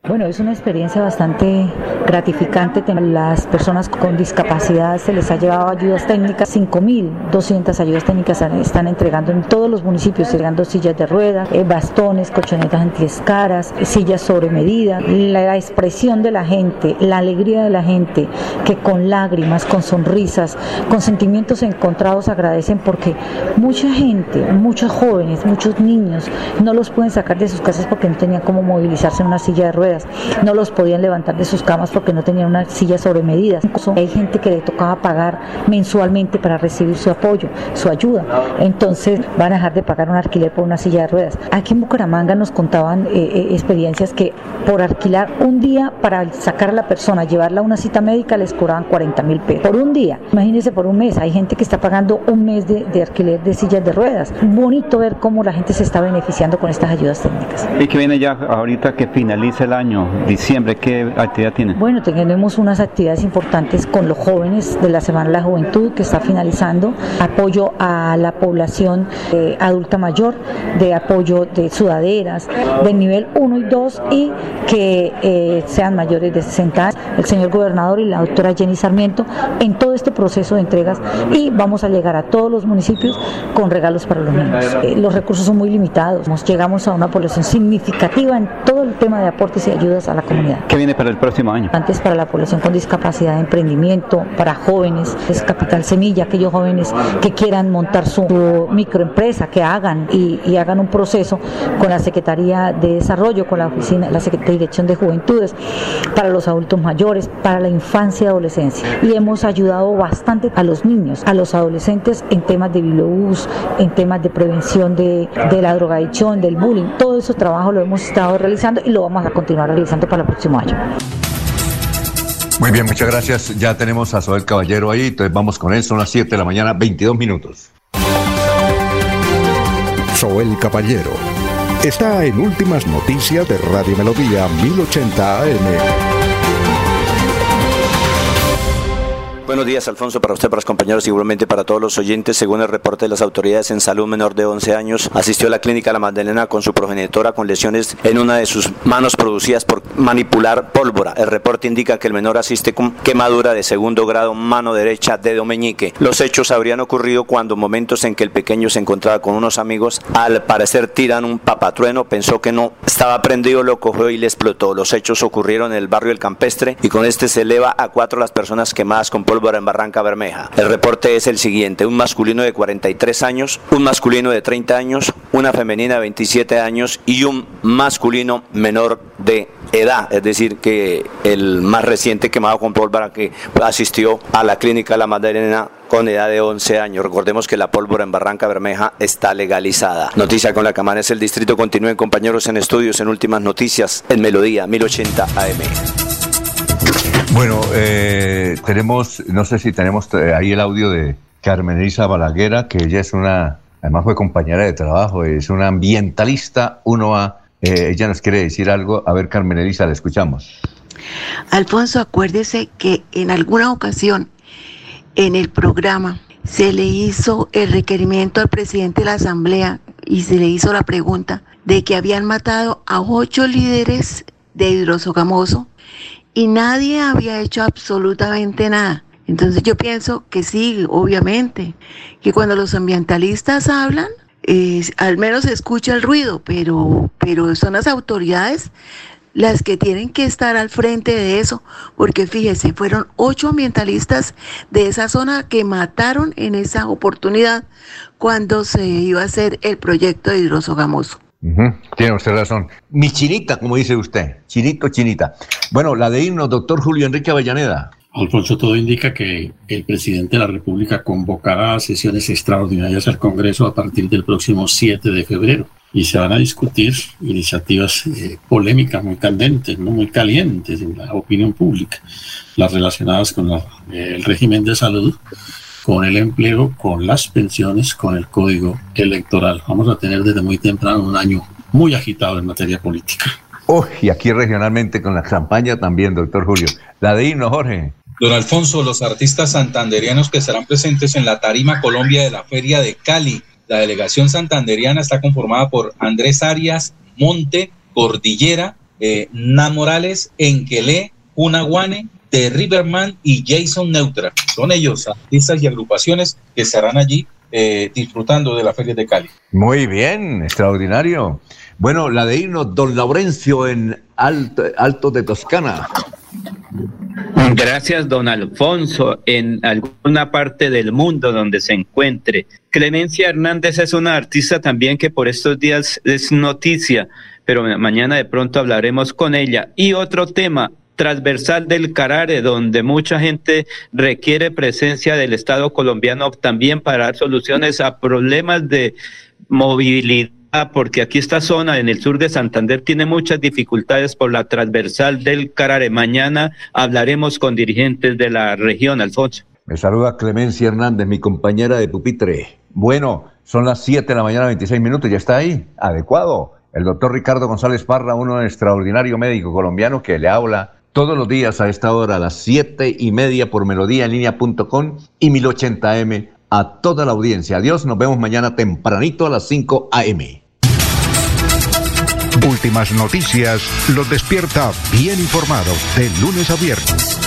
Bueno, es una experiencia bastante gratificante. Las personas con discapacidad se les ha llevado ayudas técnicas, 5.200 ayudas técnicas están entregando en todos los municipios, entregando sillas de ruedas, eh, bastones, colchonetas antiescaras, sillas sobre medida. La expresión de la gente, la alegría de la gente, que con lágrimas, con sonrisas, con sentimientos encontrados agradecen porque mucha gente, muchos jóvenes, muchos niños no los pueden sacar de sus casas porque no tenían cómo movilizarse en una silla de ruedas no los podían levantar de sus camas porque no tenían una silla sobre medidas. Hay gente que le tocaba pagar mensualmente para recibir su apoyo, su ayuda. Entonces van a dejar de pagar un alquiler por una silla de ruedas. Aquí en Bucaramanga nos contaban eh, eh, experiencias que por alquilar un día para sacar a la persona, llevarla a una cita médica, les cobraban 40 mil pesos. Por un día, imagínense por un mes, hay gente que está pagando un mes de, de alquiler de sillas de ruedas. Bonito ver cómo la gente se está beneficiando con estas ayudas técnicas. Y que viene ya ahorita que finalice el año diciembre, ¿qué actividad tienen? Bueno, tenemos unas actividades importantes con los jóvenes de la Semana de la Juventud que está finalizando, apoyo a la población eh, adulta mayor, de apoyo de sudaderas, de nivel 1 y 2 y que eh, sean mayores de 60 años. El señor gobernador y la doctora Jenny Sarmiento en todo este proceso de entregas y vamos a llegar a todos los municipios con regalos para los niños. Eh, los recursos son muy limitados, llegamos a una población significativa en todo el tema de aportes y ayudas a la comunidad. ¿Qué viene para el próximo año? Antes para la población con discapacidad de emprendimiento, para jóvenes, es Capital Semilla, aquellos jóvenes que quieran montar su, microempresa, que hagan y, hagan un proceso con la Secretaría de Desarrollo, con la oficina, la Secretaría de Dirección de Juventudes, para los adultos mayores, para la infancia y adolescencia. Y hemos ayudado bastante a los niños, a los adolescentes en temas de bibliobús, en temas de prevención de, de la drogadicción, del bullying. Todo ese trabajo lo hemos estado realizando y lo vamos a continuar realizando para el próximo año. Muy bien, muchas gracias. Ya tenemos a Soel Caballero ahí, entonces vamos con él. Son las 7 de la mañana, 22 minutos. Soel Caballero está en Últimas Noticias de Radio Melodía 1080 AM. Buenos días, Alfonso, para usted, para los compañeros, igualmente para todos los oyentes. Según el reporte de las autoridades en salud, menor de 11 años asistió a la clínica La Magdalena con su progenitora con lesiones en una de sus manos producidas por manipular pólvora. El reporte indica que el menor asiste con quemadura de segundo grado, mano derecha, dedo meñique. Los hechos habrían ocurrido cuando momentos en que el pequeño se encontraba con unos amigos, al parecer tiran un papatrueno, pensó que no estaba prendido, lo cogió y le explotó. Los hechos ocurrieron en el barrio El Campestre y con este se eleva a cuatro las personas quemadas con pólvora en Barranca. El reporte es el siguiente, un masculino de 43 años, un masculino de 30 años, una femenina de 27 años y un masculino menor de edad, es decir, que el más reciente quemado con pólvora que asistió a la clínica La Madalena con edad de 11 años. Recordemos que la pólvora en Barranca Bermeja está legalizada. Noticia con la Cámara es el distrito. Continúen compañeros en estudios en últimas noticias en Melodía 1080 AM. Bueno, eh, tenemos, no sé si tenemos eh, ahí el audio de Carmen Elisa Balaguera, que ella es una, además fue compañera de trabajo, es una ambientalista, uno a, eh, ella nos quiere decir algo. A ver, Carmen Elisa, la escuchamos. Alfonso, acuérdese que en alguna ocasión en el programa se le hizo el requerimiento al presidente de la Asamblea y se le hizo la pregunta de que habían matado a ocho líderes de hidrosogamoso y nadie había hecho absolutamente nada. Entonces yo pienso que sí, obviamente, que cuando los ambientalistas hablan, al menos se escucha el ruido, pero, pero son las autoridades las que tienen que estar al frente de eso, porque fíjese, fueron ocho ambientalistas de esa zona que mataron en esa oportunidad cuando se iba a hacer el proyecto de hidrosogamoso. Tiene usted razón. Mi chinita, como dice usted. Chinito, chinita. Bueno, la de himno, doctor Julio Enrique Avellaneda. Alfonso, todo indica que el presidente de la República convocará sesiones extraordinarias al Congreso a partir del próximo 7 de febrero y se van a discutir iniciativas eh, polémicas muy candentes, ¿no? muy calientes en la opinión pública, las relacionadas con el régimen de salud, con el empleo, con las pensiones, con el código electoral. Vamos a tener desde muy temprano un año muy agitado en materia política. Oh, y aquí regionalmente con la campaña también, doctor Julio. La de himno, Jorge. Don Alfonso, los artistas santanderianos que estarán presentes en la Tarima Colombia de la Feria de Cali. La delegación santanderiana está conformada por Andrés Arias, Monte, Cordillera, eh, Namorales, Enquelé, Unaguane, The Riverman y Jason Neutra. Son ellos, artistas y agrupaciones que estarán allí eh, disfrutando de la Feria de Cali. Muy bien, extraordinario. Bueno, la de irnos, don Laurencio en Alto, Alto de Toscana. Gracias, don Alfonso. En alguna parte del mundo donde se encuentre. Clemencia Hernández es una artista también que por estos días es noticia, pero mañana de pronto hablaremos con ella. Y otro tema, transversal del Carare, donde mucha gente requiere presencia del Estado colombiano también para dar soluciones a problemas de movilidad porque aquí esta zona en el sur de Santander tiene muchas dificultades por la transversal del Carare. Mañana hablaremos con dirigentes de la región, Alfonso. Me saluda Clemencia Hernández, mi compañera de pupitre. Bueno, son las 7 de la mañana, 26 minutos, ya está ahí, adecuado. El doctor Ricardo González Parra, uno extraordinario médico colombiano que le habla todos los días a esta hora, a las siete y media por melodía en línea.com y 1080m a toda la audiencia. Adiós, nos vemos mañana tempranito a las 5 a.m. Últimas noticias los despierta bien informado de lunes a viernes.